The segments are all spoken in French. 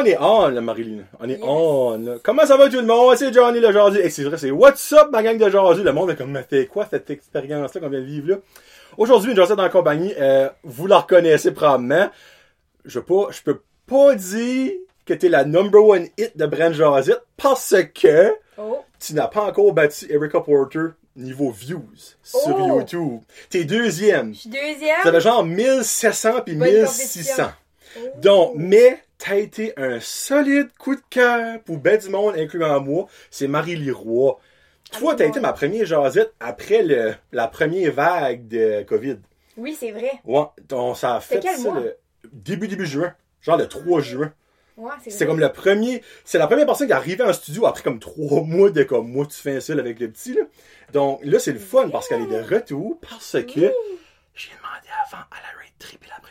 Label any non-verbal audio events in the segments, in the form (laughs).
On est on, là, Marilyn. On est Yes. on, là. Comment ça va tout le monde? C'est Johnny le Jazu. Et c'est vrai, c'est What's up, ma gang de Jazu? Le monde a comme fait quoi cette expérience-là qu'on vient de vivre là? Aujourd'hui, une Josette en compagnie, euh, vous la reconnaissez probablement. Je peux pas, je peux pas dire que t'es la number one hit de Brand Josette parce que Oh. tu n'as pas encore battu Erica Porter niveau views sur Oh! YouTube. T'es deuxième. Je suis deuxième. Genre 1700 puis Bonne 1600. compétition. Oh. Donc, mais t'as été un solide coup de cœur pour ben du monde, incluant moi. C'est Marie Roy. Toi, t'as été ma première jasette après le, la première vague de COVID. Oui, c'est vrai. Ouais, ça a fait quel ça mois? le début, début juin. Genre le 3 juin. Ouais, c'est comme le premier, c'est la première personne qui est arrivée en studio après comme trois mois de comme moi tu fais un seul avec le petit là. Donc là c'est le fun parce qu'elle est de retour parce que j'ai demandé avant à la rate triper la première fois.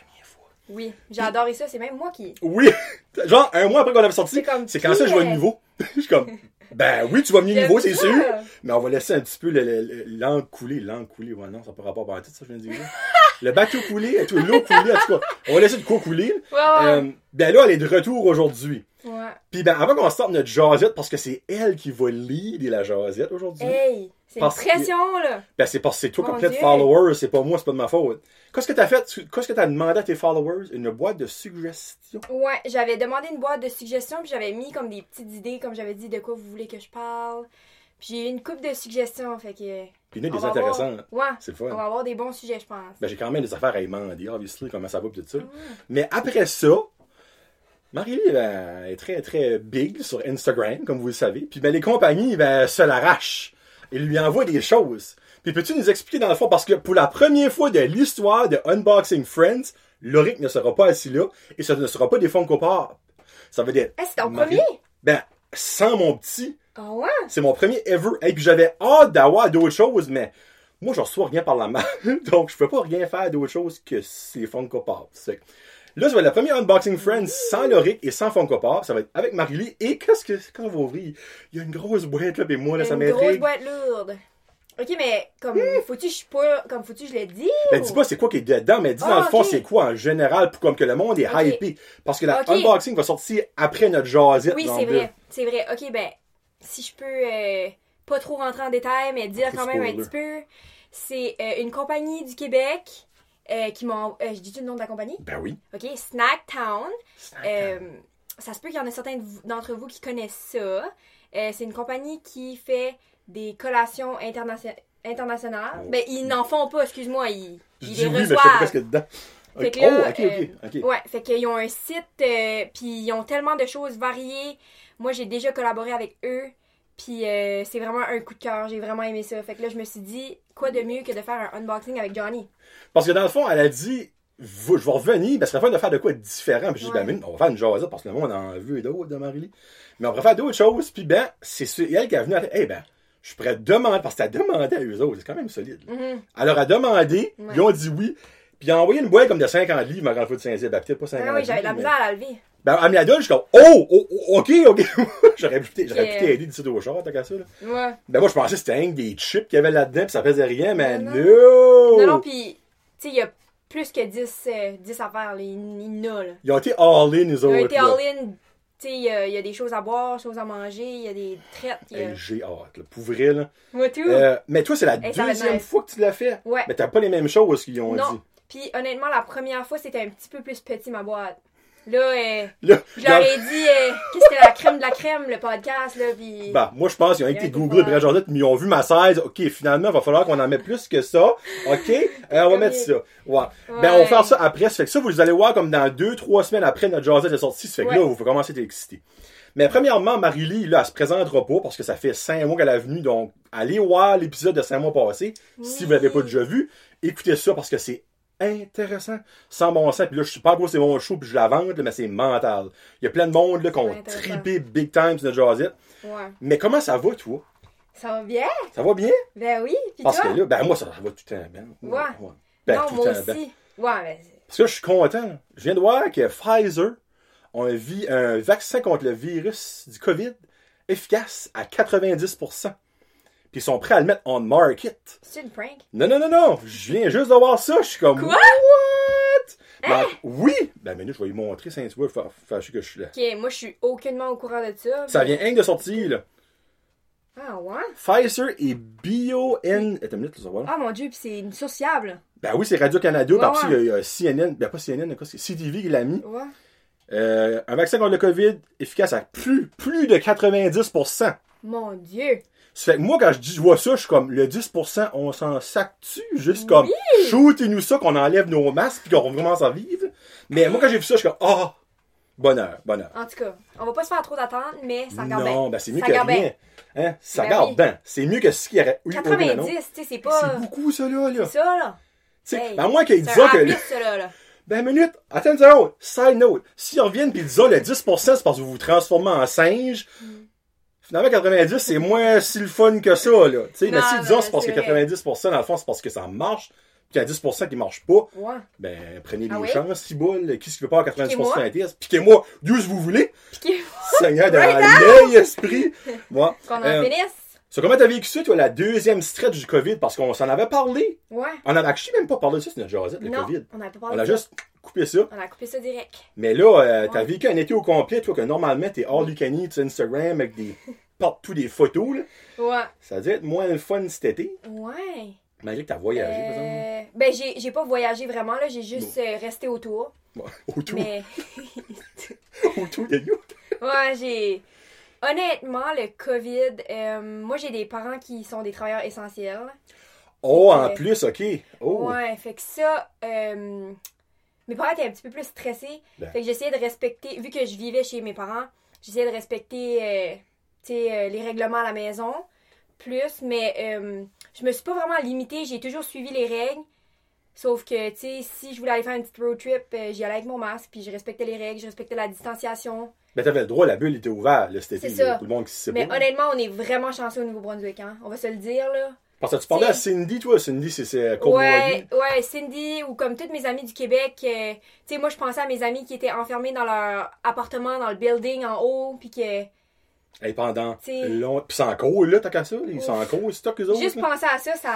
Oui, j'ai adoré ça. C'est même moi qui. Oui! (laughs) Genre, un mois après qu'on avait sorti, C'est quand ça je vais yeah. niveau. Je suis comme, ben oui, tu vas venir niveau, c'est sûr. Mais on va laisser un petit peu le- le- le- l'encre couler. L'encre couler, ouais, non, ça pas rapport à tout ça, je viens de dire. (laughs) le bateau tout, l'eau couler, en tout cas. On va laisser de quoi couler. Ouais, ouais. Euh, ben là, elle est de retour aujourd'hui. ouais. Puis ben, avant qu'on sorte notre jasette, parce que c'est elle qui va leader la jasette aujourd'hui. Hey, c'est une pression, là. Ben, c'est parce que c'est toi qui as plein de followers, c'est pas moi, c'est pas de ma faute. Qu'est-ce que t'as fait? Qu'est-ce que t'as demandé à tes followers? Une boîte de suggestions? Ouais, j'avais demandé une boîte de suggestions, puis j'avais mis comme des petites idées, comme j'avais dit, de quoi vous voulez que je parle. Puis j'ai eu une coupe de suggestions, fait que. Puis il y en a on des avoir- intéressantes. Ouais, C'est le on fun. va avoir des bons sujets, je pense. Ben, j'ai quand même des affaires à demander, obviously, comment ça va tout ça. Mais après ça, Marie-Lie, ben, est très, très big sur Instagram, comme vous le savez. Puis, ben, les compagnies, ben, se l'arrachent. Et lui envoient des choses. Puis, peux-tu nous expliquer dans le fond, parce que pour la première fois de l'histoire de Unboxing Friends, Loric ne sera pas assis là, et ce ne sera pas des Funko Pop. Ça veut dire... Hey, c'est ton Marie- premier? Ben, sans mon petit, Ah ouais? c'est mon premier ever. Et puis j'avais hâte d'avoir d'autres choses, mais moi, je reçois rien par la main. (laughs) Donc, je peux pas rien faire d'autre chose que ces Funko Pop. Là, ça va être le premier Unboxing Friends sans Loric et sans Funko Pop. Ça va être avec Marie-Lie. Et qu'est-ce que, quand on va ouvrir, il y a une grosse boîte là, et moi, là, ça une grosse m'intrigue. boîte lourde. Ok, mais comme faut-tu je suis pas comme faut-tu je le dis Ben, dis pas c'est quoi qui est dedans, mais dis dans Ah, le fond ok. c'est quoi en général pour comme que le monde est Ok. hypé. Parce que la unboxing va sortir après notre jasette. Oui, c'est vrai. C'est vrai. Ok, ben si je peux euh, pas trop rentrer en détail, mais dire quand même un petit peu, c'est euh, une compagnie du Québec euh, qui m'a. euh, je dis le nom de la compagnie? Ben oui. Ok, Snack Town. Euh, ça se peut qu'il y en a certains d'entre vous qui connaissent ça. C'est une compagnie qui fait des collations internation- internationales. Oh. Ben, ils n'en font pas, excuse-moi. Ils, ils les oui, reçoivent. a dedans. Fait Ok. que là, oh, ok, euh, ok, ok. Ouais, fait qu'ils ont un site, euh, puis ils ont tellement de choses variées. Moi, j'ai déjà collaboré avec eux, puis euh, c'est vraiment un coup de cœur. J'ai vraiment aimé ça. Fait que là, je me suis dit, quoi de mieux que de faire un unboxing avec Johnny? Parce que dans le fond, elle a dit, je vais revenir, ben, ce serait fun de faire de quoi de différent. Puis j'ai dit, Ouais. ben, on va faire une jasette parce que le monde en veut d'autres de Marie-Lie. Mais on va faire d'autres choses, puis ben, c'est elle qui est venue, elle a dit, eh ben, je pourrais demander, parce qu'elle a demandé à eux autres, c'est quand même solide. Alors, elle a demandé, Ouais. ils ont dit oui, puis ils ont envoyé une boîte comme de 50 livres, ma grande fois de Saint-Zé, ben, peut-être pas 50 Ah oui, j'avais de la misère à la lever. Ben, la donne, je suis comme, oh, oh, oh, ok, ok. (laughs) j'aurais pu, j'aurais pu Ok. t'aider d'ici au char, tant qu'à ça, là. Ouais. Ben, moi, je pensais que c'était que des chips qu'il y avait là-dedans, puis ça faisait rien, mais Non, no! Non, non, puis, tu sais, il y a plus que 10, euh, 10 affaires, là. Il il y en a, là. Ils ont été all-in, Ils ont autres. été là. all-in. Tu sais, il y, a- il y a des choses à boire, choses à manger, il y a des traites. a- Hey, j'ai hâte, là, pour vrai, là. Moi, tout. Euh, mais toi, c'est la Hey, deuxième nice. fois que tu l'as fait? Ouais. Mais t'as pas les mêmes choses qu'ils ont Non. dit. Puis honnêtement, la première fois, c'était un petit peu plus petit, ma boîte. Là, Là, je leur ai dit euh, que c'était la crème de la crème, le podcast, là, puis... bah, moi, je pense qu'ils ont été Google. Brad Josette, mais ils ont vu ma size. OK, finalement, il va falloir qu'on en mette plus que ça. OK? Euh, on va mettre ça. Ouais. Ouais. Ben, on va faire ça après. Ça fait que ça, vous allez voir comme dans deux, trois semaines après notre Josette est sortie. Ça fait que Ouais. là, vous pouvez commencer à être excité. Mais premièrement, Marie-Lie, là, elle se présentera pas parce que ça fait cinq mois qu'elle est venue. Donc, allez voir l'épisode de cinq mois passés. Si vous l'avez pas déjà vu, écoutez ça parce que c'est intéressant. Sans bon sens. Puis là, je suis pas gros, c'est mon show puis je la là, mais c'est mental. Il y a plein de monde, là, qui ont trippé big time sur notre Josette. Ouais. Mais comment ça va, toi? Ça va bien? Ça va bien? Ben oui, puis Parce toi? que là, ben moi, ça, ça va tout le temps bien. Ouais. Ben, non, tout moi le temps bien. aussi. Ouais, mais... Parce que je suis content. Je viens de voir que Pfizer a un, un vaccin contre le virus du COVID efficace à 90%. Puis ils sont prêts à le mettre on market. C'est une prank? Non, non, non, non. Je viens juste de voir ça. Je suis comme, Quoi? What? Ben, oui! Ben, minute, je vais lui montrer, c'est un petit peu fa- fâché que je suis là. Ok, moi, je suis aucunement au courant de ça. Ça vient rien de sortir, là. Ah, ouais? Pfizer et BioN. Attends une minute, là, ça va, là. Ah, mon dieu, puis c'est une source fiable. Ben oui, c'est Radio-Canada, Ouais, puis après, ouais. il y a- il y, a CNN, ben pas CNN, c'est CTV qui l'a mis. Ouais. Euh, un vaccin contre le COVID efficace à plus, plus de 90%. Mon dieu. Ça fait que moi, quand je dis, je vois ça, je suis comme, le 10%, on s'en sac-tu? Juste comme, shootez-nous ça, qu'on enlève nos masques, puis qu'on commence à vivre. Mais moi, quand j'ai vu ça, je suis comme, ah, bonheur, bonheur. En tout cas, on va pas se faire trop d'attente, mais ça garde bien. non, ben c'est mieux Ça que rien. Hein? Ça Ben garde oui. bien. C'est mieux que ce qui aurait eu 90, tu sais, c'est pas. C'est beaucoup, ça, là. là. C'est ça, là. Tu sais, à moins qu'ils disent que. A+, le- ça, là, là. Ben, minute, attends une seconde. Side note. S'ils reviennent pis ils disent, ah, le 10%, c'est parce que vous vous transformez en singe. Mm. Finalement, 90, c'est moins si le fun que ça, là. Tu sais, mais ah, ben, c'est parce que c'est vrai. 90%, dans le fond, c'est parce que ça marche. Puis qu'il y a 10% qui marche pas. Ouais. Ben, prenez les Ah oui? chances, si boule. Qui se veut pas avoir 90% Piquez-moi. d'un test? Piquez-moi, d'où vous voulez. Piquez- Seigneur de (laughs) Right l'œil esprit. Moi. Qu'on en Euh, finisse. So, comment t'as vécu ça, toi, la deuxième stretch du COVID? Parce qu'on s'en avait parlé. Ouais. On avait actually même pas parlé de ça, c'est notre jasette, le non, COVID. on n'a pas On parlé a de ça. juste coupé ça. On a coupé ça direct. Mais là, euh, t'as Ouais. vécu un été au complet, toi, que normalement, t'es all you can sur Instagram avec des (laughs) partout des photos, là. Ouais. Ça a dû être moins le fun cet été, Ouais. malgré que t'as voyagé, par exemple. Euh, ben, j'ai j'ai pas voyagé vraiment, là. J'ai juste euh, resté autour. Ouais, (laughs) autour, Mais, (laughs) autour de you. ouais, j'ai. Honnêtement, le COVID, euh, moi, j'ai des parents qui sont des travailleurs essentiels. Oh, en Euh, plus, ok. Oh. Ouais, fait que ça, euh, mes parents étaient un petit peu plus stressés. Ben. Fait que j'essayais de respecter, vu que je vivais chez mes parents, j'essayais de respecter, euh, les règlements à la maison, plus, mais je me suis pas vraiment limitée, j'ai toujours suivi les règles. Sauf que, tu sais, si je voulais aller faire une petite road trip, j'y allais avec mon masque, puis je respectais les règles, je respectais la distanciation. Ben, t'avais le droit, la bulle était ouverte, là, ça. Tout le monde qui se sait Mais pas. honnêtement, on est vraiment chanceux au Nouveau-Brunswick, hein. On va se le dire, là. Parce que tu parlais à Cindy, toi. Cindy, c'est- c'est Cold Ouais, ouais, Cindy ou comme toutes mes amies du Québec, euh, tu sais, moi je pensais à mes amis qui étaient enfermés dans leur appartement, dans le building en haut, puis que Hey, pendant long... Puis c'est en cours, là, t'as qu'à ça. Ils sont en cours, c'est toi que autres. juste penser à ça, ça,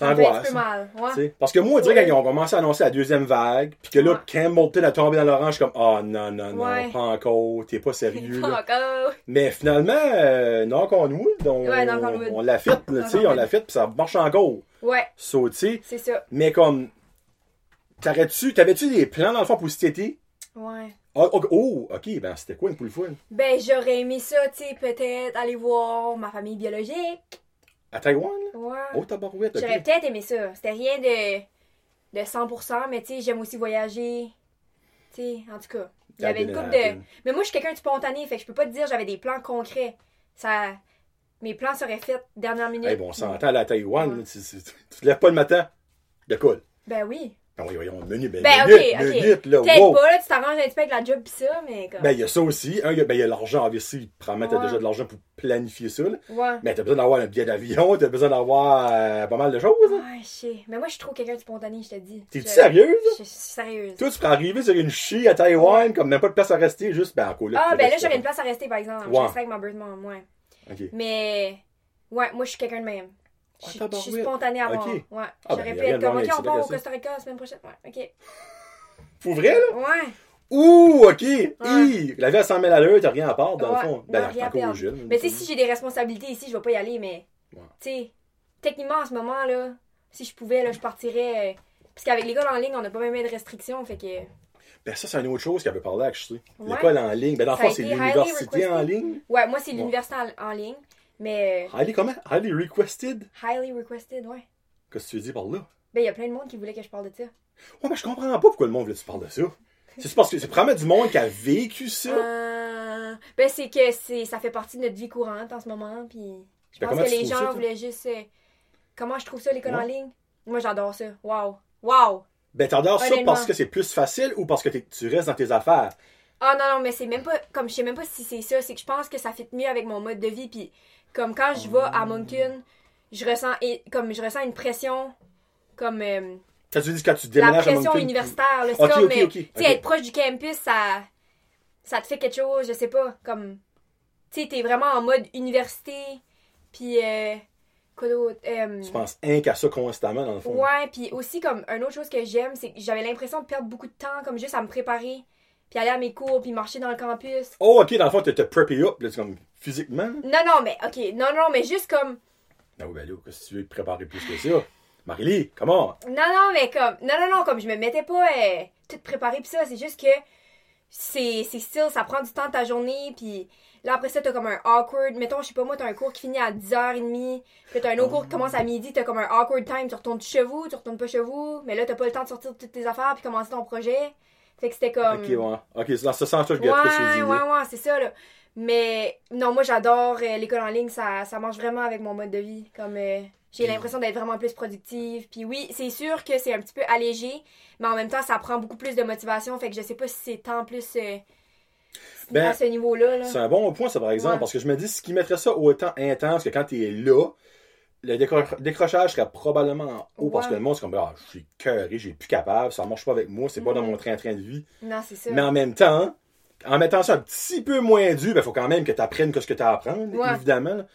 Ça angoisse, peu hein. mal. Ouais. Parce que moi, on dirait Ouais. qu'ils ont commencé à annoncer la deuxième vague, puis que là, Ouais. Campbellton a tombé dans l'orange, comme, ah non, non, non, Ouais. pas encore, t'es pas sérieux. (laughs) Pas encore. Mais finalement, euh, knock on wood, on, on on l'a fait, tu sais, on l'a fait, puis ça marche encore. Ouais, So, tu sais, c'est ça. mais comme, t'aurais-tu, t'avais-tu des plans dans le fond pour cet été? Ouais. Oh, oh, oh, ok, ben c'était quoi une poule fun? Ben, j'aurais aimé ça, tu sais, peut-être aller voir ma famille biologique. À Taïwan? Ouais. Oh, tabarouette. J'aurais peut-être aimé ça. C'était rien de, de 100%, mais tu sais, j'aime aussi voyager. Tu sais, en tout cas. Il y avait une coupe de. Mais moi, je suis quelqu'un de spontané, fait que je peux pas te dire j'avais des plans concrets. Ça. Mes plans seraient faits dernière minute. Hey, bon, on s'entend à la Taïwan, Ouais. tu, tu- tu te lèves pas le matin, de cool. Ben oui. Ben oui, voyons, menu, ben, Ben, minute, ok, ok. minute, là, Peut-être wow. pas, là, tu t'arranges un petit peu avec la job pis ça, mais comme. Ben, il y a ça aussi. A- ben, il y a l'argent, obviously. Probablement, t'as Ouais. déjà de l'argent pour planifier ça, là. ouais. Mais t'as besoin d'avoir un billet d'avion, t'as besoin d'avoir euh, pas mal de choses. Ouais, je sais. Mais moi, je suis trop quelqu'un de spontané, je te dis. T'es-tu Je- sérieuse? Je, suis sérieuse. Toi, tu peux arriver sur une chie à Taïwan, comme même pas de place à rester, juste, ben, en cool. Ah, ben là, j'aurais une place à rester, par exemple. Ouais. Je resterais avec ma bird mom, ouais. Ok. Mais. Ouais, moi, je suis quelqu'un de même. Je Ah, suis- je suis spontanée à Ok. mort. Ouais. Ah, J'aurais ben, pu être comme, ok, avec on part au. Costa Rica la semaine prochaine. Ouais, ok. Pour vrai, là? Ouais. Ouh, ok. Hi, La vie à 100 000 à l'heure, t'as rien à part, dans Ouais. le fond. Non, Ben, rien encore perdre. jeune. Mais tu sais, si j'ai des responsabilités ici, je vais pas y aller, mais. Ouais. Tu sais, techniquement, en ce moment, là, si je pouvais, là, je partirais. euh, Parce qu'avec l'école en ligne, on n'a pas même de restrictions, fait que. Ben, ça, c'est une autre chose qu'elle veut parler, je sais. Ouais. L'école en ligne. Ben, dans le fond, c'est l'université en ligne. Ouais, moi, c'est l'université en, en ligne, mais. euh, Highly comment? Highly requested? highly requested, ouais. Qu'est-ce que tu dis par là? Ben, il y a plein de monde qui voulait que je parle de ça. Ouais, mais je comprends pas pourquoi le monde veut que tu parles de ça. C'est parce que c'est probablement du monde qui a vécu ça. Euh, ben, c'est que c'est, ça fait partie de notre vie courante en ce moment. Puis je Ben, pense que les gens ça, voulaient juste. euh, comment je trouve ça, l'école Ouais. en ligne? Moi, j'adore ça. Waouh. Waouh. Ben, t'adores ça parce que c'est plus facile ou parce que t'es- tu restes dans tes affaires? Ah non, non, mais c'est même pas. Comme je sais même pas si c'est ça. C'est que je pense que ça fit mieux avec mon mode de vie. Puis comme quand je vais à Moncton, je ressens, et, comme je ressens une pression. Comme. euh, tu dis quand tu la déménages à pression Moncton, universitaire. là. C'est Ok, comme. ok, euh, Tu sais, être proche du campus, ça. Ça te fait quelque chose, je sais pas. Comme. Tu sais, t'es vraiment en mode université. Puis. euh, quoi d'autre? Euh, Tu penses un qu'à ça constamment, dans le fond. Ouais, puis aussi, comme, une autre chose que j'aime, c'est que j'avais l'impression de perdre beaucoup de temps, comme juste à me préparer, puis aller à mes cours, puis marcher dans le campus. Oh, ok, dans le fond, tu te preppé up, là, tu comme physiquement. Non, non, mais, ok, non, non, mais juste comme, Ah oui, ben là, que tu veux te préparer plus que ça? Marie-Lee, comment? non, non, mais comme, non, non, non, comme je me mettais pas euh, toute préparée, puis ça, c'est juste que c'est style, ça prend du temps de ta journée, puis là, après ça, t'as comme un awkward, mettons, je sais pas moi, t'as un cours qui finit à 10h30, puis t'as un autre cours qui commence à midi, t'as comme un awkward time, tu retournes chez vous, tu retournes pas chez vous, mais là, t'as pas le temps de sortir toutes tes affaires, puis commencer ton projet. Fait que c'était comme... Ok, ouais. Ok, c'est dans ce sens-là, je Ouais, plus ouais, idées. ouais, c'est ça, là. Mais non, moi, j'adore euh, l'école en ligne. Ça, ça marche vraiment avec mon mode de vie. Comme euh, j'ai l'impression d'être vraiment plus productive. Puis oui, c'est sûr que c'est un petit peu allégé, mais en même temps, ça prend beaucoup plus de motivation. Fait que je sais pas si c'est tant plus euh, Ben, à ce niveau-là. Là. C'est un bon point, ça, par exemple, Ouais. parce que je me dis, ce qui mettrait ça autant intense que quand tu es là, le décro- décrochage serait probablement en haut parce que le monde, c'est comme, ah, je suis cœuré, j'ai plus capable, ça marche pas avec moi, c'est pas dans Mhm. mon train-train de vie. Non, c'est ça. Mais en même temps, en mettant ça un petit peu moins dur, il faut quand même que tu apprennes ce que tu as à apprendre, Ouais. évidemment. là.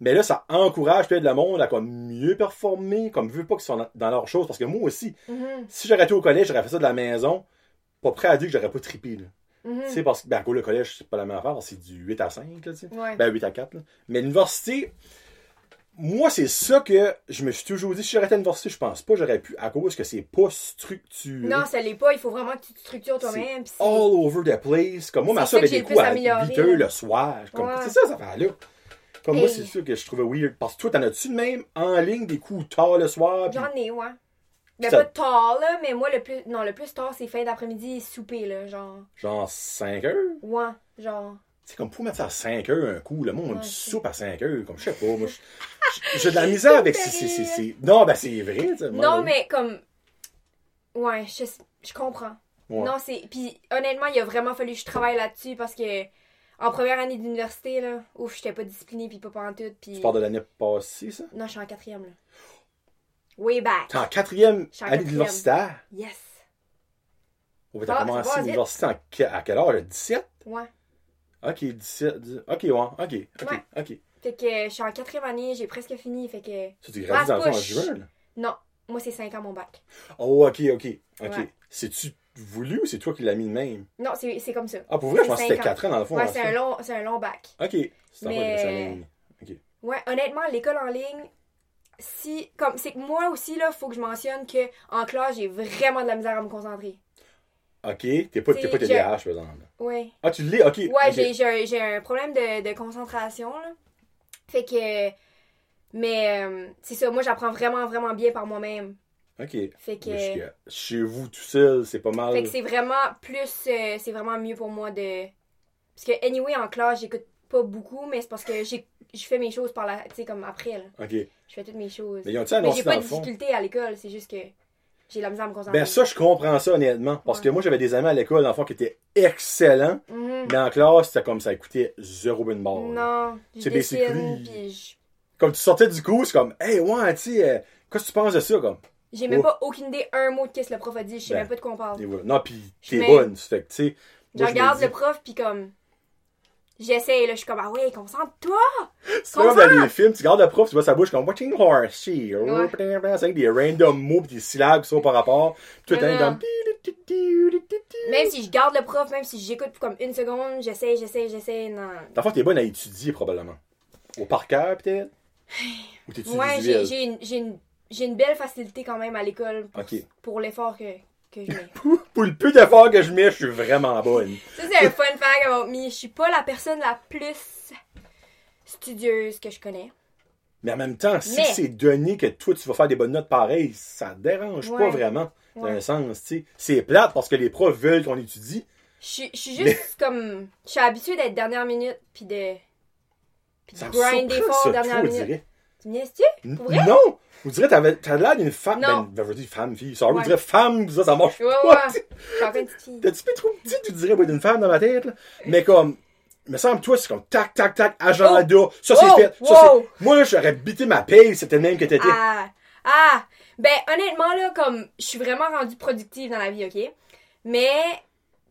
Mais là, ça encourage peut-être le monde à comme mieux performer, comme veut pas qu'ils soient dans- leurs choses. Parce que moi aussi, Mhm, si j'aurais été au collège, j'aurais fait ça de la maison, pas prêt à dire que j'aurais pas trippé. Là. mhm. Tu sais, parce que ben, le collège, c'est pas la même affaire, c'est du 8 à 5, là, tu sais. Ouais. Ben, 8 à 4. Là. Mais l'université, moi, c'est ça que je me suis toujours dit. Si j'aurais été à l'université, je pense pas j'aurais pu, à cause que c'est pas structuré. Non, ça l'est pas. Il faut vraiment que tu te structures toi-même. all over the place. Comme moi, ma soeur avait des plus à amélioré, 8 heures le soir. Ouais. C'est ça, ça fait là. Comme moi, c'est sûr que je trouvais weird. Parce que toi, t'en as-tu de même en ligne des coups tard le soir? J'en ai, ouais. Ça- pas tard, là, mais moi, le plus. Non, le plus tard, c'est fin d'après-midi, souper, là. Genre. Genre 5 heures? Ouais, genre. C'est comme pour mettre ça à 5 heures un coup. Le monde, Ouais, on soupe à 5 heures. Comme je sais pas. Moi, (laughs) j'ai de la misère avec ces- Non, ben c'est vrai. tu sais, moi, Non, mais comme. Ouais, je, je comprends. Ouais. Non, c'est. Puis honnêtement, il a vraiment fallu que je travaille là-dessus parce que. En première année d'université, là, ouf, j'étais pas disciplinée, puis pas pantoute, puis... Tu parles de l'année passée, ça? Non, je suis en quatrième, là. Way back. T'es en quatrième en année d'universitaire? Yes. Ou t'as Ah, commencé l'université à quelle âge? 17? Ouais. Ok, 17. dix- Ok, ouais, ok, ok, Ouais. ok. Fait que euh, je suis en quatrième année, j'ai presque fini, fait que... Ça, tu dans le fond en juin, là? Non, moi, c'est 5 ans, mon bac. Oh, ok, ok, ok. Ouais. C'est-tu voulu ou c'est toi qui l'as mis de même? Non, c'est c'est comme ça. Ah, pour vrai, je C'est pensais que c'était cinq ans. 4 ans dans le fond. Ouais, c'est un, long, c'est un long bac. Ok. C'est Mais- c'est. Ouais, honnêtement, l'école en ligne, si... comme C'est que moi aussi, là, faut que je mentionne que en classe, j'ai vraiment de la misère à me concentrer. Ok, t'es pas, t'es pas je- TDAH, par exemple. Ouais. Ah, tu l'es? Ok. Ouais, j'ai- j'ai un- problème de, de concentration, là. Fait que... Mais euh, c'est ça, moi, j'apprends vraiment, vraiment bien par moi-même. Ok. Fait que... Chez vous, tout seul, c'est pas mal. Fait que c'est vraiment plus... euh, c'est vraiment mieux pour moi de... Parce que, anyway, en classe, j'écoute pas beaucoup, mais c'est parce que j'ai- je fais mes choses par la... Tu sais, comme après, là. Ok. Je fais toutes mes choses. Mais ils Mais j'ai pas de difficulté à l'école, c'est juste que j'ai la misère à me concentrer. Ben ça, je comprends ça honnêtement. Parce Ouais. que moi, j'avais des amis à l'école, fond, qui étaient excellents. Mhm. Mais en classe, c'était comme ça écoutait zéro une barre. Non, C'est basically- puis je- Comme tu sortais du cours, c'est comme, hey, ouais, tu sais, euh, qu'est-ce que tu penses de ça? Comme, J'ai même Oh. pas aucune idée, un mot de qu'est-ce que le prof a dit, je sais Ben, même pas de quoi on parle. voilà. Non, pis Je t'es bonne. Fait tu sais, Je regarde le prof, puis comme... J'essaye, là, je suis comme, ah ouais, concentre-toi! C'est comme dans les films, tu regardes le prof, tu vois sa bouche comme watching horse, she. Ouais. C'est avec des random mots pis des syllabes qui sont par rapport. Tout comme. Même si je garde le prof, même si j'écoute pour comme une seconde, j'essaye, j'essaye, j'essaye, non. Dans le fond, t'es bonne à étudier probablement. Au par cœur, peut-être? Ou t'es-tu Ouais, j'ai j'ai une, j'ai une, j'ai une belle facilité quand même à l'école pour, pour l'effort que, que je mets. Pour le peu d'efforts que je mets, je suis vraiment bonne. Ça, c'est un fun fact about me. Je suis pas la personne la plus studieuse que je connais. Mais en même temps, si Mais- c'est donné que toi, tu vas faire des bonnes notes pareilles, ça te dérange pas Ouais. vraiment. Dans Ouais. un sens, tu sais. C'est plate parce que les profs veulent qu'on étudie. Je suis- je suis juste comme. Je suis habituée d'être dernière minute, puis de. Puis de Ça me grinder surprend, fort ça, dernière toi, on minute. dirait. Tu me niaises-tu? N- Pour vrai? Non! Vous direz, t'avais- t'as l'air d'une femme. Non. Ben, ben, je veux dire femme, fille. Sorry, Ouais. vous direz femme, ça, ça marche Ouais, pas. ouais. Encore une petite fille. T'as-tu peu trop petit, tu dirais, d'une femme dans ma tête, là? Mais comme, me semble, toi, c'est comme tac, tac, tac, agenda, ça c'est Oh, fait. Ça, wow. c'est... Moi, là, j'aurais bité ma paye, c'était le même que t'étais. Ah! Ah! Ben, honnêtement, là, comme. Je suis vraiment rendue productive dans la vie, ok? Mais.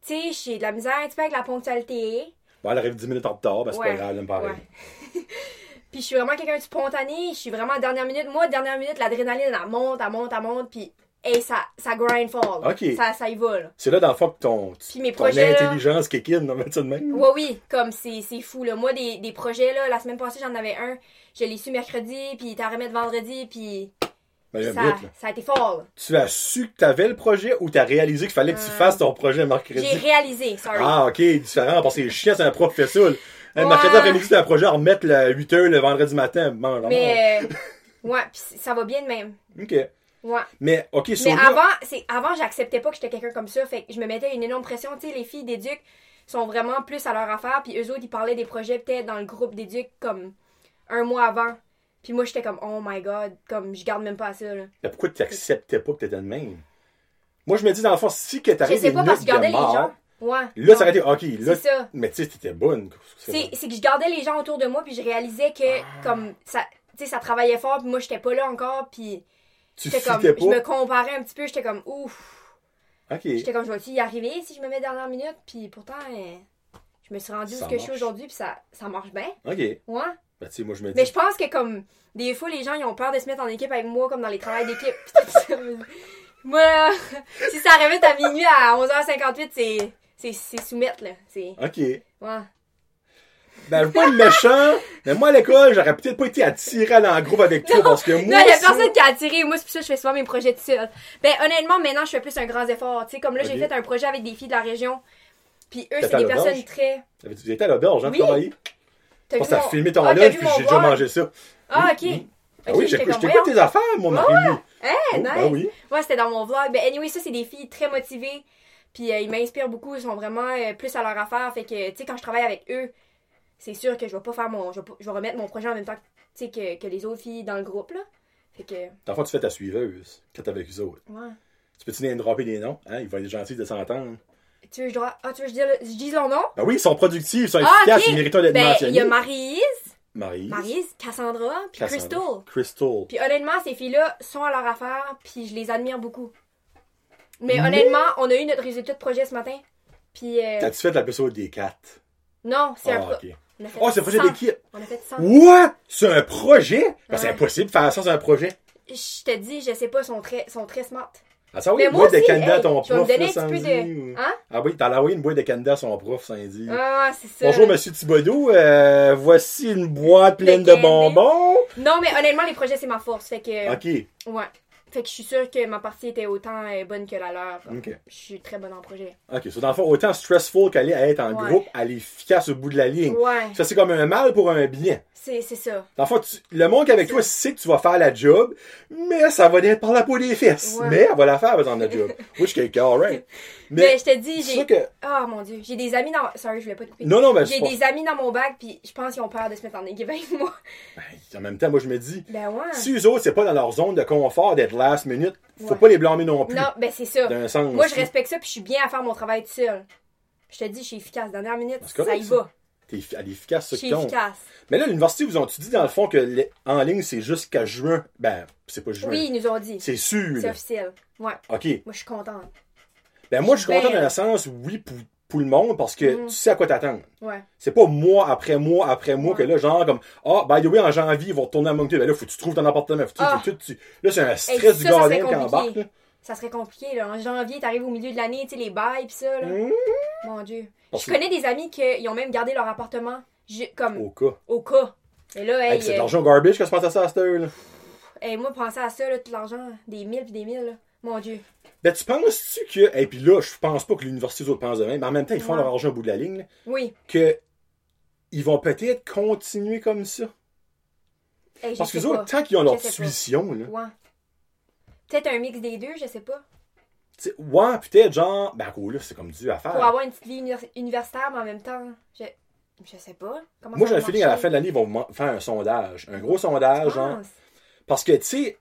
Tu sais, j'ai de la misère un petit peu avec la ponctualité. Bon, elle arrive 10 minutes en retard, ben, c'est Ouais, pas grave, elle me ouais. (laughs) Puis je suis vraiment quelqu'un de spontané. Je suis vraiment dernière minute. Moi, dernière minute, l'adrénaline, elle monte, elle monte, elle monte. Puis, hey, ça, ça grind fall. Ok. Ça, ça y va. C'est là, dans le fond, que ton, Puis mes ton projets, là- intelligence kick in, on mettre ça de même. Oui, oui, comme c'est fou, là. Moi, des, des projets, là, la semaine passée, j'en avais un. Je l'ai su mercredi, puis à remettre vendredi, puis Ben, ça, ça a été fort, là. Tu as su que t'avais le projet ou t'as réalisé qu'il fallait que tu Euh, fasses ton projet mercredi? J'ai réalisé, sorry. Ah, ok, différent, parce que chiant, c'est un prof qui fait ça. Un Ouais. mercredi après-midi, c'est un projet à remettre le 8h le vendredi matin. Bon, Mais, euh, ouais, puis ça va bien de même. Ok. Ouais. Mais, ok, Mais avant, c'est avant j'acceptais pas que j'étais quelqu'un comme ça, fait que je me mettais une énorme pression, tu sais les filles d'éduc sont vraiment plus à leur affaire, puis eux autres ils parlaient des projets peut-être dans le groupe d'éduc comme un mois avant. Puis moi j'étais comme oh my god, comme je garde même pas à ça là. Mais pourquoi tu n'acceptais pas que t'étais de même? Moi, je me dis, dans le fond, si que t'arrives des pas parce que je gardais de les mort, gens. Ouais. là, non. ça aurait été, ok, là, ça. mais tu sais, t'étais bonne. C'est que je gardais les gens autour de moi puis je réalisais que Ah. comme ça tu sais ça travaillait fort puis moi j'étais pas là encore puis Tu comme je me comparais un petit peu, j'étais comme ouf. Ok. J'étais comme, je vais-tu y arriver si je me mets dernière minute? Puis pourtant, euh, je me suis rendue où ce que je suis aujourd'hui, puis ça, ça marche bien. Ok. Ouais. Ben, tu sais, moi, je me dis. Mais je pense que, comme, des fois, les gens, ils ont peur de se mettre en équipe avec moi, comme dans les travails d'équipe. (laughs) Moi, là, (laughs) si ça arrive à minuit à 11h58, c'est, c'est, soumettre, là. Ok. ouais. Ben, je veux pas être méchant, mais moi, à l'école, j'aurais peut-être pas été attiré dans le groupe avec toi, parce que moi. non, il y a personne qui a attiré. Moi, c'est pour ça que je fais souvent mes projets tout seul. Ben, honnêtement, maintenant, je fais plus un grand effort. Tu sais, comme là, j'ai fait un projet avec des filles de la région. Puis eux, c'est des à personnes très. Avais-tu été à l'auberge, hein, Oui. travailler? T'as vu mon- filmé ton Ah, lunch, puis mon j'ai déjà mangé ça. Ah, ok. oui. Ah oui, comme, j'écoute tes affaires, moi, Marie-Lou. Hey, Oh, nice. ben oui. Ouais, c'était dans mon vlog. Ben, anyway, ça, c'est des filles très motivées. Puis euh, ils m'inspirent beaucoup. Ils sont vraiment euh, plus à leur affaire. Fait que, tu sais, quand je travaille avec eux, c'est sûr que je vais pas faire mon. Je vais, pas- je vais remettre mon projet en même temps que, tu sais, que, que les autres filles dans le groupe, là. Fait que, Dans le fond, tu fais ta suiveuse, quand t'es avec eux autres. ouais. Tu peux-tu name dropper des noms? Hein? Ils vont être gentils de s'entendre. Tu veux, que je dois. Ah, tu veux je dise, je dise leur nom? Ben oui, ils sont productifs, ils sont Ah, efficaces, ils méritent d'être Ben, il mentionnés. y a Marie-Yves, Marie. Marie-Yves, Cassandra, puis Crystal. Crystal. Puis honnêtement, ces filles-là sont à leur affaire, puis je les admire beaucoup. Mais honnêtement, on a eu notre résultat de projet ce matin. Puis, euh, T'as-tu fait l'épisode des quatre? non, c'est un Ah, pro- ok. on a fait Oh, c'est un projet 100. d'équipe. On a fait 100. What? C'est un projet? Ben, c'est Ouais. impossible de faire ça, c'est un projet. Je te dis, je sais pas, ils sont très, sont très smart. Ah, ça, oui, Mais une moi boîte de aussi, Canada à hey, ton tu vas me prof, donner là, un petit peu Sandy, de- ou- Hein? Ah oui, t'as envoyé une boîte de Canada à son prof, Sandy. Ah, c'est ça. Bonjour, monsieur Thibodeau. Euh, voici une boîte pleine de bonbons. Non, mais honnêtement, les projets, c'est ma force. Fait que, OK. ouais. Fait que je suis sûre que ma partie était autant euh, bonne que la leur. OK. Je suis très bonne en projet. OK. So, dans le fond, autant stressful qu'elle est à être en Ouais. groupe, elle est efficace au bout de la ligne. Ouais, Ça, c'est comme un mal pour un bien. C'est ça. Dans le fond, tu- le monde qui est avec toi sait que tu vas faire la job, mais ça va être par la peau des fesses. Ouais. Mais elle va la faire, par exemple, la job. Which is alright. Mais, Mais, je te dis, j'ai. que... Oh mon dieu, j'ai des amis dans. Sorry, je voulais pas te couper. Non, non, mais J'ai des amis dans mon bac, puis je pense qu'ils ont peur de se mettre en équipe avec moi. pas... En même temps, moi, je me dis, Ben ouais. si eux autres, c'est pas dans leur zone de confort d'être last minute, faut Ouais. pas les blâmer non plus. Non, ben c'est ça. Sens. Moi, je respecte ça, puis je suis bien à faire mon travail tout seul. Je te dis, je suis efficace. Dernière minute, ça y va. T'es effi- elle est efficace, Je ça suis qui. Mais là, l'université, vous ont-tu dit dans le fond que les- en ligne, c'est jusqu'à juin? Ben, c'est pas juin. Oui, ils nous ont dit. C'est sûr. C'est officiel. Ouais. OK. Moi, je suis contente. Ben, moi, je suis content Ben- dans le sens, oui, pour, pour le monde, parce que Mhm. tu sais à quoi t'attendre. Ouais. C'est pas mois après mois après mois Ouais. que là, genre, comme, ah, by the way, en janvier, ils vont retourner à Moncton. Ben là, faut que tu trouves ton appartement. Faut que tu- Ah. faut que tu- Là, c'est un stress du gardien qui embarque, là. Ça serait compliqué, là. En janvier, t'arrives au milieu de l'année, tu sais, les bails pis ça, là. Mhm. Mon Dieu. Parce Je connais des amis qui ils ont même gardé leur appartement, ju- comme, Au cas. au cas. Et là, Hey, hey, c'est euh, l'argent garbage que je pense à ça à cette heure, là. hey, moi, penser à ça, là, tout l'argent, des mille pis des mille, là. Mon Dieu. Ben, tu penses-tu que, et puis là, je pense pas que l'université, autres pensent de même, mais en même temps, ils font Ouais. leur argent au bout de la ligne, là, Oui. que ils vont peut-être continuer comme ça. Hey, je Parce que les autres, tant qu'ils ont leur Je tuition, là, Ouais. Peut-être un mix des deux, je sais pas. tu sais, ouais, peut-être genre, ben, là, c'est comme Dieu à faire. Pour avoir une petite vie univers- universitaire, mais en même temps, je, je sais pas. Comment Moi, j'ai un feeling à la fin de l'année, ils vont faire un sondage. Un gros sondage, Je genre. pense. Parce que, tu sais,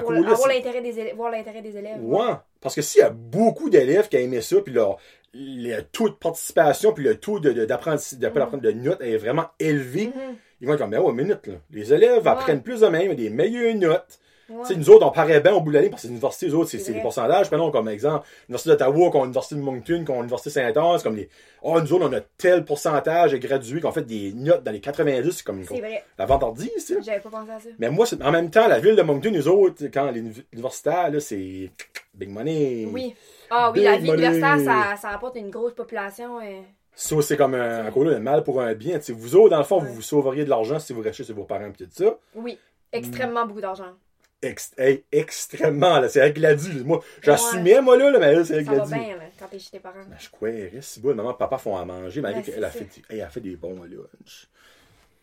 Pour là, avoir l'intérêt des élèves, voir l'intérêt des élèves. Ouais. Parce que s'il y a beaucoup d'élèves qui a aimé ça, puis leur, le taux de participation, puis le taux de, de, de, Mhm. de notes est vraiment élevé, Mhm. ils vont être comme, ben ouais, minute, là. Les élèves Ouais. apprennent plus de même, des meilleures notes. Ouais. Nous autres, on paraît bien au bout de l'année parce que les universités, les autres, c'est C'est c'est des vrai. pourcentages. Prenons comme exemple l'Université d'Ottawa, qu'on l'Université de Moncton, qu'on l'Université Saint-Anne, c'est comme les. Oh, nous autres, on a tel pourcentage de gradués qu'on fait des notes dans les 90, c'est comme C'est vrai. la tu sais. J'avais pas pensé à ça. Mais moi, c'est- en même temps, la ville de Moncton, nous autres, quand les univ- universitaires, là, c'est big money. Oui. Ah oui, Big la vie money. universitaire, ça, ça rapporte une grosse population. euh. Ça, c'est comme un, un là, un mal pour un bien. Vous autres, dans le fond, Ouais. vous vous sauveriez de l'argent si vous rachetez chez vos parents, pis tout ça. Oui. Extrêmement beaucoup d'argent. Hey, extrêmement, là. C'est elle qui l'a dit. Moi, j'assumais, moi, là, là, mais là, c'est elle qui l'a dit. bien, là, quand t'es chez tes parents. Ben, je si bon, maman, papa font à manger, malgré Ben, qu'elle a fait, hey, elle a fait des bons lunchs.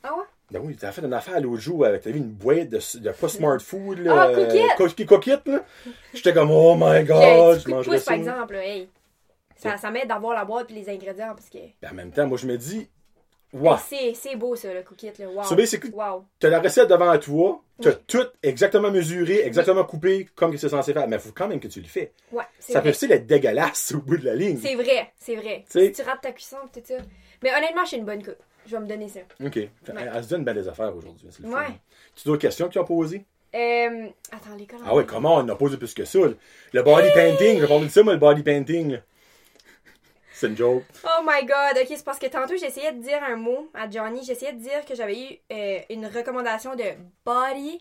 Ah ouais? Ben oui, t'as fait une affaire l'autre jour avec, t'as vu une boîte de, de pas smart food, là. Ah, coquette! cookie coquette, là. J'étais comme, oh my god, je pouce, ça. par exemple, hey. Ça, ça m'aide d'avoir la boîte et les ingrédients parce que Ben, en même temps, moi, je me dis, Hey, c'est, c'est beau ça, le cookie là. Wow. So, basically, wow. T'as la recette devant toi, t'as Oui. tout exactement mesuré, exactement coupé, comme que c'est censé faire. Mais il faut quand même que tu le fais. Ouais, c'est Ça vrai. peut aussi être dégueulasse au bout de la ligne. C'est vrai, c'est vrai. Tu. Si tu rates ta cuisson tout ça. Mais honnêtement, je suis une bonne cook. Je vais me donner ça. OK. Elle, elle se donne bien des affaires aujourd'hui. c'est fun. Ouais. Tu as d'autres questions qu'ils ont posées? Euh, attends, l'école. Ah ouais, comment on a posé plus que ça? Le body painting, j'ai parlé de ça, moi, le body painting. C'est une joke. Oh my god, ok, c'est parce que tantôt j'essayais de dire un mot à Johnny. J'essayais de dire que j'avais eu euh, une recommandation de body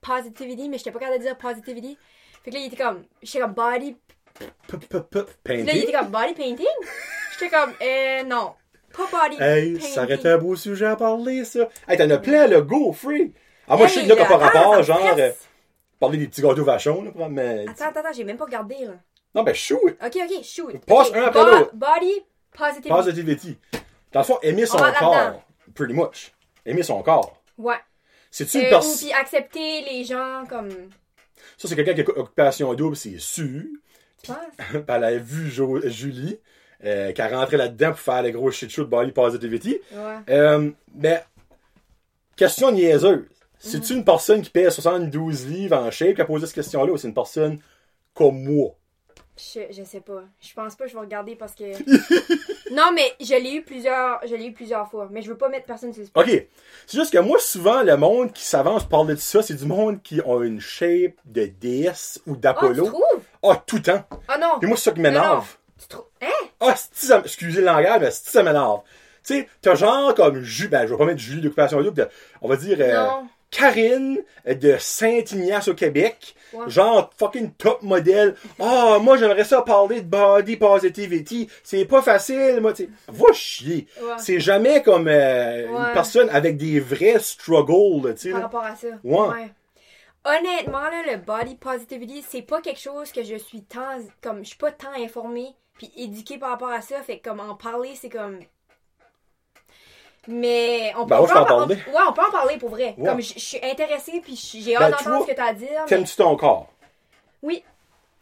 positivity, mais j'étais pas capable de dire positivity. Fait que là, il était comme, j'étais comme body. P- p- p- Puis là, il Painting. était comme body painting? J'étais comme, euh, non. Pas body Hey, painting. ça aurait été un beau sujet à parler, ça. Hey, t'en as plein, le go, free. Ah, moi, je sais que là, ah, ça rapport, genre, euh, parler des petits gâteaux vachons, là, mais. Attends, attends, attends, j'ai même pas regardé là. Non, ben, chou, Ok, ok, shoot. Passe Ok, un après l'autre. Body positivity. Positivity. Dans le fond, aimer son corps. Pretty much. Aimer son corps. Ouais. C'est-tu une Euh, personne. puis accepter les gens comme. Ça, c'est quelqu'un qui a occupation double, c'est sûr. Tu penses? Puis elle a vu Jo- Julie, euh, qui a rentré là-dedans pour faire le gros shit show de body positivity. Ouais. Euh, mais, question niaiseuse. C'est-tu une personne qui pèse 72 livres en shape? Qui a posé cette question-là ou c'est une personne comme moi? Je, je sais pas. Je pense pas que je vais regarder parce que. (laughs) non, mais je l'ai eu plusieurs. Je l'ai eu plusieurs fois. Mais je veux pas mettre personne sur le spot. OK. C'est juste que moi, souvent, le monde qui s'avance pour parler de ça, c'est du monde qui a une shape de déesse ou Oh, tu d'Apollo. trouves? Ah, tout le temps. Ah non! Puis moi, c'est ça qui m'énerve. Tu trouves. Hein? Ah, si ça, excusez le langage, mais si ça m'énerve. Tu sais, t'as genre comme Julie, ben, je vais pas mettre Julie d'occupation double, on va dire euh, Non. Karine de Saint-Ignace au Québec. Genre fucking top modèle. Ah, moi j'aimerais ça parler de body positivity. C'est pas facile, moi, tu sais. Va chier. Ouais. C'est jamais comme euh, une personne avec des vrais struggles, tu sais. Par là. rapport à ça. Ouais. Honnêtement, là, le body positivity, c'est pas quelque chose que je suis tant. Comme, je suis pas tant informée puis éduquée par rapport à ça. Fait que, comme, en parler, c'est comme. Mais on peut, Ben, on peut en parler. Ouais, on peut en parler pour vrai. Ouais. Comme je, suis intéressée puis j'ai Ben, hâte tu d'entendre ce que t'as à dire. mais T'aimes-tu ton corps? Oui,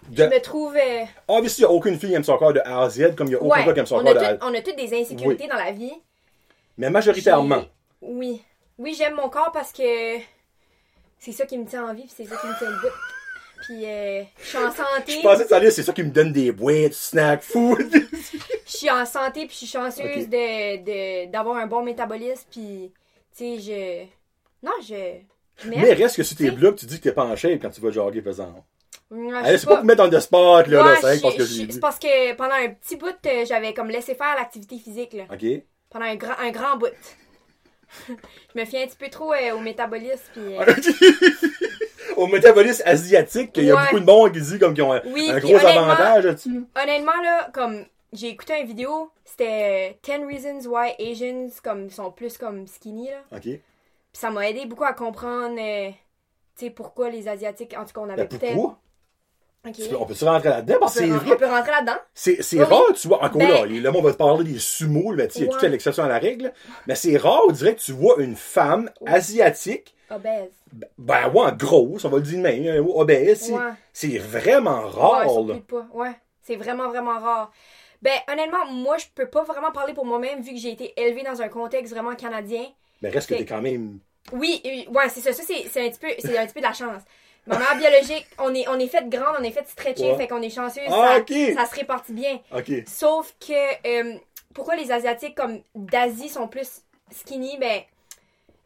De... je me trouve. euh, Obviously, il n'y a aucune fille qui aime son corps de A à Z, comme il n'y a aucun Ouais, gars qui aime son on corps de a, à toutes, on a toutes des insécurités dans la vie. Mais majoritairement. Oui. Oui, j'aime mon corps parce que c'est ça qui me tient en vie puis c'est ça qui me tient le bout. Puis euh, je suis en santé. (laughs) Je pensais que ça allait, c'est ça qui me donne des boîtes, snack, food. (laughs) Je suis en santé puis je suis chanceuse de, d'avoir un bon métabolisme puis tu sais je non, je. Mais reste que sur tes Si. blogs, tu dis que t'es pas en shape quand tu vas jogger pesant. Ouais, c'est pas pour mettre dans le spot, là, là, Ouais, c'est que je- parce que C'est parce que pendant un petit bout, euh, j'avais comme laissé faire l'activité physique là. OK? Pendant un grand un grand bout. (laughs) je me fie un petit peu trop euh, au métabolisme puis euh, Au métabolisme asiatique, il y a Ouais. beaucoup de monde qui dit comme qu'ils ont un, Oui, un puis gros avantage là-dessus. honnêtement là comme j'ai écouté une vidéo c'était 10 reasons why Asians comme sont plus comme skinny là OK? puis ça m'a aidé beaucoup à comprendre euh, sais pourquoi les asiatiques en tout cas on avait Ben, peut-être pourquoi? Ok. Tu peux- On peut-tu rentrer là-dedans? Parce que on, c'est vrai. on peut rentrer là-dedans C'est, Oui, rare, tu vois. Encore Ben- là, le monde va te parler des sumo, là, il y a Ouais. tout à l'exception à la règle. Mais c'est rare, on dirait que tu vois une femme asiatique, obèse ben, ouais, grosse, on va le dire de même, c'est- Ouais. C'est vraiment ouais, rare, de poids. ouais c'est vraiment vraiment rare ben honnêtement moi je peux pas vraiment parler pour moi-même vu que j'ai été élevée dans un contexte vraiment canadien Mais reste que Fait- t'es quand même. Oui, euh, ouais, c'est ça. Ça, c'est un, petit peu- un petit peu de la chance. Ma mère biologique, on est, on est fait grande, on est fait stretcher, Ouais. fait qu'on est chanceux. Ah, ça, ça se répartit bien. OK. Sauf que, euh, pourquoi les Asiatiques comme d'Asie sont plus skinny, ben,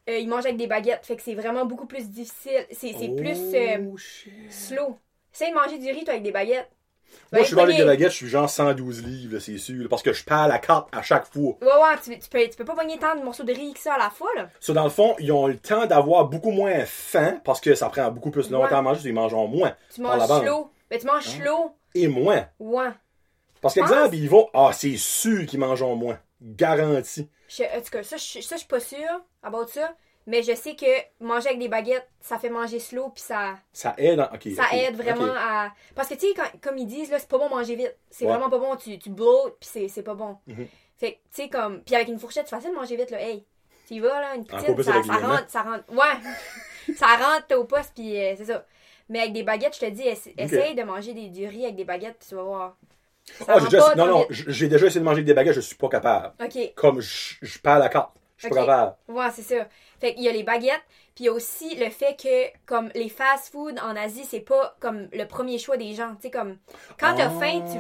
euh, ils mangent avec des baguettes. Fait que c'est vraiment beaucoup plus difficile. C'est c'est plus euh, Oh, slow. Essaye de manger du riz, toi, avec des baguettes. Moi, je suis dans les pogner- baguettes, je suis genre 112 livres, c'est sûr, là, parce que je perds la carte à chaque fois. Ouais, ouais, tu, tu peux, tu peux pas pogner tant de morceaux de riz que ça à la fois, là. Ça, dans le fond, ils ont le temps d'avoir beaucoup moins faim, parce que ça prend beaucoup plus longtemps Ouais. à manger, ils mangent moins. Tu manges slow. Ben, tu manges slow. Et moins. Ouais. Parce qu'exemple, ils vont, ah, c'est sûr qu'ils mangent moins. Garanti. Je, en tout cas, ça, je, ça, je suis pas sûre about ça. Mais je sais que manger avec des baguettes, ça fait manger slow, puis ça, Ça aide, ok. ça aide vraiment à. Parce que, tu sais, comme ils disent, là, c'est pas bon manger vite. C'est Ouais. vraiment pas bon. Tu, tu bloats, puis c'est, pas bon. Mhm. Fait que, tu sais, comme. Puis avec une fourchette, c'est facile de manger vite, là. Hey, tu y vas, là, une petite, ça, ça rentre, ça rentre. Ouais! (laughs) ça rentre au poste, puis euh, c'est ça. Mais avec des baguettes, je te dis, essa- essaye de manger des, du riz avec des baguettes, puis tu vas voir. Ah, j'ai rentre déjà, non, non, j'ai déjà essayé de manger des baguettes, je suis pas capable. Ok. Comme je, je perds la carte. Je suis pas capable. Ouais, c'est ça. Fait qu'il y a les baguettes, puis il y a aussi le fait que, comme, les fast-food en Asie, c'est pas comme le premier choix des gens. Tu sais, comme, quand t'as Ah. faim, tu...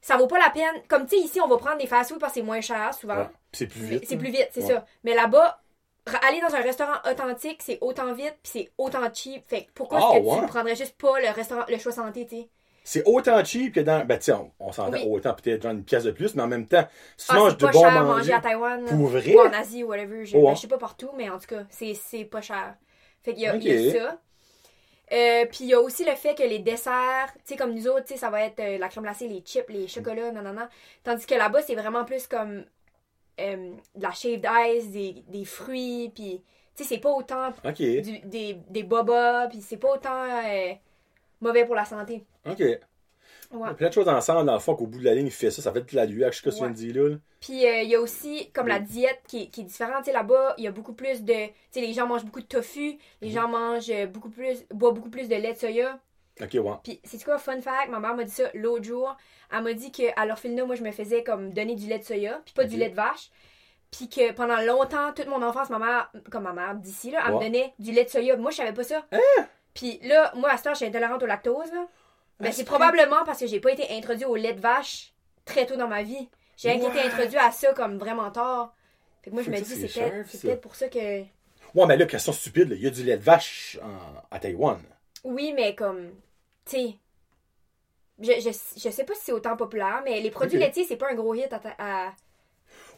ça vaut pas la peine. Comme, tu sais, ici, on va prendre des fast-food parce que c'est moins cher, souvent. Ouais. Puis C'est plus Mais vite. C'est hein. plus vite, c'est Ouais. ça. Mais là-bas, ra- aller dans un restaurant authentique, c'est autant vite, puis c'est autant cheap. Fait que pourquoi Ah, est-ce que ouais? tu prendrais juste pas le restaurant, le choix santé, tu sais? C'est autant cheap que dans. Ben, tiens, on, on s'entend Oui. autant, peut-être genre une pièce de plus, mais en même temps, si tu Ah, manges c'est de pas bon cher manger. manger à Taïwan. là. Pour vrai? Ou en Asie, whatever. Je, Oh, ben, je sais pas partout, mais en tout cas, c'est, pas cher. Fait qu'il y a, il Ok. y a ça. Euh, puis il y a aussi le fait que les desserts, tu sais, comme nous autres, tu sais, ça va être euh, la crème glacée, les chips, les chocolats, non. Tandis que là-bas, c'est vraiment plus comme euh, de la shaved ice, des, des fruits, puis, tu sais, c'est pas autant du- des, des bobas, puis c'est pas autant mauvais pour la santé. ok. Ouais. Plein de choses ensemble, dans le fond, qu'au bout de la ligne, il fait ça, ça fait de la lueur, je sais pas là. Puis euh, il y a aussi comme la diète qui est, qui est différente. Tu sais, là-bas, il y a beaucoup plus de. Tu sais, les gens mangent beaucoup de tofu, les gens mangent euh, beaucoup plus. boivent beaucoup plus de lait de soya. Ok, ouais. Puis c'est quoi, fun fact, ma mère m'a dit ça l'autre jour. Elle m'a dit qu'à l'orphelinat, moi, je me faisais comme donner du lait de soya, puis pas du lait de vache. Puis que pendant longtemps, toute mon enfance, ma mère, comme ma mère d'ici, là, elle Ouais. me donnait du lait de soya. Moi, je savais pas ça. Puis là, moi, à ce temps, je suis intolérante au lactose. Là. Ben, c'est probablement parce que j'ai pas été introduite au lait de vache très tôt dans ma vie. J'ai rien été introduite à ça comme vraiment tard. Fait que moi, je me dis, c'est peut-être pour ça que. Ouais, mais là, question stupide, il y a du lait de vache en- à Taïwan. Oui, mais comme. Tu sais. Je, je, je sais pas si c'est autant populaire, mais les produits laitiers, c'est pas un gros hit à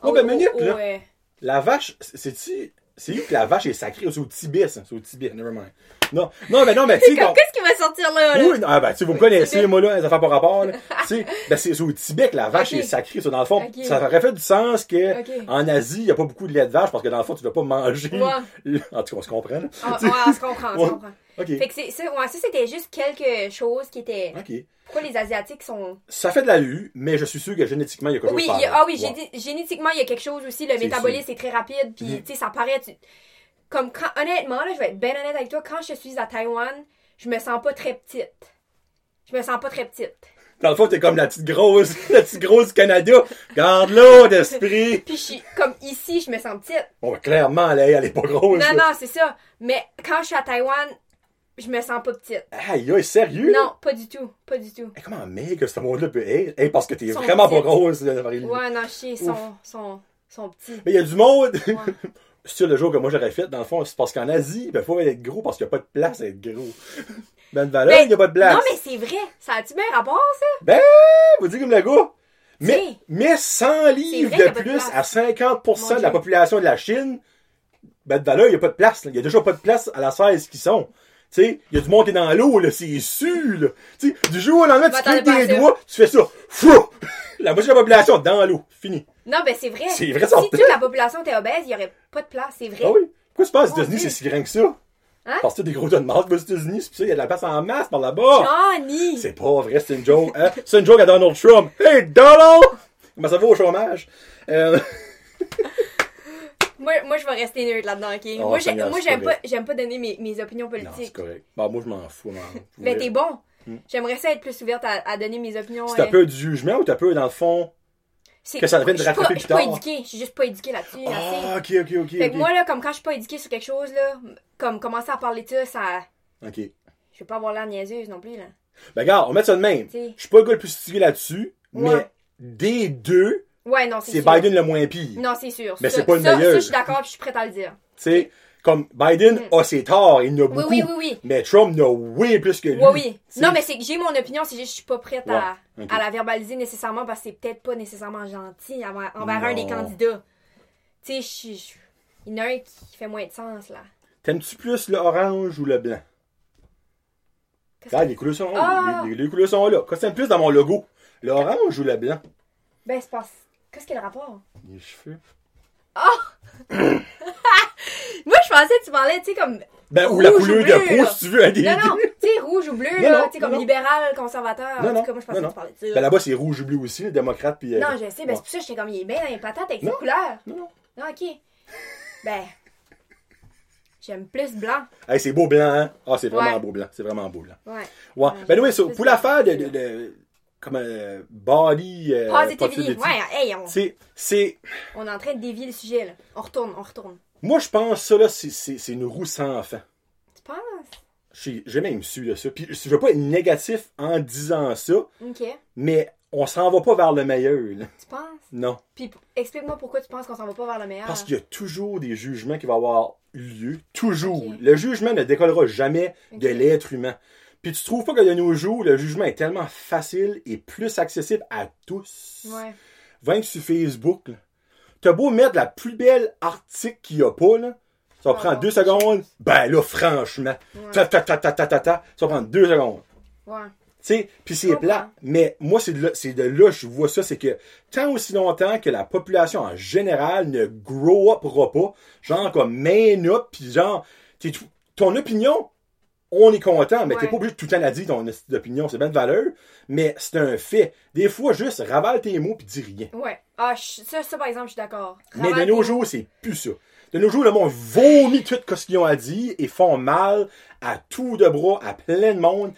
Ouais, ben, minute, là. euh, La vache, c'est-tu. C'est où que la vache est sacrée? C'est au Tibet, ça. C'est au Tibet, nevermind. Non, non, mais non, mais tu sais, Qu'est-ce qui va sortir là? là? Oui, non, ah ben, tu vous me connaissez, moi, là, ça fait pas rapport, là. (laughs) tu sais, ben, c'est au Tibet que la vache est sacrée. Ça, dans le fond, ça aurait fait du sens que, en Asie, il n'y a pas beaucoup de lait de vache parce que dans le fond, tu ne dois pas manger. Ouais. (laughs) En tout cas, on se comprend, là. Ah, (laughs) ouais, on se comprend, on se comprend. OK. Fait que c'est, ça, ouais, ça, c'était juste quelque chose qui était. OK. Pourquoi les Asiatiques sont. Ça fait de la lue, mais je suis sûr que génétiquement, il y a quelque Oui, chose par ah oui, génétiquement, il y a quelque chose aussi. Le métabolisme est très rapide. Puis, Mhm. tu sais, ça paraît. tu- Comme quand, honnêtement, là, je vais être bien honnête avec toi, quand je suis à Taïwan, je me sens pas très petite. Je me sens pas très petite. Dans le fond, t'es comme la petite grosse, (laughs) la petite grosse du Canada. Garde l'eau d'esprit. (laughs) Puis, je suis comme ici, je me sens petite. Bon, clairement, elle, elle est pas grosse. Non, là. non, c'est ça. Mais quand je suis à Taïwan, je me sens pas petite. Aïe, aïe, sérieux? Non, pas du tout. Pas du tout. Hey, comment mec ce monde-là peut être? Hey, parce que t'es vraiment pas grosse, là. Ouais, non, sais, ils sont, sont, sont petits. Mais il y a du monde. Ouais. (laughs) C'est le jour que moi j'aurais fait, dans le fond, c'est parce qu'en Asie, il faut être gros parce qu'il n'y a pas de place à être gros. (laughs) Ben de valeur, Ben, il n'y a pas de place. Non, mais c'est vrai. Ça a-tu bien rapport, ça? Ben, vous dites comme le gars. Mais, mais 100 livres de plus à 50% Mon de la population de la Chine, ben de valeur, il n'y a pas de place. Il n'y a déjà pas de place à la 16 qui sont. Tu sais, il y a du monde qui est dans l'eau, là, c'est sûr, là. Tu sais, du jour au lendemain, tu cliques tes doigts, tu fais ça. Fou! (laughs) La moitié de la population dans l'eau. Fini. Non, ben c'est vrai. C'est vrai, ça Si toute la population était obèse, il n'y aurait pas de place, c'est vrai. Ah oui? Pourquoi tu penses aux États-Unis, c'est si grand que ça? Hein? Parce que des gros tas de aux États-Unis, c'est ça il y a de la place en masse par là-bas. Johnny! C'est pas vrai, c'est une joke. Hein? (laughs) C'est une joke à Donald Trump. Hey, Donald! Comment ça va au chômage? Euh, (laughs) Moi, moi, je vais rester nerd là-dedans, ok? Oh, moi, c'est j'aime pas, j'aime pas donner mes, mes opinions non, c'est politiques. correct. Bah, moi, je m'en fous. Ben, t'es bon. Hmm. J'aimerais ça être plus ouverte à, à donner mes opinions. T'as euh, du jugement ou t'as peur, dans le fond. c'est- que ça devienne je suis pas- rattrapé Je suis plus pas tard? éduquée. Je suis juste pas éduquée là-dessus. Ah, ok, ok, ok. Fait que moi, là, comme quand je suis pas éduquée sur quelque chose, là, comme commencer à parler de ça, ça. Ok. Je vais pas avoir l'air niaiseuse non plus, là. Ben, regarde, on mettre ça de même. Je suis pas le gars le plus stické là-dessus, mais des deux, Ouais, non, c'est c'est sûr. Biden le moins pire. Non, c'est sûr. Mais Ça- c'est pas le ça- meilleur. Ça, je suis d'accord, puis je suis prête à le dire. Tu sais, Comme Biden a ses torts, il en a Oui, beaucoup. oui, oui, oui. Mais Trump en a way plus que lui. Oui, oui. Non, mais c'est que j'ai mon opinion, c'est juste que je suis pas prête à, Ouais, ok. à la verbaliser nécessairement parce que c'est peut-être pas nécessairement gentil envers, envers un des Non. candidats. Tu sais, je- je- il y en a un qui fait moins de sens, là. T'aimes-tu plus le orange ou le blanc? Qu'est-ce Ah, que- les couleurs sont Ah! les, les- les couleurs sont là. Qu'est-ce que t'aimes plus dans mon logo? Le orange ou le blanc? Ben, c'est pas... Qu'est-ce qu'il y a le rapport? Les cheveux. (laughs) Moi, je pensais que tu parlais, tu sais, comme... Ben, ou la couleur de peau, si tu veux, un des Non, non, tu sais, rouge ou bleu, Non, là, tu sais, comme non. libéral, conservateur. Non, en non, tout cas, moi, je pensais non, que tu parlais de ça. Ben, là-bas, c'est rouge ou bleu aussi, le démocrate. Puis, euh, Non, je sais, ben, c'est pour ça que j'étais comme, il est bien dans les patates avec ses couleurs. Non, non. Non, ok. Ben, j'aime plus blanc. Hey, c'est beau blanc, hein? Ah, c'est vraiment Ouais. beau blanc. C'est vraiment beau blanc. Ouais. Ouais. Ouais, Ben, oui, plus pour l'affaire de, de, blanc. de- comme euh, body. euh, Positivity. positivity, Ouais, hey, on, C'est, on est en train de dévier le sujet, là. On retourne, on retourne. moi, je pense ça, là, c'est, une roue sans fin. Tu penses? J'ai, même su de ça. Puis, je veux pas être négatif en disant ça, Ok. mais on s'en va pas vers le meilleur, là. Tu penses? Non. Puis explique-moi pourquoi tu penses qu'on s'en va pas vers le meilleur. Parce qu'il y a toujours des jugements qui vont avoir lieu. Toujours. Le jugement ne décollera jamais de l'être humain. Puis tu trouves pas que de nos jours, le jugement est tellement facile et plus accessible à tous. Ouais. Va sur Facebook, là. T'as beau mettre la plus belle article qu'il y a pas, là. Ça va Ah, prendre deux secondes. Ben là, franchement. Ouais. Ta, ta, ta, ta, ta, ta, ta. Ça va prendre deux secondes. Ouais. Tu sais, puis c'est plat. Mais moi, c'est de, là, c'est de là que je vois ça, c'est que tant aussi longtemps que la population en général ne grow upera pas, genre comme main up, puis genre, ton opinion, on est content, mais t'es pas obligé de tout le temps la dire, ton esti d'opinion, c'est bien de valeur, mais c'est un fait. Des fois, juste ravale tes mots puis dis rien. Ouais. Ah, je- ça, ça, par exemple, je suis d'accord. Mais de nos jours, c'est plus ça. De nos jours, le monde vomit tout ce qu'ils ont à dire et font mal à tout de bras, à plein de monde.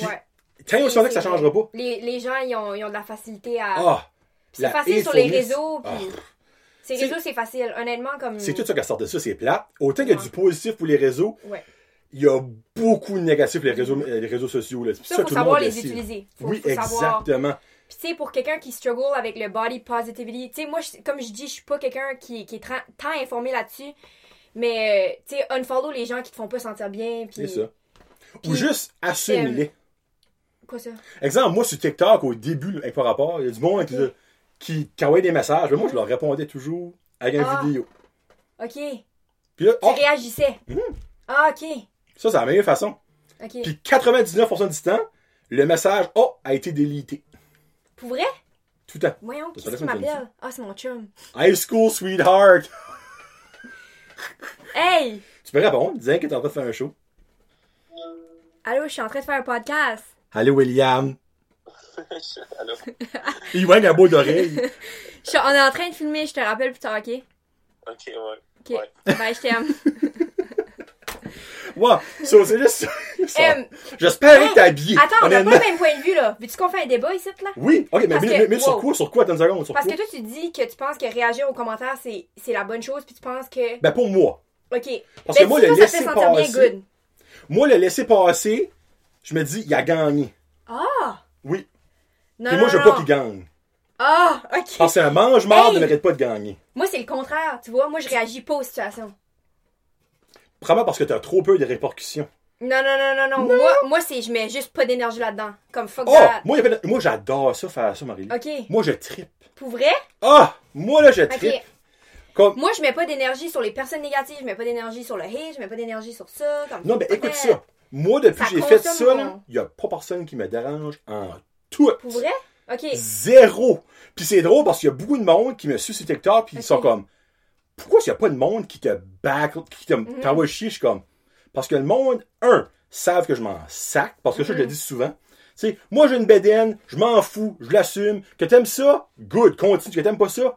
Ouais. tant longtemps que ça changera pas. Les, les gens, ils ont, ils ont de la facilité à. Ah! c'est facile sur les réseaux. Puis... Ah. Ces réseaux, c'est facile. Honnêtement, comme. C'est tout ça qui sort de ça, c'est plat. Autant qu'il y a Ouais. du positif pour les réseaux, Ouais. Il y a beaucoup de négatifs les réseaux, euh, les réseaux sociaux. Là. Ça, faut tout le savoir monde le les sait. utiliser. Faut, oui, faut savoir. exactement. Puis tu sais, pour quelqu'un qui struggle avec le body positivity, tu sais, moi, je- comme je dis, je suis pas quelqu'un qui, qui est tant informé là-dessus. Mais, euh, tu sais, unfollow les gens qui te font pas sentir bien. Puis... C'est ça. Ou juste assume-les. Quoi ça? Exemple, moi sur TikTok, au début, avec par rapport, il y a du monde qui, qui, qui envoyait des messages. Mais moi, je leur répondais toujours avec une Ah. vidéo. Ok. Tu Puis là, oh, réagissais. Mhm. Ah, ok. Ça, c'est la meilleure façon. Ok. Puis 99% du temps, le message oh, a été délité. Pour vrai? Tout le temps. Voyons, qui m'appelle? Ah, c'est mon chum. High school sweetheart. (laughs) Hey! Tu peux répondre, disant que t'es en train de faire un show. Allô, je suis en train de faire un podcast. Allô, William. (laughs) Allô? (laughs) Il voit un bout d'oreille. On est en train de filmer, je te rappelle plus tard, ok? Ok, ouais. Ok. Ouais. Bye, je t'aime. Ouais, so, c'est juste ça. (laughs) J'espère hey, que t'es habillé. Attends, on n'a pas le même point de vue, là. Veux-tu qu'on fasse un débat ici, là? Oui, ok, mais, mais, que- sur wow. quoi? Sur quoi? Attends une seconde. Sur Parce quoi? que toi, tu dis que tu penses que réagir aux commentaires, c'est la bonne chose, puis tu penses que. Ben, pour moi. Ok. Parce Ben, que moi, si le fait laisser passer. Moi, le laisser passer, je me dis, il a gagné. Ah! Oui. Non, Et non, moi, je veux non. pas qu'il gagne. Ah! Ok. Parce qu'un mange-marde Hey! ne mérite pas de gagner. Moi, c'est le contraire, tu vois. Moi, je réagis pas aux situations. Probablement parce que t'as trop peur des répercussions. Non, non, non, non, non. Moi, moi c'est je mets juste pas d'énergie là-dedans. Comme fuck Oh! that. Moi, y de- j'adore ça, faire ça, Marie. Ok. Moi, je trippe. Pour vrai? Ah! Moi, là, je. Ok. Comme... Moi, je mets pas d'énergie sur les personnes négatives, je mets pas d'énergie sur le hate, je mets pas d'énergie sur ça. Comme Non, mais écoute ça. Moi, depuis Ça que j'ai fait consomme ça, mon- il y a pas personne qui me dérange en tout. Pour vrai? Ok. Zéro. Puis c'est drôle parce qu'il y a beaucoup de monde qui me suit sur TikTok puis ils Ok. sont comme pourquoi il n'y a pas de monde qui te back qui te Mhm. t'envoie chier? Je suis comme parce que le monde un savent que je m'en sac parce que ça je Mhm. le dis souvent tu sais moi j'ai une bédaine je m'en fous je l'assume que t'aimes ça good continue que t'aimes pas ça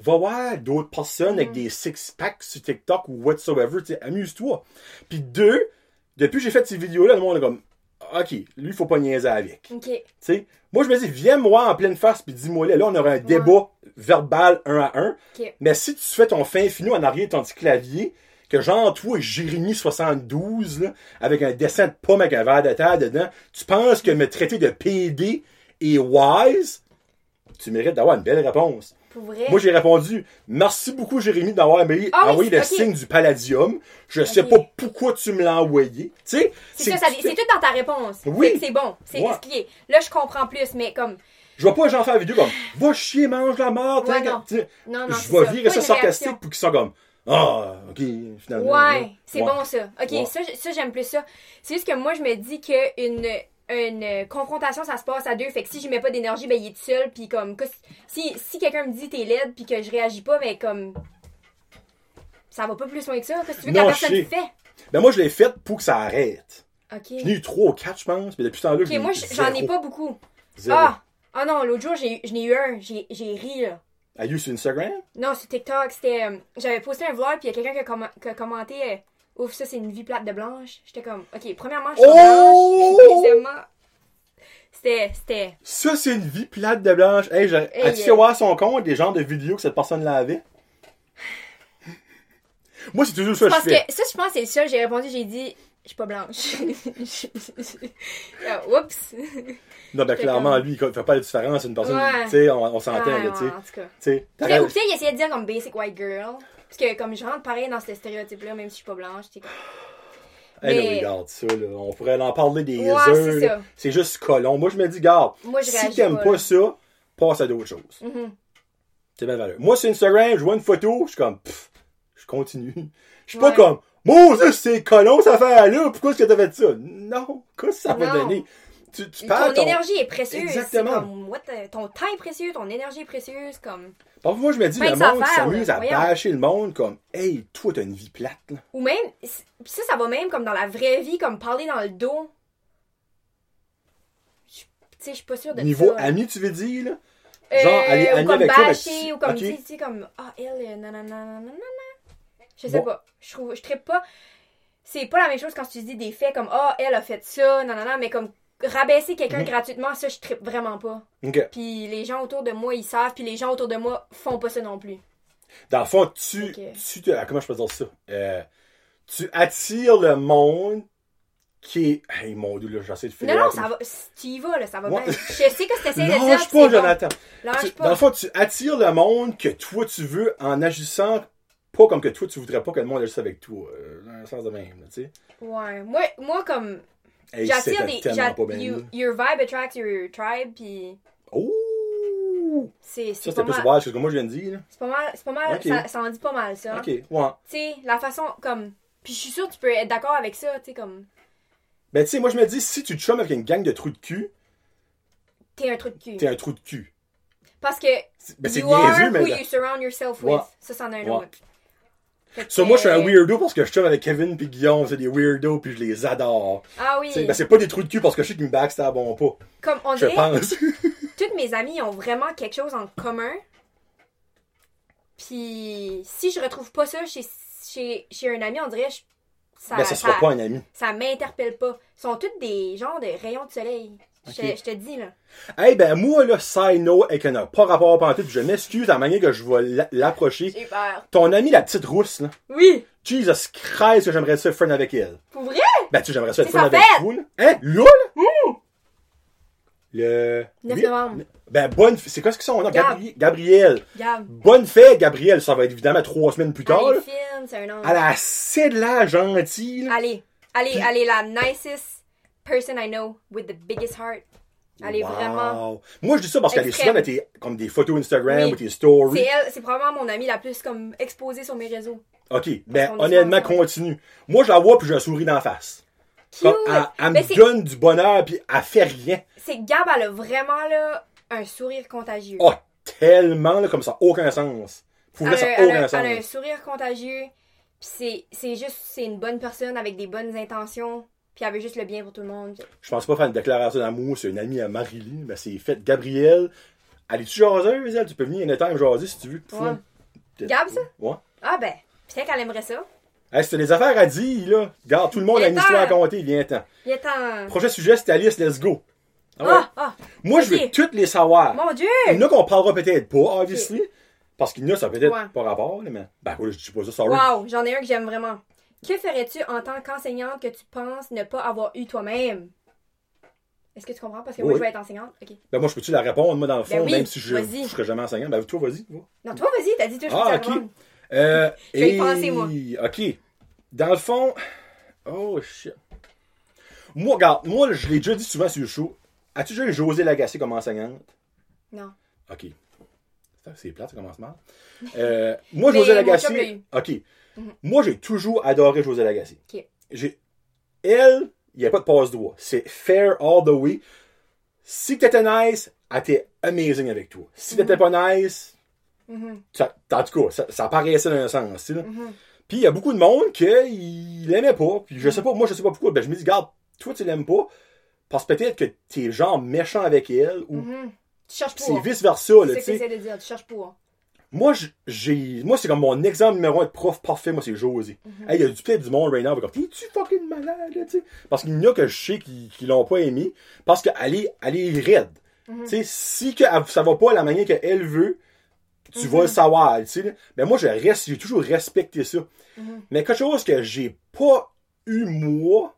va voir d'autres personnes Mhm. avec des six packs sur TikTok ou whatsoever amuse-toi puis deux depuis que j'ai fait ces vidéos là le monde est comme ok lui faut pas niaiser avec moi, je me dis, viens-moi en pleine face puis dis-moi là. Là, on aura un débat verbal un à un. Mais si tu fais ton fin finot en arrière de ton petit clavier, que genre toi, Jérémy 72, là, avec un dessin de pomme avec un verre de terre dedans, tu penses que me traiter de PD et wise, tu mérites d'avoir une belle réponse. Pour vrai. Moi, j'ai répondu Merci beaucoup, Jérémy, d'avoir envoyé, Ah oui, envoyé le signe du palladium. Je sais pas pourquoi tu me l'as envoyé. Tu sais, c'est tout dans ta réponse. Oui. C'est bon, c'est Ouais. expliqué. Là, je comprends plus, mais comme. Je vois pas gens faire la vidéo comme (sighs) Va chier, mange la merde. Ouais, non. Non, non, Je vais virer ça sarcastique pour qu'ils soient comme Ah, ok, finalement. Ouais, c'est Ouais. bon ça. Ok, ça, ça j'aime plus ça. C'est juste que moi, je me dis que une, une confrontation, ça se passe à deux. Fait que si je mets pas d'énergie, ben il est tout seul. Puis comme, si, si quelqu'un me dit t'es laide, puis que je réagis pas, mais comme. Ça va pas plus loin que ça. Qu'est-ce que tu veux que la je personne fait? Ben, moi, je l'ai fait pour que ça arrête. Ok. J'en ai eu trois ou quatre, je pense. Mais depuis ce temps-là, moi, j'en ai pas beaucoup. Zéro. Ah! Ah non, l'autre jour, j'ai j'en ai eu un. J'ai ri, là. Are you sur Instagram? Non, sur TikTok, c'était. euh, J'avais posté un vlog, puis il y a quelqu'un qui, a commen- qui a commenté euh, Ouf, ça, c'est une vie plate de blanche. J'étais comme, ok, premièrement, je suis Oh! blanche. Deuxièmement, c'était. C'était. Ça, c'est une vie plate de blanche. Hey, Hey, as-tu euh, fait voir son compte des genres de vidéos que cette personne-là avait? (sighs) Moi, c'est toujours ça que je Parce fais. que ça, je pense, c'est le seul. J'ai répondu, j'ai dit, je suis pas blanche. Ah, (laughs) Oups. Non, ben clairement, comme- lui, il fait pas la différence. C'est une personne, Ouais. tu sais, on, on s'entend, Ouais, tu sais. en tout cas. Ou peut-être, il essayait de dire comme basic white girl. Parce que comme je rentre pareil dans ce stéréotype-là, même si je suis pas blanche, t'es comme. Hey, mais- non, regarde ça, là. On pourrait en parler des Ouais, heures. c'est là. juste colon. Moi, je me dis, garde, si t'aimes pas, pas, là. ça, passe à d'autres choses. Mhm. C'est bien valeur. Moi, sur Instagram, je vois une photo, je suis comme, pff, je continue. Je suis pas comme, Moses, c'est colon, ça fait là, pourquoi est-ce que t'as fait ça? Non, qu'est-ce que ça va donner? Tu, tu Ton parles ton... énergie est précieuse. Exactement. Comme, what ton temps est précieux, ton énergie est précieuse. Comme... Parfois, moi, je me dis, le de monde s'amuse à bâcher le monde comme, hey, toi, t'as une vie plate, là. Ou même, ça, ça va même comme dans la vraie vie, comme parler dans le dos. Je- Tu sais, je suis pas sûre de Niveau ça. ami, tu veux dire, là? Euh, genre, aller- ou comme bâcher, ou comme, tu sais, comme, ah, elle, euh, nanana, nanana. Je sais Bon. pas. Je trouve, je trippe pas. C'est pas la même chose quand tu dis des faits comme, ah, elle a fait ça, nanana, mais comme, rabaisser quelqu'un Mhm. gratuitement, ça, je trippe vraiment pas. OK. Puis les gens autour de moi, ils savent, puis les gens autour de moi font pas ça non plus. Dans le fond, tu, tu comment je peux dire ça? Euh, tu attires le monde qui est, hey, mon dieu, là, j'essaie de faire. Non, non, ça va. Tu y vas, là, ça va bien. Je sais que ce que t'essayes de dire. Lâche c'est pas, bon. Jonathan. Lâche Tu- pas. dans le fond, tu attires le monde que toi tu veux en agissant pas comme que toi tu voudrais pas que le monde agisse avec toi. Euh, dans le sens de même, là, tu sais. Ouais. Moi, moi comme. Hey, J'attire c'était des. tellement j'a- pas bien. you- là. your vibe attracts your tribe, puis Oh! c'est Ça, c'est c'était pas plus wild que ce que moi je viens de dire. là. C'est pas mal. C'est pas mal. Ça, ça en dit pas mal, ça. Ok, ouais. Tu sais, la façon comme. Puis je suis sûre que tu peux être d'accord avec ça, tu sais, comme. Ben, tu sais, moi je me dis, si tu te chummes avec une gang de trous de cul, T'es un truc de cul. t'es un trou de cul. Parce que. C'est- Ben, c'est you are niaiseux, who you surround yourself with. Ouais. Ça, c'en a un Ouais. autre. Ça, moi, je suis un weirdo parce que je chum avec Kevin puis Guillaume, c'est des weirdos puis je les adore. Ah oui. Ben, c'est pas des trous de cul parce que je sais qu'ils me backstabberont pas. Comme on Je dirait. pense. (laughs) toutes mes amies ont vraiment quelque chose en commun. Puis si je retrouve pas ça chez, chez, chez un ami, on dirait je- ça, ben, ça sera ça, pas un ami. ça m'interpelle pas. Ils sont toutes des genres de rayons de soleil. Je, te dis là. Hey, ben, moi, là, side note, et que n'a pas rapport à pantoute, puis je m'excuse à la manière que je vais l'a- l'approcher. J'ai peur. Ton amie, la petite rousse, là. Oui. Jesus Christ, que j'aimerais ça être friend avec elle. Pour vrai? Ben, tu j'aimerais ça être friend avec vous, là. Hein? Là? Le. 9 huit- novembre. Ben, bonne. C'est quoi ce que son nom? Gab. Gabri- Gabriel. Gab. Bonne fête, Gabriel. Ça va être évidemment trois semaines plus tard, est fine, c'est un nom. Elle a assez de l'air gentille. Allez. Allez, Puis- est la nicest person I know with the biggest heart. Elle est Wow. vraiment. Moi, je dis ça parce qu'elle est souvent dans tes, comme des photos Instagram Oui. ou tes stories. C'est elle, c'est probablement mon amie la plus comme exposée sur mes réseaux. Ok, ben, honnêtement, continue. Moi, je la vois puis je la souris d'en face. Cute! Comme, elle, elle Mais me donne du bonheur puis elle fait rien. c'est Gab, elle a vraiment là un sourire contagieux. Oh, tellement, là, comme ça, aucun sens. Pour elle, ça a, n'a elle aucun elle a un sens. sourire contagieux. Puis c'est, c'est juste, c'est une bonne personne avec des bonnes intentions. Puis elle veut juste le bien pour tout le monde. Je pense pas faire une déclaration d'amour sur une amie à Marilyn, mais c'est fait. Gabrielle, elle est-tu jaseuse, elle? Tu peux venir anytime jaser si tu veux. Ouais. Gab, ça? Ouais. Ah ben, peut-être qu'elle aimerait ça. Hey, c'était des affaires à dire, là. Regarde, tout le monde a une histoire à compter, viens-t'en. Il est en. Prochain sujet, c'est Alice, let's go. Ah ouais. Ah, ah, Moi, je veux toutes les savoir. mon Dieu! Il y en a qu'on parlera peut-être pas, obviously. Parce qu'il y en a, ça peut être Ouais. pas rapport, mais. Ben, quoi, je dis pas ça, sorry. Wow, j'en ai un que j'aime vraiment. Que ferais-tu en tant qu'enseignante que tu penses ne pas avoir eu toi-même? Est-ce que tu comprends? Parce que Oui. moi, je vais être enseignante. OK. Ben, moi, je peux-tu la répondre, moi, dans le fond, Ben oui, même si je ne serais jamais enseignant? Ben, toi, vas-y. va. Non, toi, vas-y, t'as dit toi, je Ah, peux ok. répondre. Euh, (laughs) Je vais y et- penser, moi. OK. Dans le fond... Oh, shit. Moi, regarde, moi, je l'ai déjà dit souvent sur le show. As-tu déjà eu José Lagacé comme enseignante? Non. OK. C'est- plate, ça commence mal. Euh, moi, José Lagacé... eu. Mhm. Moi, j'ai toujours adoré José Lagacé. Elle, il n'y a pas de passe-doigt. C'est fair all the way. Si t'étais nice, elle était amazing avec toi. Si t'étais pas nice, Mhm. ça, en tout cas, ça, ça apparaissait dans un sens. Mhm. Puis il y a beaucoup de monde qui l'aimait pas. Puis je sais pas, moi je sais pas pourquoi. Ben je me dis, garde, toi tu l'aimes pas. Parce que peut-être que t'es genre méchant avec elle. Ou Mhm. Tu cherches c'est pour. vice versa. C'est Là, tu que sais. t'essaies de dire. Tu cherches pour. Moi, j'ai. Moi, c'est comme mon exemple numéro un de prof parfait, moi, c'est José. Mhm. Hey, il y a du peut-être du monde right now, comme, t'es-tu fucking malade, tu sais? Parce qu'il y en a que je sais qui, qui l'ont pas aimé, parce qu'elle est, elle est raide. Mhm. Tu sais, si que, ça va pas à la manière qu'elle veut, tu Mhm. vas le savoir, tu sais. Mais moi, je reste, j'ai toujours respecté ça. Mhm. Mais quelque chose que j'ai pas eu, moi,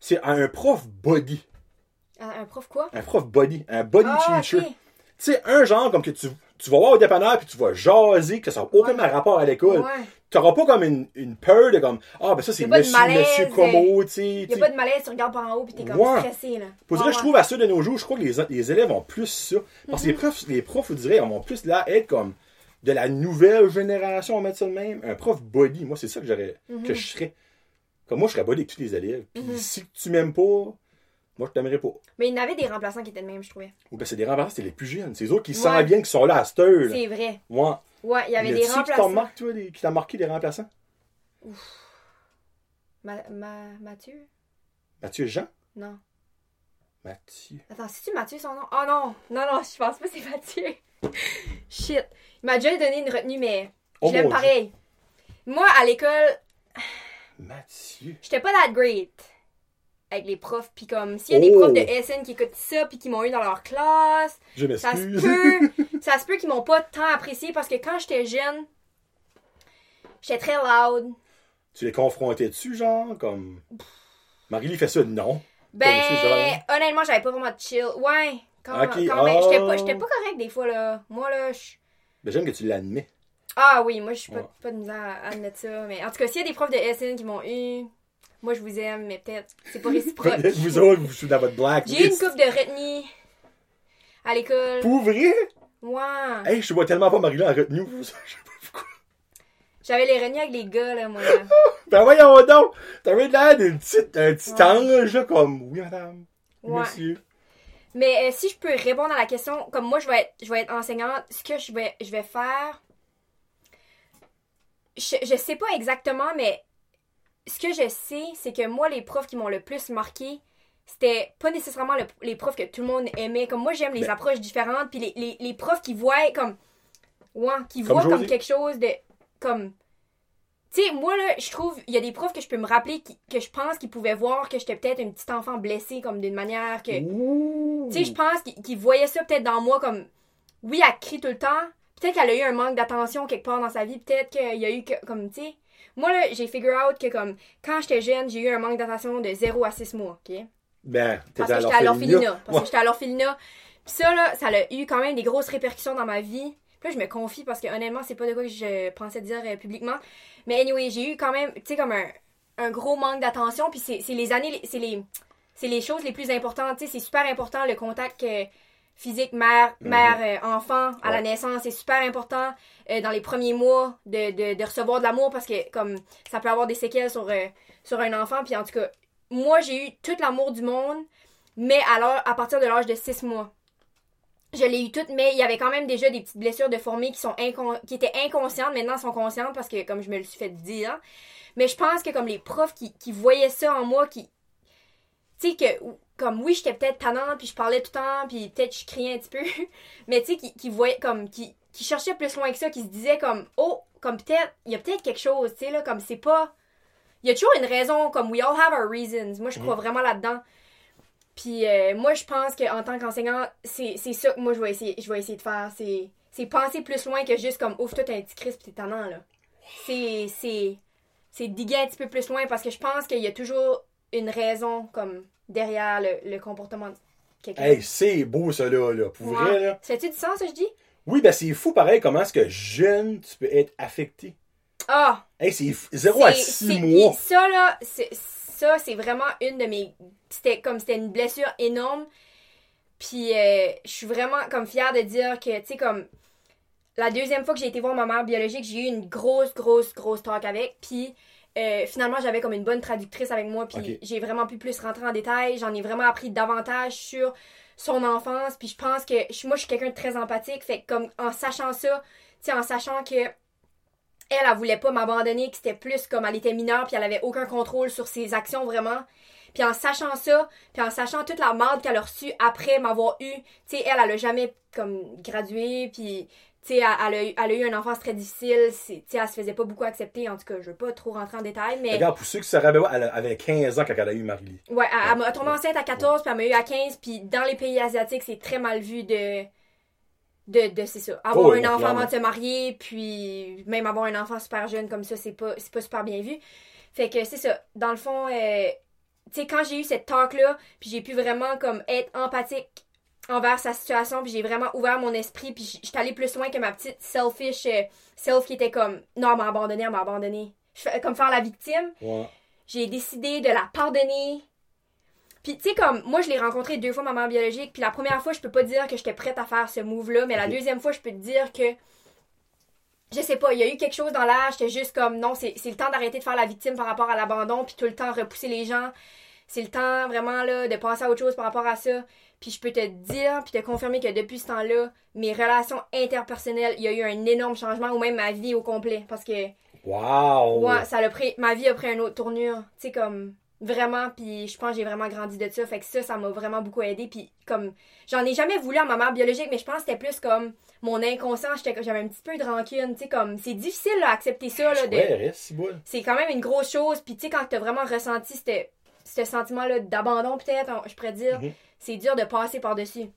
c'est un prof body. Un, un prof quoi? Un prof body. Un body Ah, teacher. Tu sais, un genre comme que tu, tu vas voir au dépanneur puis tu vas jaser, que ça n'a aucun Ouais. rapport à l'école. Ouais. T'auras pas comme une, une peur de comme, ah ben ça c'est a monsieur, monsieur euh, Como, tu sais. Y a tu sais. pas de malaise, tu regardes par en haut pis t'es comme Ouais. stressé, là. Pour dire, je trouve à ça de nos jours, je crois que les, les élèves ont plus ça. Parce que les profs, les profs, vous direz, ont plus là être comme de la nouvelle génération, on va mettre ça de même. Un prof body, moi c'est ça que j'aurais, que je serais. Comme moi, je serais body avec tous les élèves. Puis Mhm. si tu m'aimes pas, moi je t'aimerais pas. Mais il y en avait des remplaçants qui étaient de même, je trouvais. Ou ben c'est des remplaçants, c'est les plus jeunes. C'est eux autres qui Ouais. savent bien qui sont là à cette heure. C'est vrai. Moi, Ouais, il y avait des qui remplaçants. marqué, toi, les- qui t'a marqué des remplaçants? Ma, ma- Mathieu? Mathieu Jean? Non. Mathieu. Attends, c'est-tu Mathieu son nom? Oh non! Non, non, je pense pas que c'est Mathieu. (laughs) Shit. Il m'a déjà donné une retenue, mais je Oh l'aime Dieu. pareil. Moi, à l'école, Mathieu. j'étais pas that great avec les profs. Puis comme, s'il y a des Oh. profs de SN qui écoutent ça puis qui m'ont eu dans leur classe, Je ça se peut, (laughs) ça se peut qu'ils m'ont pas tant apprécié parce que quand j'étais jeune, j'étais très loud. Tu les confrontais dessus, genre, comme? Marie-Lee fait ça, non. Ben, genre- honnêtement, j'avais pas vraiment de chill. Ouais, quand, même. J'étais pas, j'étais pas correct des fois, là. Moi, là, je... Ben, j'aime que tu l'admets. Ah oui, moi, je suis pas, Ouais. pas de misère à admettre ça. Mais en tout cas, s'il y a des profs de SN qui m'ont eu, moi, je vous aime, mais peut-être, c'est pas réciproque. (laughs) vous autres, vous dans votre black J'ai une coupe de retenue à l'école. Pour vrai? Ouais. Hey, je vois tellement pas Marie-Lee en retenue. Je sais pas pourquoi. J'avais les retenues avec les gars, là, moi. (laughs) Ben, voyons donc. T'avais l'air d'un petit, un petit Ouais. ange, là, comme. Oui, madame. Ouais. Monsieur. Mais euh, si je peux répondre à la question, comme moi je vais être, je vais être enseignante, ce que je vais, je vais faire, je, je sais pas exactement, mais ce que je sais, c'est que moi les profs qui m'ont le plus marqué, c'était pas nécessairement le- les profs que tout le monde aimait. Comme moi j'aime les Ben- approches différentes, puis les, les, les profs qui voient comme, ouais, qui Comme voient comme quelque chose de, comme, tu sais, moi là, je trouve, il y a des profs que je peux me rappeler qui- que je pense qu'ils pouvaient voir que j'étais peut-être une petite enfant blessée, comme d'une manière que. Tu sais, je pense qu'il qu'il voyait ça peut-être dans moi comme. Oui, elle crie tout le temps. Peut-être qu'elle a eu un manque d'attention quelque part dans sa vie. Peut-être qu'il y a eu que, comme, tu sais. Moi, là, j'ai figure out que, comme, quand j'étais jeune, j'ai eu un manque d'attention de 0 à 6 mois, OK? Ben, Parce que j'étais à l'orphelinat. Parce Ouais. que j'étais à l'orphelinat. Puis ça, là, ça a eu quand même des grosses répercussions dans ma vie. Puis là, je me confie parce que, honnêtement, c'est pas de quoi que je pensais dire euh, publiquement. Mais anyway, j'ai eu quand même, tu sais, comme un, un gros manque d'attention. Puis c'est les années, c'est les, les choses les plus importantes. Tu sais, c'est super important le contact euh, physique mère, mère, euh, enfant à la naissance. C'est super important euh, dans les premiers mois de, de, de recevoir de l'amour parce que, comme, ça peut avoir des séquelles sur, euh, sur un enfant. Puis en tout cas, moi, j'ai eu tout l'amour du monde, mais alors à partir de l'âge de 6 mois. Je l'ai eu toute, mais il y avait quand même déjà des petites blessures de formées qui sont incon- qui étaient inconscientes, maintenant sont conscientes parce que comme je me le suis fait dire. Mais je pense que comme les profs qui, qui voyaient ça en moi, qui. Tu sais que comme oui, j'étais peut-être tannante, puis je parlais tout le temps, puis peut-être je criais un petit peu. (laughs) mais tu sais, qui, qui voyaient comme. Qui, qui cherchaient plus loin que ça, qui se disaient comme Oh, comme peut-être. Il y a peut-être quelque chose, tu sais, là, comme c'est pas. Il y a toujours une raison, comme we all have our reasons. Moi, je crois vraiment là-dedans. Puis euh, moi, je pense qu'en tant qu'enseignant, c'est ça que moi, je vais essayer, je vais essayer de faire. C'est penser plus loin que juste comme ouf, toi, t'as un petit crisp, t'es tannant, là. C'est c'est c'est diguer un petit peu plus loin parce que je pense qu'il y a toujours une raison comme derrière le, le comportement de quelqu'un. Hey, c'est beau, ça, là, là. Pour Ouais. vrai, là. Ça fait-tu du sens, ça, je dis? Oui, ben, c'est fou, pareil, comment est-ce que jeune, tu peux être affecté. Ah! Hey, c'est f- 0 à C'est- 6 c'est- mois. Ça, là, c'est- ça, c'est vraiment une de mes. C'était comme c'était une blessure énorme. Puis, euh, je suis vraiment comme fière de dire que, tu sais, comme. La deuxième fois que j'ai été voir ma mère biologique, j'ai eu une grosse, grosse, grosse talk avec. Puis, euh, finalement, j'avais comme une bonne traductrice avec moi. Puis, j'ai vraiment pu plus rentrer en détail. J'en ai vraiment appris davantage sur son enfance. Puis, je pense que moi, je suis quelqu'un de très empathique. Fait que, comme en sachant ça, tu sais, en sachant que elle, elle voulait pas m'abandonner, que c'était plus comme elle était mineure, puis elle avait aucun contrôle sur ses actions vraiment. Puis en sachant ça, puis en sachant toute la marde qu'elle a reçue après m'avoir eu, tu sais, elle, elle a jamais comme gradué, puis tu sais, elle, elle a eu, elle a eu une enfance très difficile, tu sais, elle se faisait pas beaucoup accepter, en tout cas, je veux pas trop rentrer en détail, mais Regarde, pour ceux qui se rappellent, elle avait 15 ans quand elle a eu Marie-Lee. ouais, elle, m'a tombé enceinte à 14, puis elle m'a eu à 15, puis dans les pays asiatiques, c'est très mal vu de de, de c'est ça, avoir Oh, un enfant clairement. avant de se marier, puis même avoir un enfant super jeune comme ça, c'est pas pas super bien vu. Fait que c'est ça, dans le fond euh, tu sais quand j'ai eu cette talk là, puis j'ai pu vraiment comme être empathique envers sa situation, puis j'ai vraiment ouvert mon esprit, puis j'étais allée plus loin que ma petite selfish euh, self qui était comme non, elle m'a abandonné, elle m'a abandonné. Comme faire la victime, Ouais. j'ai décidé de la pardonner. Puis, tu sais, comme, moi, je l'ai rencontré deux fois, ma mère biologique. Puis la première fois, je peux pas dire que j'étais prête à faire ce move-là. Mais la deuxième fois, je peux te dire que. Je sais pas, il y a eu quelque chose dans l'air. J'étais juste comme, non, c'est c'est le temps d'arrêter de faire la victime par rapport à l'abandon. Puis tout le temps repousser les gens. C'est le temps, vraiment, là, de penser à autre chose par rapport à ça. Puis je peux te dire, puis te confirmer que depuis ce temps-là, mes relations interpersonnelles, il y a eu un énorme changement, ou même ma vie au complet. Parce que Wow! Ouais, ça l'a pris. Ma vie a pris une autre tournure. Tu sais, comme. Vraiment, puis je pense que j'ai vraiment grandi de ça. Fait que ça, ça m'a vraiment beaucoup aidé. Puis comme. J'en ai jamais voulu à ma mère biologique, mais je pense que c'était plus comme mon inconscient. j'étais- J'avais un petit peu de rancune. Tu sais, comme. C'est difficile, là, accepter ça, là. de- Ouais. C'est quand même une grosse chose. Puis tu sais, quand t'as vraiment ressenti ce sentiment-là d'abandon, peut-être, je pourrais dire, Mhm. C'est dur de passer par-dessus.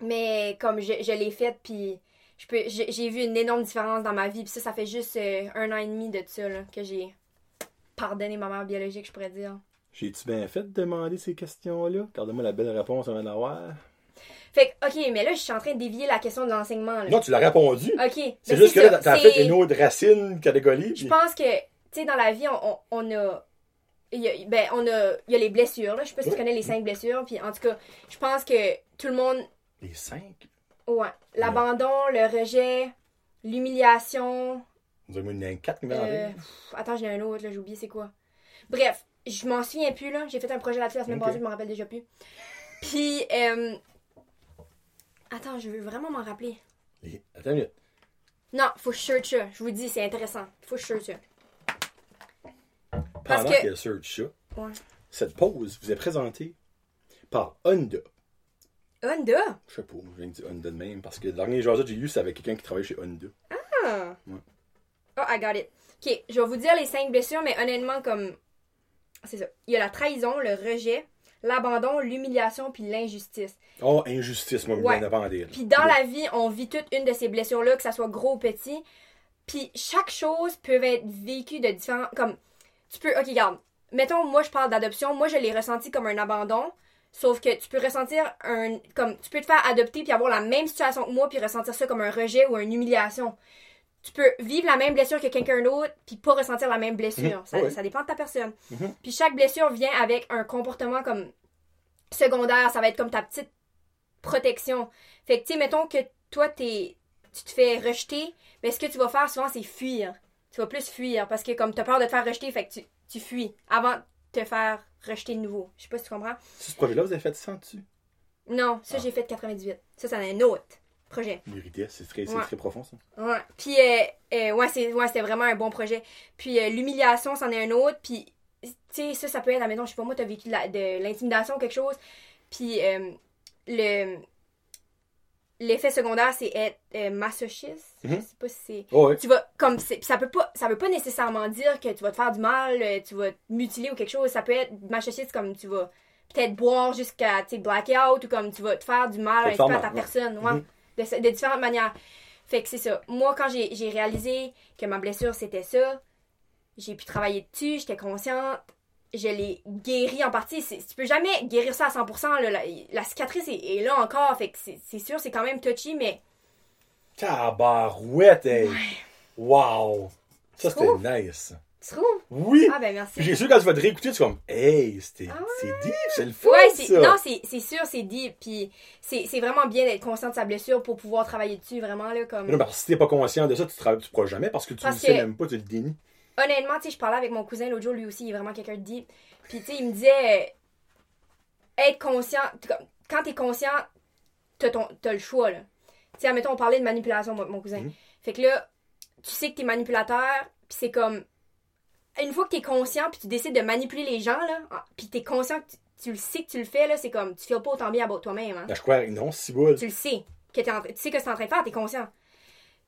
Mais comme je, je l'ai fait, puis je peux j'ai vu une énorme différence dans ma vie. Puis ça, ça fait juste euh, un an et demi de ça là, que j'ai pardonné ma mère biologique, je pourrais dire. J'ai-tu bien fait de demander ces questions-là? Regardez-moi la belle réponse avant d'avoir. Fait que, ok, mais là, je suis en train de dévier la question de l'enseignement. là. Non, tu l'as répondu. Ok. C'est juste que là, t'as fait une autre racine catégorie. Je pense que, tu sais, dans la vie, on, on, on a. il y a- ben, on a. Il y a les blessures, là. Je sais pas si tu connais les cinq blessures. Puis, en tout cas, je pense que tout le monde. Les cinq? Ouais. L'abandon, le rejet, l'humiliation. Vous avez mis une quatre qui euh, attends, j'en ai un autre, là. J'ai oublié c'est quoi. Bref, je m'en souviens plus, là. J'ai fait un projet là-dessus la semaine Ok. passée, je m'en rappelle déjà plus. Puis, euh, Attends, je veux vraiment m'en rappeler. Attends une minute. Non, faut que je search ça. Je vous dis, c'est intéressant. Faut que je ça. Pendant que- qu'elle ça, Ouais. cette pause vous est présentée par Honda. Honda! Je sais pas, je viens de dire Honda de même, parce que le dernier jour que j'ai lu, c'est avec quelqu'un qui travaille chez Honda. Ah. Ouais. Oh, I got it. Ok, je vais vous dire les cinq blessures, mais honnêtement, comme. C'est ça. Il y a la trahison, le rejet, l'abandon, l'humiliation, puis l'injustice. Oh, injustice, moi, Ouais. bien d'elle. Puis dans la vie, on vit toute une de ces blessures-là, que ça soit gros ou petit. Puis chaque chose peut être vécue de différents. Comme. Tu peux. Ok, regarde. Mettons, moi, je parle d'adoption. Moi, je l'ai ressenti comme un abandon. Sauf que tu peux ressentir un. Comme. Tu peux te faire adopter puis avoir la même situation que moi puis ressentir ça comme un rejet ou une humiliation. Tu peux vivre la même blessure que quelqu'un d'autre puis pas ressentir la même blessure. Mhm. Ça, dépend de ta personne. Mhm. Puis chaque blessure vient avec un comportement comme secondaire. Ça va être comme ta petite protection. Fait que, tu sais, mettons que toi, t'es, tu te fais rejeter, mais ce que tu vas faire souvent, c'est fuir. Tu vas plus fuir parce que comme tu as peur de te faire rejeter, fait que tu, tu fuis avant de te faire rejeter de nouveau. Je sais pas si tu comprends. Ce projet-là, vous avez fait ça dessus? Non, ça, Ah. j'ai fait 98. Ça, c'est un autre projet. L'Iridia, c'est très, Ouais. très profond, ça. Ouais. Puis, euh, euh, ouais, c'est, ouais, c'était vraiment un bon projet. Puis, euh, l'humiliation, c'en est un autre. Puis, tu sais, ça, ça peut être, admettons, je sais pas, moi, t'as vécu de l'intimidation ou quelque chose. Puis, euh, le, l'effet secondaire, c'est être euh, masochiste. Mhm. Je sais pas si c'est. Oh. Tu vas, comme, ça peut pas, ça veut pas nécessairement dire que tu vas te faire du mal, euh, tu vas te mutiler ou quelque chose. Ça peut être masochiste comme tu vas peut-être boire jusqu'à, blackout ou comme tu vas te faire du mal un peu à ta ouais. personne. Ouais. Mhm. de, de différentes manières. Fait que c'est ça. Moi, quand j'ai j'ai réalisé que ma blessure, c'était ça, j'ai pu travailler dessus, j'étais consciente. Je l'ai guéri en partie. Tu peux jamais guérir ça à 100%. là. La, la cicatrice est, est là encore. Fait que c'est sûr, c'est quand même touchy, mais Tabarouette, hey. Wow. Ça, Tu c'était nice. tu trouves? Oui. Ah ben merci. J'ai sûr, quand tu vas te réécouter, tu vas comme, hey, c'était Ah c'est deep, c'est le fun, Ouais, ça. non, c'est, sûr, c'est deep. Puis c'est, vraiment bien d'être conscient de sa blessure pour pouvoir travailler dessus, vraiment, là, comme... Non, parce que si t'es pas conscient de ça, tu ne pourras jamais parce que tu ne sais que- même pas, tu le dénies. Honnêtement, tu sais, je parlais avec mon cousin l'autre jour, lui aussi, il est vraiment quelqu'un de deep. Puis, tu sais, il me disait, euh, être conscient, quand t'es conscient, t'as, ton, t'as le choix, là. Tu sais, admettons, on parlait de manipulation, moi, mon cousin. Mhm. Fait que là, tu sais que t'es manipulateur, puis c'est comme, une fois que t'es conscient, puis tu décides de manipuler les gens, là, ah, puis t'es conscient que tu, tu le sais que tu le fais, là, c'est comme, tu fais pas autant bien à toi-même, hein. Ben, je crois, non, si boule. tu le sais que en tu sais que c'est en train de faire, t'es conscient.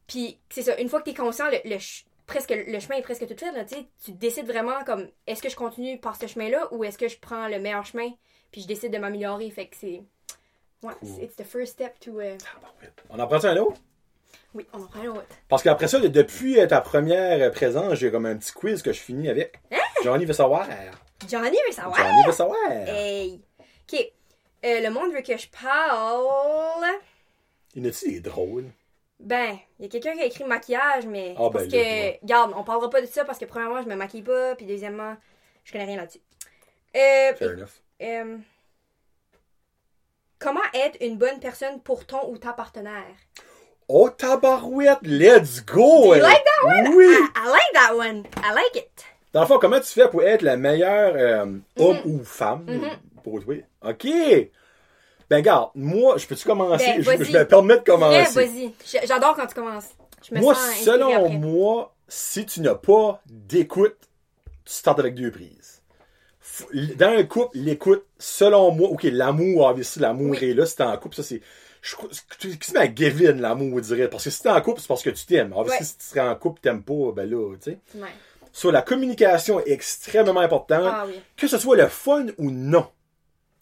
Puis c'est ça, une fois que t'es conscient, le, le presque le chemin est presque tout fait là, tu sais, tu décides vraiment comme est-ce que je continue par ce chemin-là ou est-ce que je prends le meilleur chemin puis je décide de m'améliorer, fait que c'est ouais, Cool. c'est- it's the first step to euh, Tabarouette. On en prend un autre? oui, on en prend un autre. Parce qu'après ça, depuis euh, ta première euh, présence, j'ai comme un petit quiz que je finis avec. Hein? Johnny veut savoir. Johnny veut savoir. Johnny veut savoir. Hey. OK. Euh, le monde veut que je parle. Il y en a-tu des drôles? Ben, il y a quelqu'un qui a écrit maquillage, mais Ah, ben, parce là, que, regarde, on parlera pas de ça parce que premièrement, je me maquille pas, puis deuxièmement, je connais rien là-dessus. Euh, Fair enough. euh, comment être une bonne personne pour ton ou ta partenaire? Oh, tabarouette, let's go! Do you like that one? Oui! I, I like that one. I like it. Dans le fond, comment tu fais pour être la meilleure euh, homme Mhm. ou femme pour toi? OK! Ben, garde, moi, je peux-tu commencer? Ben, je, vas-y. je me permets de Ouais, commencer. vas-y. J- J'adore quand tu commences. Je me Moi, sens selon moi, si tu n'as pas d'écoute, tu startes avec deux prises. Dans un couple, l'écoute, selon moi, ok, l'amour, obviously, l'amour Oui. est là, si t'es en couple, ça c'est. Crois- c'est à Gavin, l'amour, on dirait. Parce que si t'es en couple, c'est parce que tu t'aimes. Obviously, Ouais. si tu serais en couple, t'aimes pas, ben là, tu sais. Ouais. Sur la communication est extrêmement importante, Ah oui. que ce soit le fun ou non.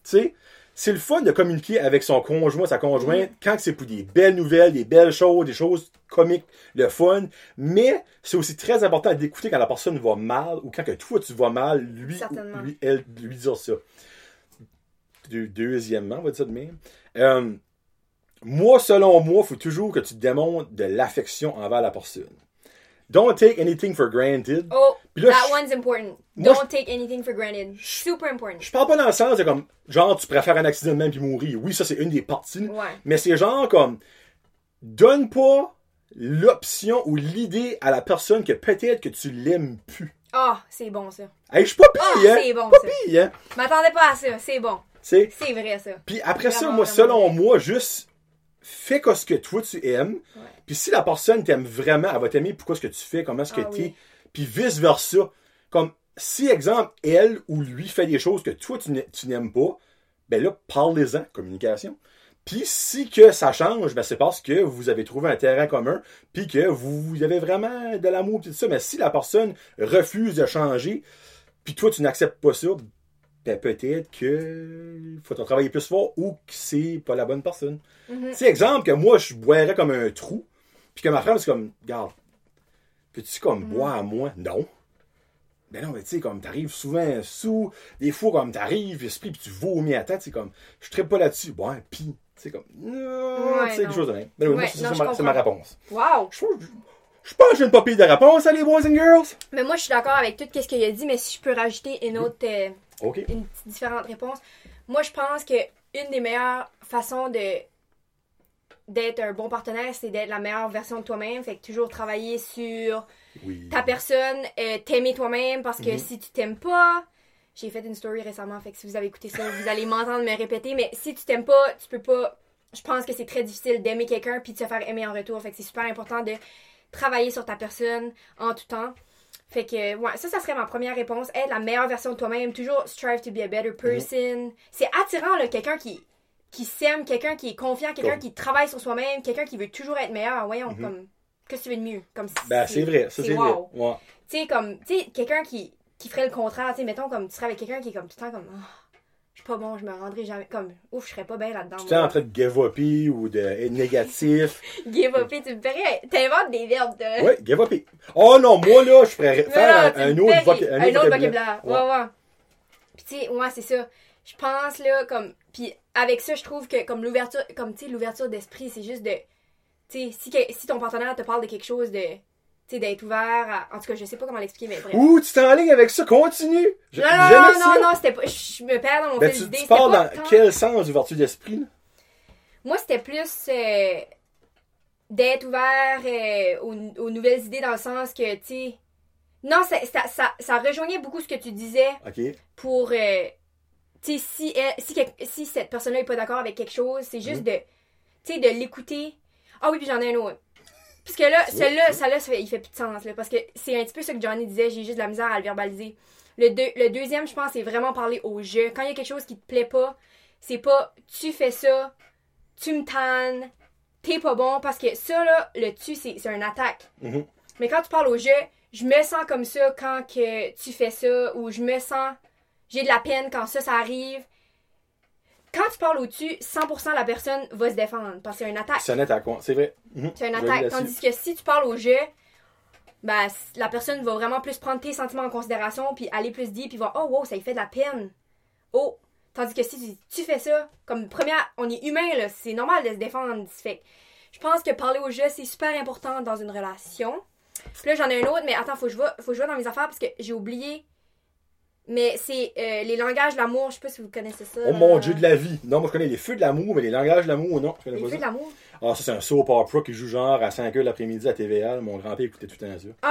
Tu sais, c'est le fun de communiquer avec son conjoint, sa conjointe, Mm. quand c'est pour des belles nouvelles, des belles choses, des choses comiques, le fun. Mais c'est aussi très important d'écouter quand la personne va mal ou quand que toi tu vas mal, lui, lui elle, lui dire ça. Deux- deuxièmement, on va dire ça de même. Euh, moi, selon moi, il faut toujours que tu démontres de l'affection envers la personne. Don't take anything for granted. Oh, là, that je- one's important. Moi, Don't take anything for granted. Super important. Je parle pas dans le sens de comme, genre, tu préfères un accident de même puis mourir. Oui, ça, c'est une des parties. Ouais. Mais c'est genre comme, donne pas l'option ou l'idée à la personne que peut-être que tu l'aimes plus. Ah, c'est bon ça. Hey, je suis pas pire, Ah, hein? c'est bon, Pas ça. pire, hein? M'attendais pas à ça. C'est bon. C'est vrai ça. Puis après ça, moi, vraiment selon moi, juste fais quoi ce que toi tu aimes. Puis si la personne t'aime vraiment, elle va t'aimer pourquoi ce que tu fais, comment est-ce que Ah t'es. oui. Puis vice versa. Comme si, exemple, elle ou lui fait des choses que toi tu n'a- tu n'aimes pas, ben là, parlez-en, communication. Puis si que ça change, ben c'est parce que vous avez trouvé un terrain commun, puis que vous, avez vraiment de l'amour tout ça. Mais si la personne refuse de changer, puis toi tu n'acceptes pas ça, ben peut-être que faut travailler plus fort ou que c'est pas la bonne personne. Mhm. Tu sais, exemple que moi je boirais comme un trou, puis que ma femme c'est comme, regarde, peux-tu comme Mhm. boire à moi? Non. Ben non, mais tu sais, comme t'arrives souvent sous, des fois comme t'arrives, puis tu vomis à tête, c'est comme, je traite pas là-dessus. Ouais, pis, sais, comme, non, Ouais, sais, quelque chose de même. Ben oui, moi, Ouais, c'est ma, c'est réponse. Wow. Je, je pense que j'ai une papille de réponse, allez, boys and girls! Mais moi, je suis d'accord avec tout ce qu'il a dit, mais si je peux rajouter une autre, euh, Une différente réponse. Moi, je pense que une des meilleures façons de d'être un bon partenaire, c'est d'être la meilleure version de toi-même. Fait que toujours travailler sur Oui. ta personne, euh, t'aimer toi-même, parce que Mhm. si tu t'aimes pas, j'ai fait une story récemment, fait que si vous avez écouté ça, vous allez m'entendre me répéter, mais si tu t'aimes pas, tu peux pas, je pense que c'est très difficile d'aimer quelqu'un puis de se faire aimer en retour, fait que c'est super important de travailler sur ta personne en tout temps. Fait que, ouais, ça, ça serait ma première réponse. Être la meilleure version de toi-même. Toujours strive to be a better person. C'est attirant, là, quelqu'un qui, qui s'aime, quelqu'un qui est confiant, quelqu'un qui travaille sur soi-même, quelqu'un qui veut toujours être meilleur. Voyons, Mhm. comme, qu'est-ce que tu veux de mieux? Comme Ben, c'est vrai, ça c'est vrai. Ouais. Tu sais, comme, tu sais, quelqu'un qui, qui ferait le contraire, tu sais, mettons, comme, tu serais avec quelqu'un qui est comme tout le temps comme, Ah, suis pas bon, je me rendrai jamais, comme, ouf, je serais pas bien là-dedans. Tu es en train de give up ou d'être négatif. (laughs) Give up, tu me ferais, t'inventes des verbes de. Ouais, give up. Oh non, moi là, je ferais faire non, un, autre, ferais- voca- un autre vocabulaire. Ouais. Ouais, ouais. Puis tu sais, ouais, c'est ça. Je pense là comme puis avec ça, je trouve que comme l'ouverture comme tu sais l'ouverture d'esprit, c'est juste de tu sais si, que- si ton partenaire te parle de quelque chose de sais d'être ouvert à- en tout cas, je sais pas comment l'expliquer mais bref. Ouh, tu t'es en ligne avec ça, continue! Je- non, non, non, ça. non, non, c'était pas. Je me perds dans mon Ben, fil tu, d'idée. tu pas dans tant- quel sens d'ouverture d'esprit, là? Moi, c'était plus euh, d'être ouvert euh, aux, aux nouvelles idées dans le sens que, tu sais. Non, ça, ça, ça, ça rejoignait beaucoup ce que tu disais OK. pour. euh, tu sais, si, elle- si, cette personne-là n'est pas d'accord avec quelque chose, c'est juste Mhm. de. Tu sais, de l'écouter. Ah oui, puis j'en ai un autre. Parce que là, oui. ça là, ça fait- il fait plus de sens, là. Parce que c'est un petit peu ce que Johnny disait, j'ai juste de la misère à le verbaliser. Le, deux- le deuxième, je pense, c'est vraiment parler au jeu. Quand il y a quelque chose qui te plaît pas, c'est pas tu fais ça, tu me tannes, t'es pas bon. Parce que ça, là, le tu, c'est c'est une attaque. Mhm. Mais quand tu parles au jeu, je me sens comme ça quand que tu fais ça, ou je me sens. J'ai de la peine quand ça, ça arrive. Quand tu parles au-dessus, 100% la personne va se défendre parce que c'est une attaque. C'est à quoi? C'est vrai. Mhm. C'est une attaque. Tandis que si tu parles au jeu, ben, la personne va vraiment plus prendre tes sentiments en considération, puis aller plus dire, puis voir, oh wow, ça lui fait de la peine. Oh! Tandis que si tu, tu fais ça, comme première, on est humain, là, c'est normal de se défendre. Fait je pense que parler au jeu, c'est super important dans une relation. Puis là, j'en ai un autre, mais attends, faut que je vois, faut que je vois dans mes affaires parce que j'ai oublié. Mais c'est euh, les langages de l'amour, je sais pas si vous connaissez ça. Oh mon dieu de la vie. Non, moi je connais les feux de l'amour, mais les langages de l'amour, non. Je connais Les pas feux ça. de l'amour? Ah, ça, c'est un soap opera qui joue genre à 5h l'après-midi à TVA. Mon grand-père écoutait tout le temps ça. Ah,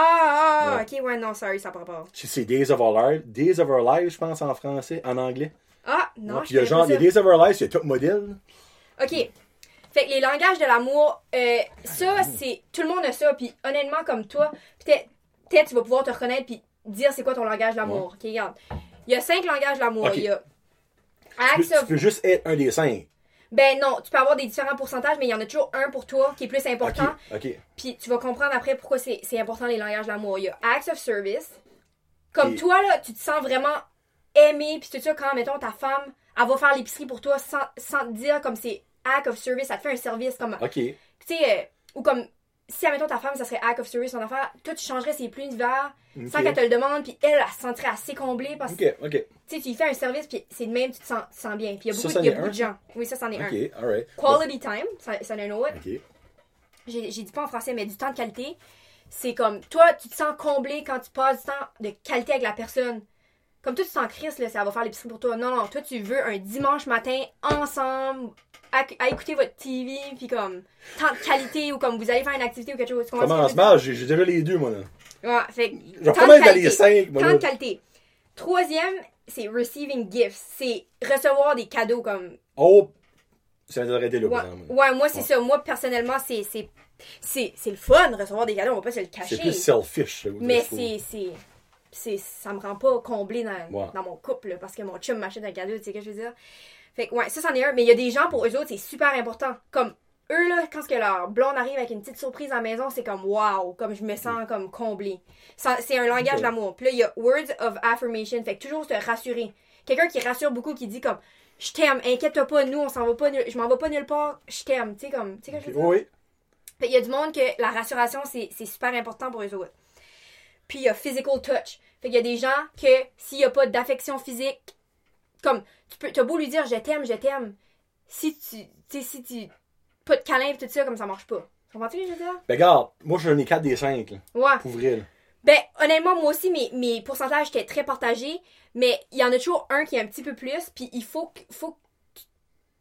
ah, Ouais. ok, ouais, non, sorry, ça prend pas. C'est- C'est Days of Our Lives. Days of Our Lives, je pense, en français, en anglais. Ah, non, Ouais, je Puis il y a connais genre, pas il y a ça. Days of Our Lives, il y a Top Model. OK. Fait que les langages de l'amour, euh, ça, c'est. Tout le monde a ça. Puis honnêtement, comme toi, peut-être peut-être tu vas pouvoir te reconnaître puis dire c'est quoi ton langage de l'amour. OK, regarde. Il y a cinq langages de l'amour. Ok. Il y a. Tu Acts of. tu peux juste être un des cinq. Ben non, tu peux avoir des différents pourcentages, mais il y en a toujours un pour toi qui est plus important. ok. Puis tu vas comprendre après pourquoi c'est c'est important les langages de l'amour. Il y a acts of service. Comme Et- toi, là, tu te sens vraiment aimé. Puis tout ça, quand, mettons, ta femme, elle va faire l'épicerie pour toi sans, sans te dire comme c'est act of service, ça te fait un service comme Ok. tu sais, euh, ou comme si, admettons, ta femme, ça serait act of service, son affaire, toi, tu changerais ses plumes d'hiver sans Ok. qu'elle te le demande, puis elle, elle se sentirait assez comblée parce que, Ok, ok. tu sais, tu lui fais un service, puis c'est de même, tu te sens, tu te sens bien. Puis il y a beaucoup, y a de gens. Oui, ça, c'en est un. Ok, alright. Quality time, ça, ça en est un autre. Ok. J'ai dit pas en français, mais du temps de qualité. C'est comme, toi, tu te sens comblé quand tu passes du temps de qualité avec la personne. Comme toi, tu te sens Chris, là, ça va faire l'épicerie pour toi. Non, non, toi, tu veux un dimanche matin ensemble, à, à écouter votre TV, puis comme, temps de qualité, ou comme vous allez faire une activité ou quelque chose. Tu comprends ce que Commence je veux dire? mal, j'ai déjà les deux, moi, là. Ouais, fait que, Je qualité. les cinq, moi, là. de qualité. Troisième, c'est receiving gifts. C'est recevoir des cadeaux comme Oh! Ça vient d'arrêter là, Ouais, ouais, moi, c'est Ouais. ça. Moi, personnellement, c'est, c'est, le fun de recevoir des cadeaux. On va pas se le cacher. C'est plus selfish, Mais c'est, c'est, c'est, ça me rend pas comblé dans, dans mon couple, là, parce que mon chum m'achète un cadeau, tu sais ce que je veux dire? Fait que, ouais, ça, c'en est un. Mais il y a des gens, pour eux autres, c'est super important. Comme, eux, là, quand que leur blonde arrive avec une petite surprise à la maison, c'est comme, wow, comme je me sens comme comblé. Ça- C'est un langage d'amour. Puis là, il y a words of affirmation. Fait que toujours se rassurer. Quelqu'un qui rassure beaucoup, qui dit comme, je t'aime, inquiète-toi pas, nous, on s'en va pas, je m'en vais pas nulle part, je t'aime. Tu sais, comme, tu sais que je veux dire? Oui. Fait qu'il y a du monde que la rassuration, c'est c'est super important pour eux autres. Puis il y a physical touch. Fait qu'il y a des gens que s'il n'y a pas d'affection physique, comme tu peux, t'as beau lui dire je t'aime, je t'aime, si tu, tu sais, si tu, pas de câlin tout ça, comme ça marche pas. Comprends-tu ce que je veux dire? Ben, regarde, moi, j'en ai 4 des 5, là. Ouais. Pour vrai, là. Ben, honnêtement, moi aussi, mes, mes pourcentages étaient très partagés, mais il y en a toujours un qui est un petit peu plus, puis il faut que. Faut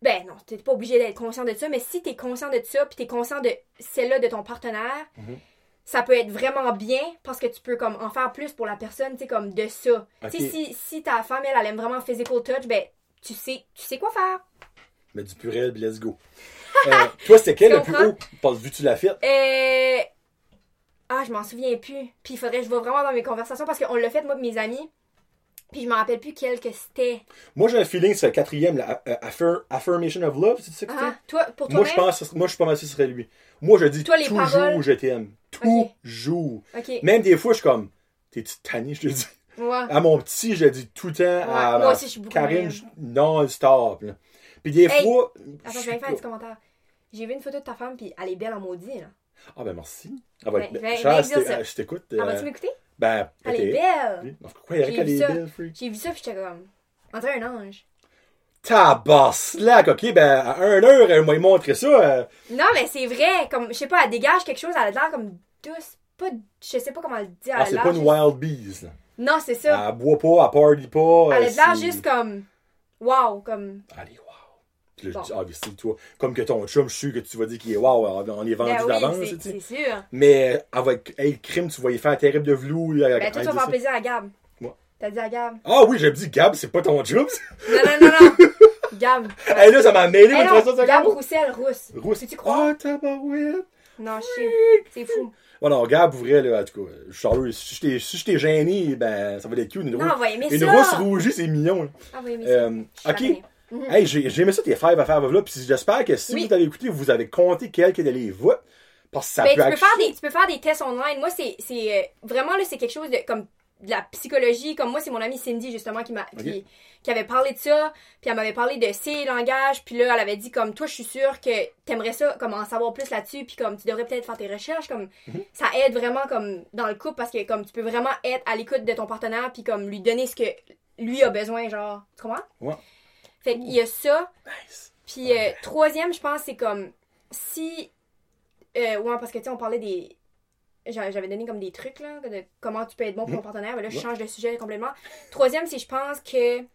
ben non, t'es pas obligé d'être conscient de ça, mais si t'es conscient de ça, puis t'es conscient de celle-là de ton partenaire, Mhm. Ça peut être vraiment bien parce que tu peux comme en faire plus pour la personne, tu sais, comme de ça. Ok. Tu sais, si, si ta femme, elle, elle aime vraiment physical touch, ben, tu sais, tu sais quoi faire. Mais du purel, let's go. Euh, (laughs) toi, c'était quel le plus haut? Parce que vu que tu l'as fait. Euh... Ah, je m'en souviens plus. Puis il faudrait que je vois vraiment dans mes conversations parce qu'on l'a fait, moi mes amis. Puis je me rappelle plus quel que c'était. Moi, j'ai un feeling c'est le quatrième, la euh, affir- Affirmation of Love, c'est ça que? Ah, toi, pour Moi, toi-même? je pense, que ce serait- moi, je suis pas mal sûr ce serait lui. Moi, je dis Toi, les toujours paroles- je t'aime. Toujours. Même des fois, je suis comme, t'es-tu tanné, je te dis? Ouais. À mon petit, je le dis tout le temps. à moi aussi, je suis beaucoup Karine, je- non-stop. Puis des Hey, fois. Attends, je vais faire un petit commentaire. J'ai vu une photo de ta femme, puis elle est belle en maudit, là. Ah, ben merci. Ah, ben, Ben, ben, Charles, euh, je t'écoute. Ah, euh, vas-tu m'écouter? ben, Elle est belle! Pourquoi est belle? J'ai vu ça, puis j'étais comme. On dirait un ange. Tabarnak, ok, ben, à 1 heure, elle m'a montré ça. euh, Non, mais c'est vrai. Comme, je sais pas, elle dégage quelque chose, elle a l'air comme douce. Pas, je sais pas comment le dire. Ah, c'est pas l'air une Wild Bees. Non, c'est ça. Elle boit pas, elle party pas. elle euh, a l'air c'est- juste comme. Wow, comme. Allez, wow. Puis là, Bon. je dis, ah, mais c'est toi. Comme que ton chum, je suis que tu vas dire qu'il est wow, on est vendu Ben d'avance, tu c'est sais. c'est sûr. Mais avec hey, crime, tu vas y faire terrible de velours. Ben, avec- toi, tu vas faire plaisir à Gab. Moi? T'as dit à Gab. Ah oui, j'ai dit Gab, c'est pas ton chum. ça. Non, non, non, non. (laughs) Gab. hey, là, ça m'a mêlé, mais ça, Gab? Roussel, rousse. Rousse. Tu crois? Ah, tabarouette. Non, je sais. C'est fou. Bon, non, Gab, vrai, là, en tout cas, Charles, si je t'ai- si je t'ai gêné, ben, ça va être cute. Une, Non, rousse- on va aimer une ça. rousse rougie, c'est mignon. là. Ah, oui, mais Euh, ça. ok. Mhm. Hey, j'ai aimé ça, tes five à faire là. Puis j'espère que si Oui. vous avez écouté, vous avez compté quelques de les votes. Parce que ça Ben, peut tu, peux faire des, tu peux faire des tests online. Moi, c'est c'est, euh, vraiment là, c'est quelque chose de comme de la psychologie. Comme moi, c'est mon amie Cindy justement qui m'a qui, qui avait parlé de ça. Puis elle m'avait parlé de ses langages. Puis là, elle avait dit comme toi, je suis sûre que t'aimerais ça, comme en savoir plus là-dessus. Puis comme tu devrais peut-être faire tes recherches. Comme Mhm. ça aide vraiment comme dans le couple parce que comme tu peux vraiment être à l'écoute de ton partenaire puis comme lui donner ce que lui a besoin, genre. Tu comprends? Ouais. Fait qu'il y a ça. Nice. Puis euh, troisième, je pense, c'est comme si. Euh, ouais, parce que tu sais, on parlait des. J'a- J'avais donné comme des trucs, là, de comment tu peux être bon pour ton partenaire. Mais là, je change de sujet complètement. Troisième, c'est je pense que. Tu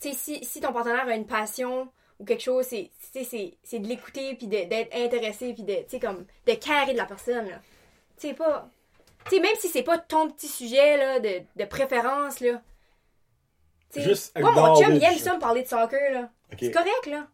sais, si, si ton partenaire a une passion ou quelque chose, c'est de l'écouter, puis d'être intéressé, puis de, tu sais, comme, de carrer de la personne, là. Tu sais, pas. Tu sais, même si c'est pas ton petit sujet, là, de, de préférence, là. Tu sais, Juste moi, mon chum, il aime ça me parler de soccer, là. C'est correct, là.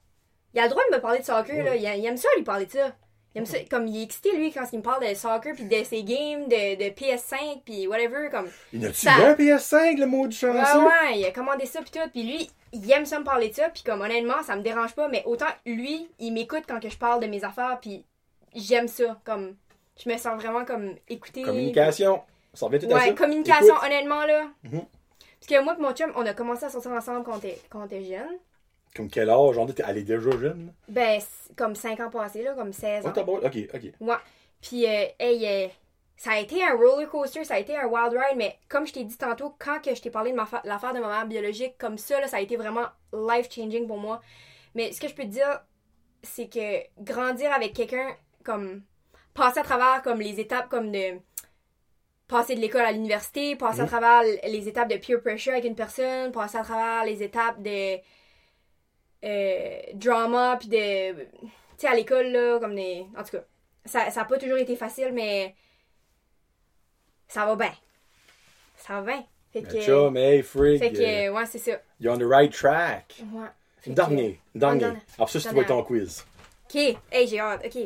Il a le droit de me parler de soccer, Ouais. là. Il, il aime ça, lui, parler de ça. Il aime ça. Comme, il est excité, lui, quand il me parle de soccer, puis de ses games, de, de PS5, puis whatever, comme... Il a-tu Ça- un PS5, le mot du Ouais, chanceux? ouais, il a commandé ça, puis tout. Puis lui, il aime ça me parler de ça, puis comme, honnêtement, ça me dérange pas, mais autant, lui, il m'écoute quand que je parle de mes affaires, puis j'aime ça, comme... Je me sens vraiment, comme, écoutée. Communication. Ça revient tout à ça. Ouais, communication, Écoute. honnêtement, là. Mhm. Parce que moi et mon chum, on a commencé à sortir ensemble quand on était, quand jeunes. Comme quel âge? Genre, t'es- elle est déjà jeune. Ben, comme 5 ans passés, là, comme 16 ans. Beau- Ok, ok. Ouais. Puis, euh, hey, euh, ça a été un roller coaster, ça a été un wild ride, mais comme je t'ai dit tantôt, quand que je t'ai parlé de l'affaire de ma mère biologique, comme ça, là, ça a été vraiment life-changing pour moi. Mais ce que je peux te dire, c'est que grandir avec quelqu'un, comme passer à travers comme les étapes comme de passer de l'école à l'université, passer à Mhm. travers les étapes de peer pressure avec une personne, passer à travers les étapes de euh, drama, puis de... Tu sais, à l'école, là, comme des... En tout cas, ça ça a pas toujours été facile, mais ça va bien. Ça va bien. Fait que... Mais chum, hey, frig. fait que, euh, ouais, c'est ça. You're on the right track. Ouais. Une que- dernière. Une dernière. Alors, ça, c'est tu Dernière. ton quiz. Ok, hey, j'ai hâte, ok.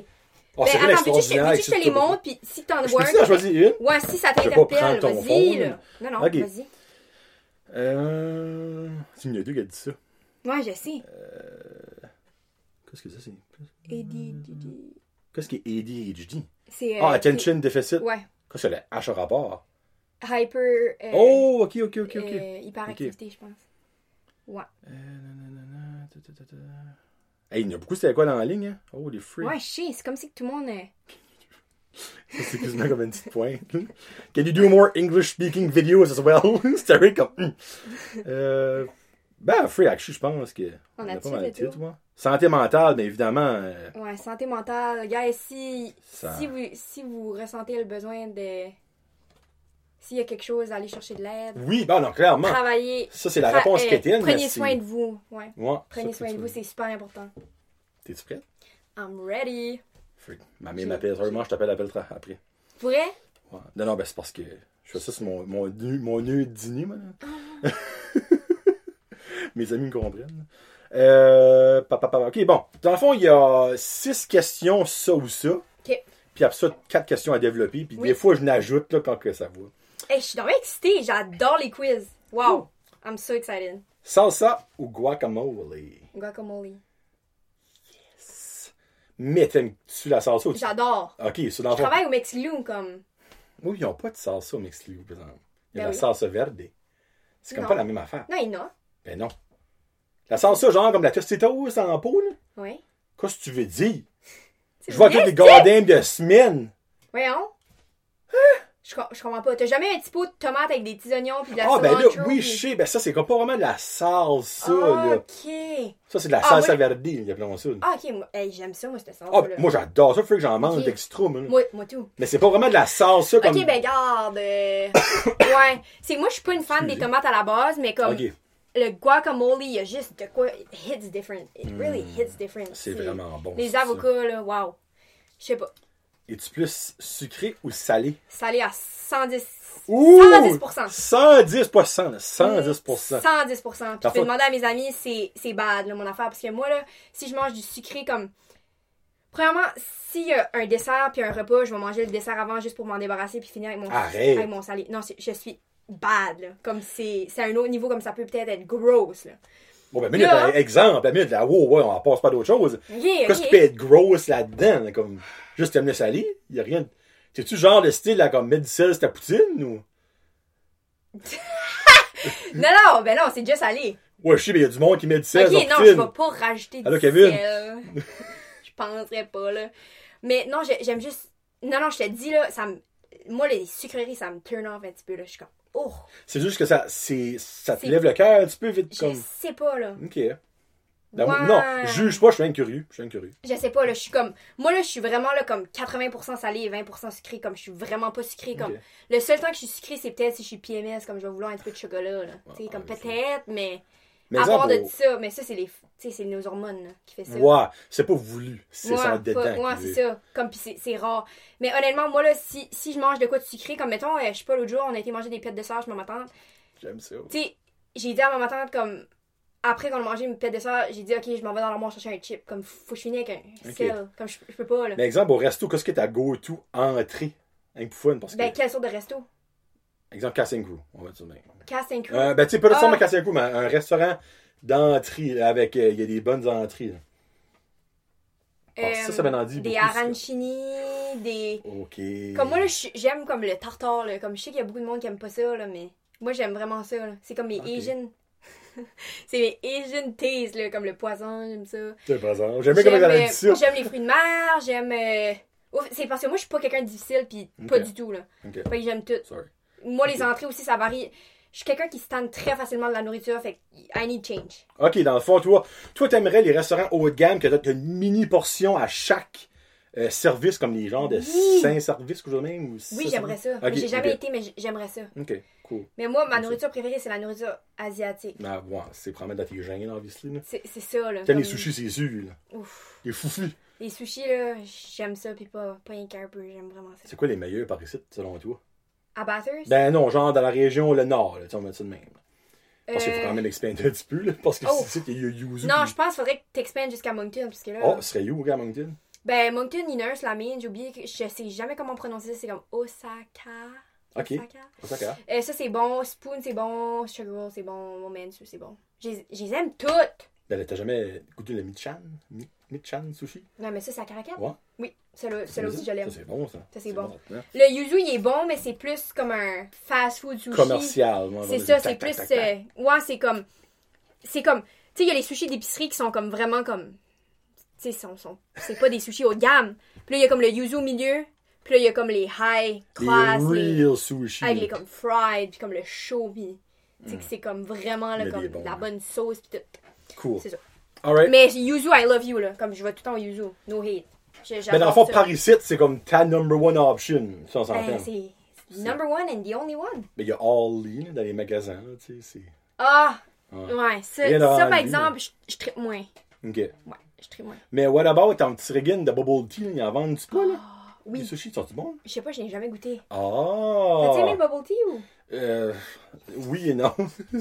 Oh, ben, attends, veux-tu que je te- que je les montre, puis si t'en vois un... peux-tu en choisir une? Ouais, si ça t'interpelle, vas-y, là. Non, non, Ok. vas-y. Euh. C'est Mieux qui a dit ça. Ouais, je sais. Qu'est-ce que ça, c'est? ADHD. Qu'est-ce qui est ADHD? C'est... euh, Ah, attention deficit. Ouais. Qu'est-ce que c'est le H au rapport? Hyper... euh, Oh, ok, ok, ok, ok. euh, hyperactivité, je pense. Ouais. Euh, nanana, ta, ta, ta, ta. Hey, il y en a beaucoup, c'était quoi dans la ligne, hein? Oh, les freaks. Ouais, je sais, c'est comme si tout le monde... euh, C'est quasiment comme une petite pointe. Can you do more English speaking videos as well? (laughs) C'était comme. hum. Euh, ben, Free Action, je pense que. On a pas mal de le tour? titres, moi. Santé mentale, bien évidemment. euh, Ouais, santé mentale. Gars, si, Ça- si, vous, si vous ressentez le besoin de... S'il y a quelque chose, allez chercher de l'aide. Oui, ben non, clairement. Travaillez. Ça, c'est la Tra- réponse euh, quétaine. Prenez soin de vous. Ouais. Ouais, Prenez soin de vous, c'est super important. T'es-tu prête? I'm ready. Freak. Ma mère m'appelle. Je t'appelle après. Pour vrai? Ouais. Non, non, ben c'est parce que je fais ça sur mon, mon, nu- mon nœud dîner, moi. Ah. (laughs) Mes amis me comprennent. Euh, ok, bon. Dans le fond, il y a six questions, ça ou ça. Ok. Puis après ça, quatre questions à développer. Puis Oui. des fois, je n'ajoute là, quand que ça va. Hey, je suis vraiment excitée. J'adore les quiz. Wow. I'm so excited. Salsa ou guacamole? Guacamole. Mais t'aimes-tu la salsa tu... J'adore. Ok, dans Je fond. travaille au Mexiloom comme. Oui, ils n'ont pas de salsa au Mexique, par exemple. Il y a Ben la oui. salsa verde. C'est comme Non. pas la même affaire. Non, il y en a. Ben non. La salsa, genre comme la tostitos en pot, là. Oui. Qu'est-ce que tu veux dire? Je vois toutes les c'est- goddamn de semaine. Voyons. Je, com- je comprends pas. T'as jamais un petit pot de tomate avec des petits oignons puis de la Ah, ben là, oui, je sais. Ben ça, c'est comme pas vraiment de la salsa, Ah, là. ok. Ça, c'est de la Ah, salsa moi- verde, ils appellent ça. Ah, ok. Hey, j'aime ça, moi, cette sauce. Ah, moi, j'adore ça. Faut que j'en mange Ok. d'extra, moi. moi, moi tout. Mais c'est pas vraiment de la salsa comme... Ok, ben garde. euh, (coughs) ouais. C'est moi, je suis pas une fan des tomates à la base, mais comme Ok, le guacamole, il y a juste de quoi. It hits different. It really hits different. Hmm. c'est vraiment bon. Les ça. avocats, là, wow. Je sais pas. Es-tu plus sucré ou salé? Salé à 110. Ouh! 110%. 110%, là, 110%. 110%. Puis La je fois- demander à mes amis, c'est, c'est bad, là, mon affaire. Parce que moi, là, si je mange du sucré comme. Premièrement, s'il y a un dessert puis un repas, je vais manger le dessert avant juste pour m'en débarrasser puis finir avec mon, Arrête. avec mon salé. Non, je suis bad, là. Comme c'est, c'est un autre niveau, comme ça peut peut-être être gross, là. Bon, ben, minute, Là. exemple, la minute, là, wow, ouais, on passe pas d'autre chose. Ok, Qu'est-ce qui peut être gross là-dedans, là, comme, juste t'aimes le salé? Y a rien. T'es-tu genre le style, là, comme, sel sur ta poutine, ou? (laughs) Non, non, ben non, c'est déjà salé. Ouais, je sais, mais y a du monde qui met du sel Ok, non, je poutine. vais pas rajouter du Allô, Kevin? sel. (laughs) je penserais pas, là. Mais non, j'ai- j'aime juste. Non, non, je te dis, là, ça me. Moi, les sucreries, ça me turn off un petit peu, là. Je suis comme. Oh! C'est juste que ça, c'est, ça te lève le cœur un petit peu vite, Je comme... sais pas, là. Ok. Ben, Ouais. Non, je juge pas, je suis un curieux. Je suis curieux. Je sais pas, là, je suis comme. Moi, là, je suis vraiment, là, comme 80% salé et 20% sucré, comme je suis vraiment pas sucré. Comme. Le seul temps que je suis sucré, c'est peut-être si je suis PMS, comme je vais vouloir un petit peu de chocolat, là. tu sais, comme peut-être, mais. Mais à part de ça, mais ça, c'est les. Tu sais, c'est nos hormones, là, qui fait ça. Ouais, c'est pas voulu. C'est Ouais, ça ouais, c'est ça. Comme c'est rare. Mais honnêtement, moi là, si, si je mange de quoi de sucré, comme mettons, euh, je sais pas, l'autre jour, on a été manger des piettes de chez ma tante. J'aime ça. Tu sais, j'ai dit à ma tante comme après qu'on a mangé une pièce de sœur, j'ai dit ok, je m'en vais dans l'armoire chercher un chip. Comme faut que je finisse avec un sel. Comme je, je peux pas là. Mais exemple, au resto, qu'est-ce que t'as go-to entrée? Un fun, parce que... Ben quelle sorte de resto? Exemple, Casse Crew, on va dire and crew. Euh, ben, tu sais, pas le Ah. format Casse Crew, mais un restaurant d'entrée avec... euh, Il y a des bonnes entrées. là. Ah, ça, ça m'en en dit Des arancini, des. OK. Comme moi là, j'aime comme le tartare là. Comme je sais qu'il y a beaucoup de monde qui aime pas ça là, mais moi j'aime vraiment ça là. C'est comme mes Ok. Asian. (laughs) c'est mes Asian taste là, comme le poison, j'aime ça. C'est présent. J'aime bien comment J'aime elle a dit ça. j'aime les fruits de mer, j'aime. euh, C'est parce que moi, je suis pas quelqu'un de difficile, puis pas du tout, là. Fait que j'aime tout. sorry. Moi, les entrées aussi, ça varie. Je suis quelqu'un qui se tente très facilement de la nourriture, fait que I need change. OK, dans le fond, toi, toi, t'aimerais les restaurants haut de gamme que t'as une mini portion à chaque euh, service, comme les genres de Oui. 5 services que je même ou Oui, j'aimerais ça. Ok, J'ai jamais ok. été, mais j'aimerais ça. OK, cool. Mais moi, ma nourriture préférée, c'est la nourriture asiatique. Mais ouais, c'est probablement dans tes gènes, obviously. là. C'est c'est ça, là. T'aimes les sushis, c'est sûr, là. Ouf. Les foufus. Les sushis, là, j'aime ça, puis pas, pas qu'un peu, j'aime vraiment ça. C'est quoi les meilleurs par ici, selon toi? À Bathurst? Ben non, genre dans la région, le nord, là, tu sais, on va ça de même. Parce qu'il faut Euh, quand même expliquer un petit peu, là, parce que Oh. c'est ici qu'il y a Yuzu. Non, puis- je pense qu'il faudrait que t'expandes jusqu'à Moncton, parce que là... Oh, ce serait où, à Moncton? Ben, Moncton, c'est la mienne, j'ai oublié, que je sais jamais comment prononcer ça, c'est comme Osaka. Ok. Osaka. Quoi? Euh, ça, c'est bon, Spoon, c'est bon, Sugar Roll, c'est bon, Momensu, c'est bon. Je les- aime toutes! Ben t'as jamais goûté le Michan? Mi- Michan sushi? Non, mais ça, c'est à Caracat? Ouais. Oui, celui-là celui aussi, je l'aime. Ça, c'est bon, ça. Ça, c'est bon. Le yuzu, il est bon, mais c'est plus comme un fast-food sushi. Commercial. moi, C'est ça, c'est plus... tac, tac, tac. euh, ouais, c'est comme... C'est comme... Tu sais, il y a les sushis d'épicerie qui sont comme vraiment comme... Tu sais, sont, sont, c'est pas des sushis haut de gamme. Puis là, il y a comme le yuzu au milieu. Puis là, il y a comme les high class, Les les, real sushi. avec les comme fried, puis comme le chaud, puis... Tu sais que c'est comme vraiment là, Mais comme des bons, la bonne sauce, puis tout. Cool. C'est ça. Alright. Mais yuzu, I love you, là. Comme je vois tout le temps yuzu. No hate. Je- Mais j'adore dans le fond, ça. par ici, c'est comme ta number one option. Ça, on s'entend. Ben, c'est number one and the only one. Mais il y a All-In dans les magasins, là, tu sais. Ah! Ouais. Ouais, ça, Rien ça par enlever, exemple, je, je trippe moins. OK. Ouais, je trippe moins. Mais what about ton petit riggin de bubble tea, ils en vendent-tu pas, là? Les Oui. sushis, sont-ils bons? Je sais pas, je n'ai jamais goûté. Ah! T'as-tu aimé le bubble tea ou? Euh, oui et non. (laughs)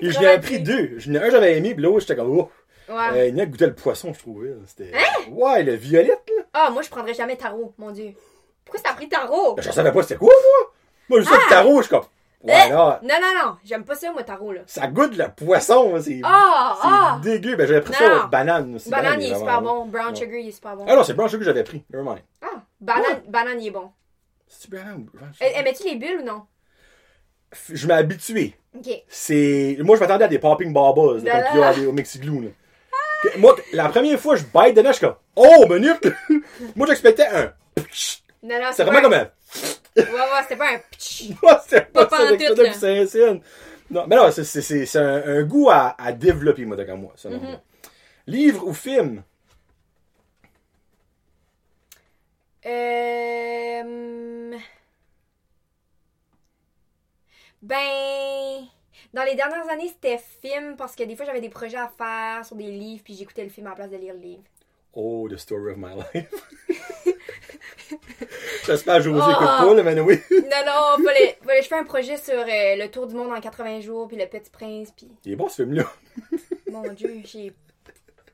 Et je l'ai rapide. appris deux. J'en ai un, j'avais aimé, puis l'autre, j'étais comme, oh. Ouais. Euh, il y en a goûtait le poisson, je trouvais. C'était... Hein? Ouais, le violette, là. Ah, moi, je prendrais jamais taro, mon dieu. Pourquoi t'as pris taro? Ben, Je savais pas c'était quoi, moi. Moi, juste Ah! le tarot, je suis comme, ouais, Eh! là, Non, non, non, j'aime pas ça, moi, taro, là. ça goûte le poisson, hein, c'est, Ah, c'est ah! dégueu. Ben, j'avais pris Non, ça, non. banane. aussi. Banane, il est super bon. Brown Ouais. sugar, il est super bon. Ah non, c'est blanc que j'avais pris. Never mind. Ah, banane, banane, il est bon. C'est banane ou brown sugar? Aimais-tu les bulles ou non? Je m'ai habitué. C'est. Moi, je m'attendais à des popping barbas, là, comme là. a des- au Mexiglou, là. Moi, la première fois, je bite dedans, je suis comme, oh, minute! (laughs) Moi, j'expectais un. Non, non, C'est vraiment un- comme un. Ouais, ouais, c'était pas un. (laughs) Non, c'est pas, Pas ça, puis Saint-Saëns. Non, mais non, c'est, un, un goût à, à développer, moi, moi. Ça, non. Mhm. Livre ou film? Euh... Ben... Dans les dernières années, c'était film parce que des fois, j'avais des projets à faire sur des livres puis j'écoutais le film à la place de lire le livre. Oh, The Story of My Life. (laughs) J'espère que José Oh. écoute pas, là, mais oui. Non, non, fallait, fallait- je fais un projet sur euh, le tour du monde en 80 jours puis le Petit Prince puis... Il est bon, ce film-là. (laughs) Mon Dieu, j'ai...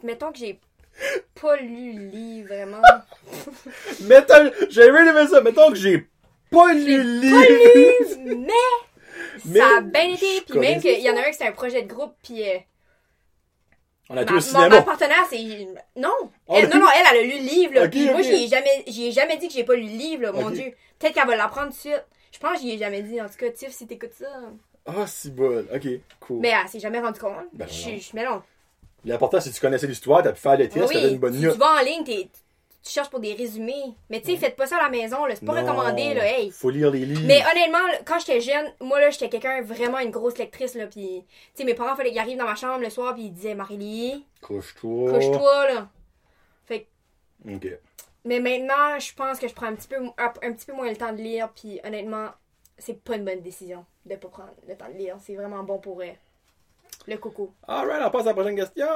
Mettons que j'ai pas lu le livre, vraiment. Mettons, j'ai aimé ça. Mettons que j'ai pas lu le livre. Mais, Mais ça a bien été. Puis même qu'il y en a un qui c'était un projet de groupe, puis euh, On a ma, mon- cinéma. ma partenaire, c'est. Non! Oh, Elle- non, non, elle, elle a lu le livre, là. Puis moi, ok. j'y ai jamais, ai jamais dit que j'ai pas lu le livre, là, mon. Dieu. Peut-être qu'elle va l'apprendre tout de suite. Je pense que j'y ai jamais dit. En tout cas, Tiff, si t'écoutes ça. Ah, si bon. Ok, cool. Mais elle s'est jamais rendue compte. Ben, je, mais non. L'important, c'est que tu connaissais l'histoire, t'as pu faire le test, t'avais Oui, une bonne si note. tu vas en ligne, t'es- tu cherches pour des résumés. Mais tu sais, faites pas ça à la maison. C'est pas Non, recommandé, là. Hey. Faut lire les livres. Mais honnêtement, quand j'étais jeune, moi là, j'étais quelqu'un vraiment une grosse lectrice là, puis tu sais mes parents fallait qu'ils arrivent dans ma chambre le soir puis ils disaient Marie-Lie, Couche-toi. couche-toi là. Ok. Mais maintenant, je pense que je prends un petit peu un, un petit peu moins le temps de lire puis honnêtement, c'est pas une bonne décision de pas prendre le temps de lire, c'est vraiment bon pour euh, le coco. Alright, on passe à la prochaine question.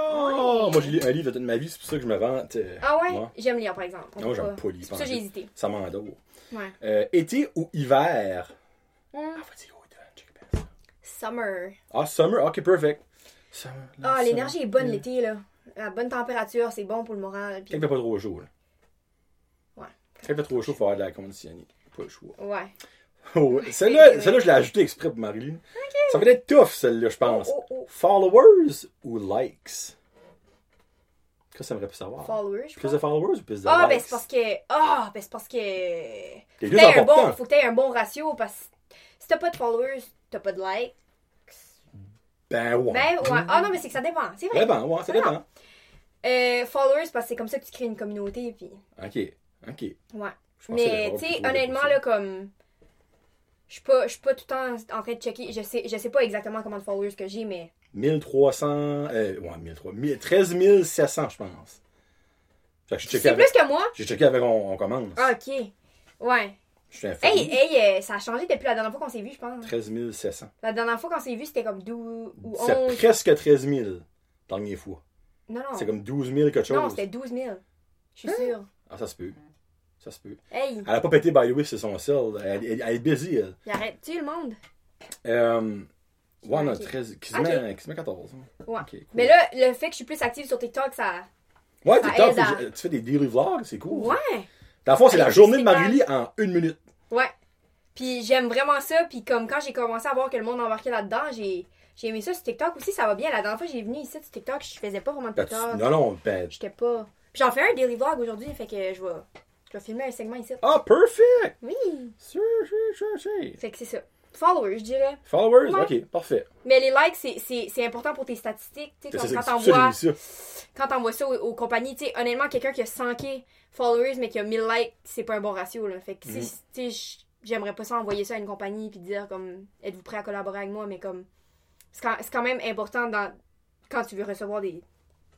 Moi, j'ai lu un livre de toute ma vie, c'est pour ça que je me vante. euh, Ah ouais, Ouais. j'aime lire par exemple. Peut j'aime pas lire, C'est pour ça que j'ai hésité. Ça m'endort. Ouais. Euh, été ou hiver? Hmm, Ah, vas-y, oh. Summer. Ah, summer, ok, perfect. Summer, Ah, l'énergie est bonne Yeah. l'été là. La bonne température, c'est bon pour le moral. puis- Quand il fait pas trop chaud, là. Ouais. Quand il fait trop chaud, il faut avoir de la conditionnée. Pas le choix. Ouais. Oh, celle-là, celle-là, je l'ai ajoutée exprès pour Marilyn. Ça va être tough, celle-là, je pense. Oh, oh, oh. Followers ou likes? Qu'est-ce que ça aimerait plus savoir? Followers, je Plus de followers ou plus de Ah, likes? ben c'est parce que. Ah, ben c'est parce que. Faut que t'aies un bon, faut que t'aies un bon ratio parce que si t'as pas de followers, t'as pas de likes. Ben ouais. Ben ouais. Ah non, mais c'est que ça dépend. C'est vrai. dépend, ouais, ça dépend. Euh, followers, parce que c'est comme ça que tu crées une communauté. Puis... Ok, ok. Ouais. Mais tu sais, honnêtement, là, comme. Je suis pas, je suis pas tout le temps en train de checker. Je sais, je sais pas exactement combien de followers que j'ai, mais. 1300, euh, ouais, 1300, 1000 13 700, je pense. Fait que j'ai checké C'est avec, plus que moi. j'ai checké avec on, on commence. Ah, ok. Ouais. Je suis. Hey, hey, euh, ça a changé depuis la dernière fois qu'on s'est vu, je pense. 13 700. La dernière fois qu'on s'est vu, c'était comme 12 ou C'est 11. presque 13 000, dernière fois. Non, non. C'est comme 12 000 quelque chose. Non, c'était 12 000. Je suis sûre. Ah, ça se peut. Ça se peut. Hey, Elle a pas pété, by the way, c'est son sel. Elle, elle- elle est busy, elle. il arrête-tu le monde? Euh, ouais, non, Ok. 13, quasiment, Ok. quasiment 14. hein. Ouais. Cool. Mais là, le fait que je suis plus active sur TikTok, ça. ouais, ça TikTok, à- tu fais des daily vlogs, c'est cool. Ouais! Dans le fond, c'est la journée de. Marie-Lie en une minute. Ouais. Puis j'aime vraiment ça. Puis comme quand j'ai commencé à voir que le monde embarquait là-dedans, j'ai j'ai aimé ça sur TikTok aussi. Ça va bien. La dernière fois, j'ai venu ici sur TikTok, je faisais pas vraiment de Ben, tu- TikTok. non, non, ben. J'étais pas. Puis j'en fais un daily vlog aujourd'hui, fait que je vais. Je vais filmer un segment ici. Ah, perfect! Oui! Sûr, sûr, sûr. Fait que c'est ça. Followers, je dirais. Followers? Ouais. Ok, parfait. Mais les likes, c'est- important pour tes statistiques. Tu sais, C'est comme c'est- quand t'envoies. ça. quand ça aux, aux compagnies, tu sais, honnêtement, quelqu'un qui a 100k followers mais qui a 1000 likes, c'est pas un bon ratio, là. Fait que, j- j'aimerais pas ça envoyer ça à une compagnie puis dire, comme, êtes-vous prêt à collaborer avec moi, mais comme, c'est quand, quand même important dans, quand tu veux recevoir des,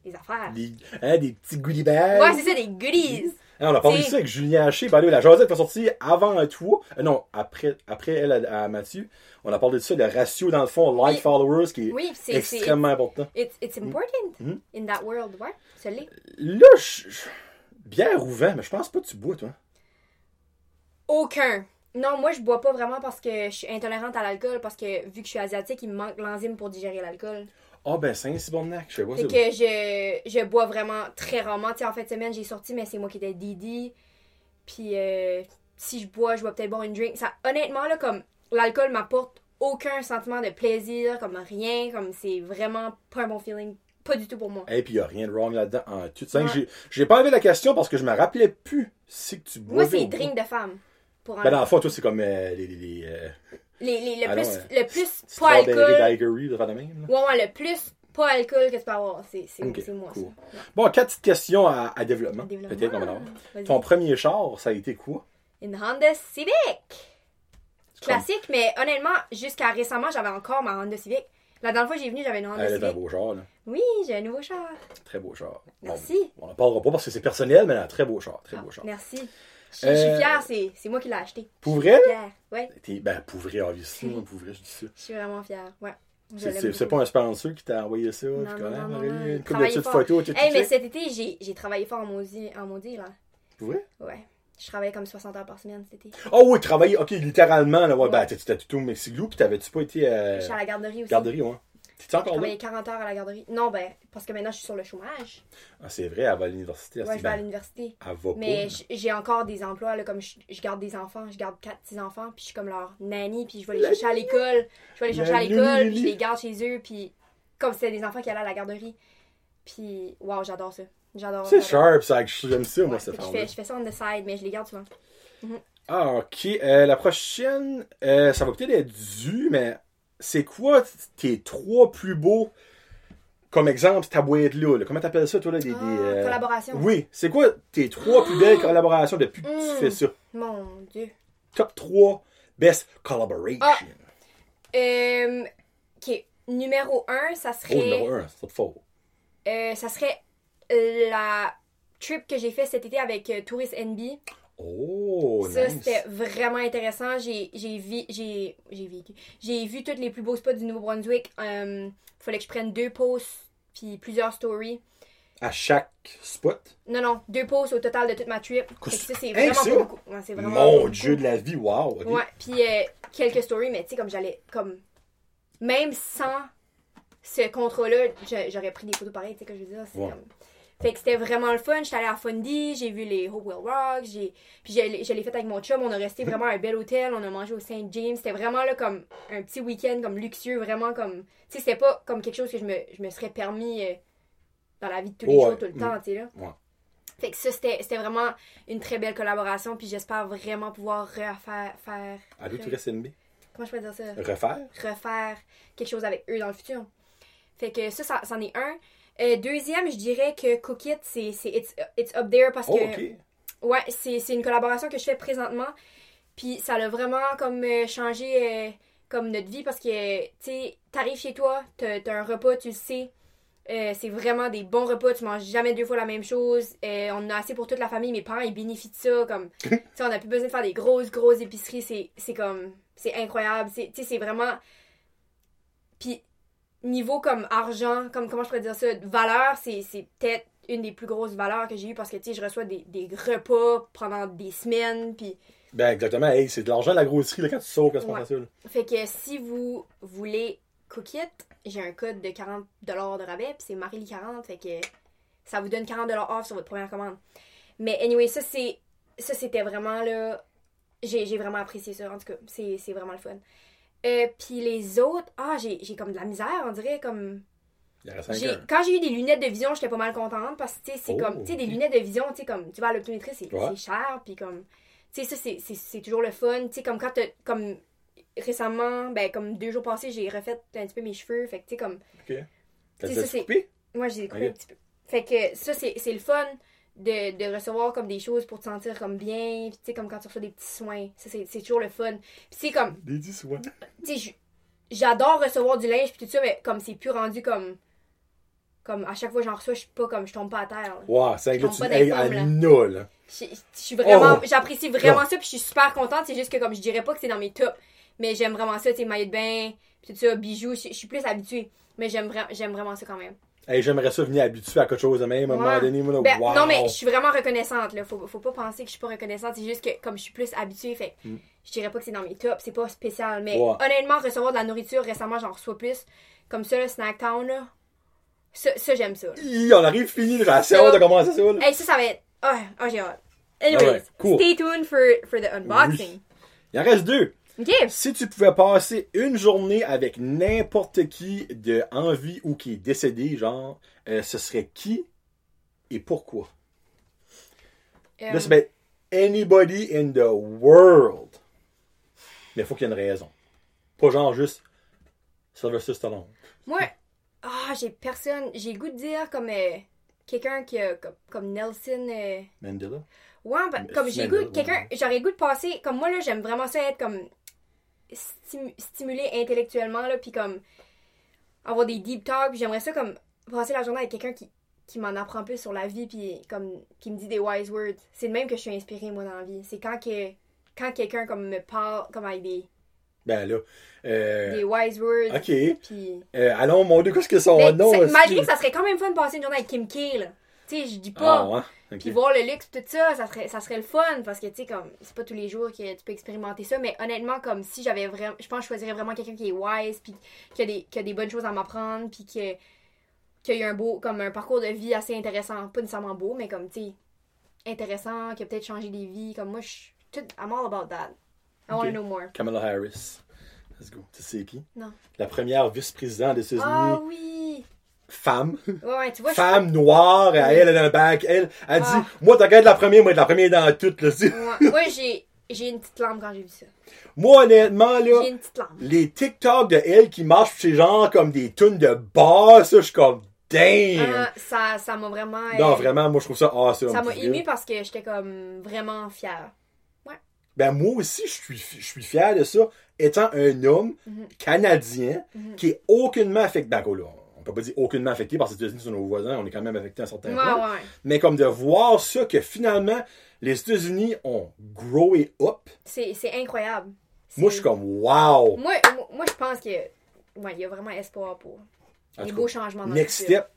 des affaires. Des, hein, des petits goodie bags. Ouais, c'est ça, des goodies. On a parlé ça avec Julien Haché. Way, la jasette va sortir avant toi. Euh, non, après, après elle à, à Mathieu. On a parlé de ça, le ratio dans le fond, like Oui. followers, qui est Oui, extrêmement important. it's, it's important Mhm. in that world, ouais, l'est. Là, je, je- bière ou vin, mais je pense pas que tu bois, toi. Aucun. Non, moi, je bois pas vraiment parce que je suis intolérante à l'alcool, parce que vu que je suis asiatique, il me manque l'enzyme pour digérer l'alcool. Ah, ben, c'est un si bon nac, je sais pas. Fait que je, je bois vraiment très rarement. Tu sais, en fin de semaine, j'ai sorti, mais c'est moi qui étais Didi. Puis euh, si je bois, je vais peut-être boire une drink. Ça, honnêtement, là, comme l'alcool m'apporte aucun sentiment de plaisir, comme rien, comme c'est vraiment pas un bon feeling. Pas du tout pour moi. Et puis, il a rien de wrong là-dedans. Tu sais, Ouais. j'ai- J'ai pas enlevé la question parce que je me rappelais plus si que tu bois. Moi, c'est drink de femme. Pour Ben, dans le fond, toi, c'est comme euh, les. les, les euh, les, les- le, Ah plus, non, ouais. le plus pas alcool. De même. Ouais, ouais, le plus pas alcool que tu peux avoir. C'est moi, cool. ça. Ouais. Bon, quatre petites questions à, à développement. Ton premier char, ça a été quoi? Une Honda Civic. classique, mais honnêtement, jusqu'à récemment, j'avais encore ma Honda Civic. La dernière fois que j'ai venu, j'avais une Honda Elle est un Civic. beau char, là. Oui, j'ai un nouveau char. Très beau char. Merci. On n'en parlera pas parce que c'est personnel, mais un très beau char. Très Ah, beau char. merci. Je, je suis Euh, fière, c'est, c'est moi qui l'ai acheté. Pour vrai, là? Fière. Ouais, T'es- Ben, pour vrai, obviously, pour vrai, je dis ça. je suis vraiment fière. Ouais. Je C'est- pas un sponsor qui t'a envoyé ça? Non, puis non, quand même, non, Une couple de petites photos, Hey, mais cet été, j'ai, j'ai travaillé fort en maudit, en maudit, là. Pour vrai? Ouais. Je travaillais comme 60 heures par semaine cet été. Oh oui, travailler, ok, littéralement, là, ouais, Ouais. ben, t'étais tout au Mexiglou, puis t'avais-tu pas été euh, Je suis à la garderie aussi. garderie, ouais? T'es Je encore là? travaillais 40 heures à la garderie. Non, ben, parce que maintenant, je suis sur le chômage. Ah, c'est vrai, elle va à l'université. Ouais, je vais à l'université. Elle va Mais j'ai encore des emplois, là, comme je, je garde des enfants, je garde quatre petits enfants, puis je suis comme leur nanny, puis je vais les chercher à l'école, je vais les chercher à l'école, puis je les garde chez eux, puis comme c'était des enfants qui allaient à la garderie. Puis, waouh, j'adore ça. J'adore C'est sharp, ça, j'aime ça, moi, Ouais, cette que je, femme fais, je fais ça on the side, mais je les garde souvent. Ah, ok. Euh, la prochaine, euh, ça va peut-être être dû, mais c'est quoi tes trois plus beaux, comme exemple, ta boîte-là? là? Comment t'appelles ça, toi, là? Des, Ah, des, euh, collaboration. Oui, c'est quoi tes trois plus belles collaborations depuis que tu Mm. fais ça? Mon Dieu. Top 3 best collaboration. Ah. Euh, ok, numéro un, ça Oh, serait... numéro 1, c'est fort. euh, ça serait la trip que j'ai fait cet été avec euh, Tourist NB. Oh, Ça, nice. c'était vraiment intéressant. J'ai j'ai vi- j'ai j'ai vécu. J'ai vu tous les plus beaux spots du Nouveau-Brunswick. Euh, fallait que je prenne deux posts puis plusieurs stories. À chaque spot? Non, non, deux posts au total de toute ma trip. Fait que ça, c'est Hey, vraiment ça? beaucoup. Ouais, c'est vraiment Mon pas dieu beaucoup. de la vie, wow. ok. Ouais, puis euh, quelques stories, mais tu sais, comme j'allais, comme, même sans ce contrat-là, j'a- j'aurais pris des photos pareilles, tu sais, que je veux dire. c'est comme- Fait que c'était vraiment le fun. J'étais allée à Fundy, j'ai vu les Hopewell Rock, j'ai... puis je je l'ai fait avec mon chum. On a resté vraiment à un bel hôtel, on a mangé au St. James. C'était vraiment là comme un petit week-end, comme luxueux, vraiment comme. Tu sais, c'était pas comme quelque chose que je me, je me serais permis euh, dans la vie de tous les jours, tout le temps, tu sais, là. Ouais. Fait que ça, c'était c'était vraiment une très belle collaboration, puis j'espère vraiment pouvoir refaire. Faire, Allô, tu restes NB? comment je peux dire ça? Refaire? refaire quelque chose avec eux dans le futur. Fait que ça, ça c'en est un. Euh, deuxième, je dirais que Cook It, c'est c'est- it's, it's up there parce Oh, que ouais, c'est c'est une collaboration que je fais présentement. Puis ça l'a vraiment comme euh, changé euh, comme notre vie parce que tu sais, t'arrives chez toi, t'as un repas, tu le sais. Euh, c'est vraiment des bons repas, tu manges jamais deux fois la même chose. Euh, on en a assez pour toute la famille, mes parents ils bénéficient de ça. Comme, (laughs) tu sais, on a plus besoin de faire des grosses, grosses épiceries. C'est, c'est comme, c'est incroyable. C'est, tu sais, c'est vraiment. Puis, niveau comme argent, comme comment je pourrais dire ça, valeur, c'est, c'est peut-être une des plus grosses valeurs que j'ai eues parce que, tu sais, je reçois des, des repas pendant des semaines. Puis, Ben, exactement. Hey, c'est de l'argent la grosserie là, quand tu sors, quand à ça. là. fait que si vous voulez Cook It, j'ai un code de 40$ de rabais, puis c'est Marily40, fait que ça vous donne 40$ off sur votre première commande. Mais anyway, ça c'est ça c'était vraiment là j'ai vraiment apprécié ça en tout cas, c'est c'est vraiment le fun. Euh, puis les autres, ah, j'ai j'ai comme de la misère, on dirait comme j'ai- quand j'ai eu des lunettes de vision, j'étais pas mal contente parce que tu sais c'est Oh, comme tu sais des lunettes de vision, tu sais comme tu vas à l'optométrie, c'est Ouais. cher puis comme tu sais ça c'est- c'est c'est toujours le fun, tu sais comme quand comme récemment ben comme deux jours passés, j'ai refait un petit peu mes cheveux, fait que tu sais comme Ok. T'as coupé? moi je les ai coupés Ok. un petit peu. Fait que ça c'est c'est le fun de, de recevoir comme des choses pour te sentir comme bien, puis tu sais comme quand tu reçois des petits soins, ça c'est c'est toujours le fun. Puis c'est comme Des dix soins. tu sais, j'adore recevoir du linge puis tout ça, mais comme c'est plus rendu comme. Comme à chaque fois que j'en reçois, je suis pas comme. Je tombe pas à terre. là. Wow, c'est tombe tu les à nul, vraiment. Oh! J'apprécie vraiment Ouais. ça puis je suis super contente. C'est juste que comme je dirais pas que c'est dans mes tops, mais j'aime vraiment ça, tu sais, maillot de bain, puis tout ça, bijoux, je je suis plus habituée. Mais j'aime vra- j'aime vraiment ça quand même. Hey, j'aimerais ça venir habituer à quelque chose de même à un Ouais. moment donné. Moi, là, Ben, wow. Non, mais je suis vraiment reconnaissante, là. Faut, faut pas penser que je suis pas reconnaissante. C'est juste que comme je suis plus habituée, fait Mm. je dirais pas que c'est dans mes tops. C'est pas spécial. Mais Ouais. honnêtement, recevoir de la nourriture, récemment, j'en reçois plus. Comme ça, le Snacktown, là. Ça, ça j'aime ça. Hi, on arrive fini, hâte de commencer ça, là. Hey, ça, ça va être. Ah, ah, j'ai hâte. Anyways, cool. stay tuned for, for the unboxing. Il en reste deux. Si tu pouvais passer une journée avec n'importe qui de en vie ou qui est décédé, genre, euh, ce serait qui et pourquoi? Euh, Là, c'est ben anybody in the world. Mais il faut qu'il y ait une raison. Pas genre juste Sylvester Stallone. moi, ah, j'ai personne. J'ai le goût de dire comme euh, quelqu'un qui a. Comme, comme Nelson. euh, Mandela? Ouais, ben, comme j'ai goût, quelqu'un, ouais. j'aurais goût de passer, comme moi là, j'aime vraiment ça être comme, stimu- stimuler intellectuellement, là, puis comme avoir des deep talks. J'aimerais ça comme passer la journée avec quelqu'un qui, qui m'en apprend plus sur la vie, puis comme qui me dit des wise words. C'est de même que je suis inspirée, moi, dans la vie. C'est quand que quand quelqu'un comme me parle comme avec des, Ben là. Euh, des wise words. ok. Puis... Euh, allons, mon Dieu, qu'est-ce que son nom? malgré que- que ça serait quand même fun de passer une journée avec Kim K, là. Sais, je dis pas. Ah, ouais. Puis voir le luxe tout ça, ça serait, ça serait le fun parce que tu sais comme c'est pas tous les jours que tu peux expérimenter ça, mais honnêtement comme si j'avais vraiment, je pense que je choisirais vraiment quelqu'un qui est wise puis qui a des, qui a des bonnes choses à m'apprendre puis qui qui a eu un beau comme un parcours de vie assez intéressant, pas nécessairement beau mais comme tu sais intéressant, qui a peut-être changé des vies, comme moi je suis tout I'm all about that. I want to know more. Kamala Harris. Let's go. Tu sais qui? Non. La première vice-présidente des États-Unis, Ah oui. Femme. Ouais, ouais, tu vois je- Femme noire, elle, elle a un bac, elle, elle Ah. dit, moi, t'as la première, moi, être la première dans toutes, là. Ouais, moi j'ai j'ai une petite lampe quand j'ai vu ça. Moi, honnêtement, là, J'ai une petite lampe. les TikTok de elle qui marchent, c'est genre comme des tunes de basse, ça, je suis comme, damn! Ah, ça ça m'a vraiment non, euh, vraiment, moi, je trouve ça awesome. Ça m'a ému parce que j'étais comme vraiment fière. Ben, moi aussi, je suis, je suis fier de ça, étant un homme Mhm. canadien Mhm. qui est aucunement affecté. Ben, là, on peut pas dire aucunement affecté parce que les États-Unis sont nos voisins, on est quand même affecté à un certain Ouais, point. ouais. Mais comme de voir ça, que finalement, les États-Unis ont growé up, C'est, c'est incroyable. C'est- moi, je suis comme, wow! Moi, moi, je pense que. Ouais, il y a vraiment espoir pour En tout beaux changements dans Next le step,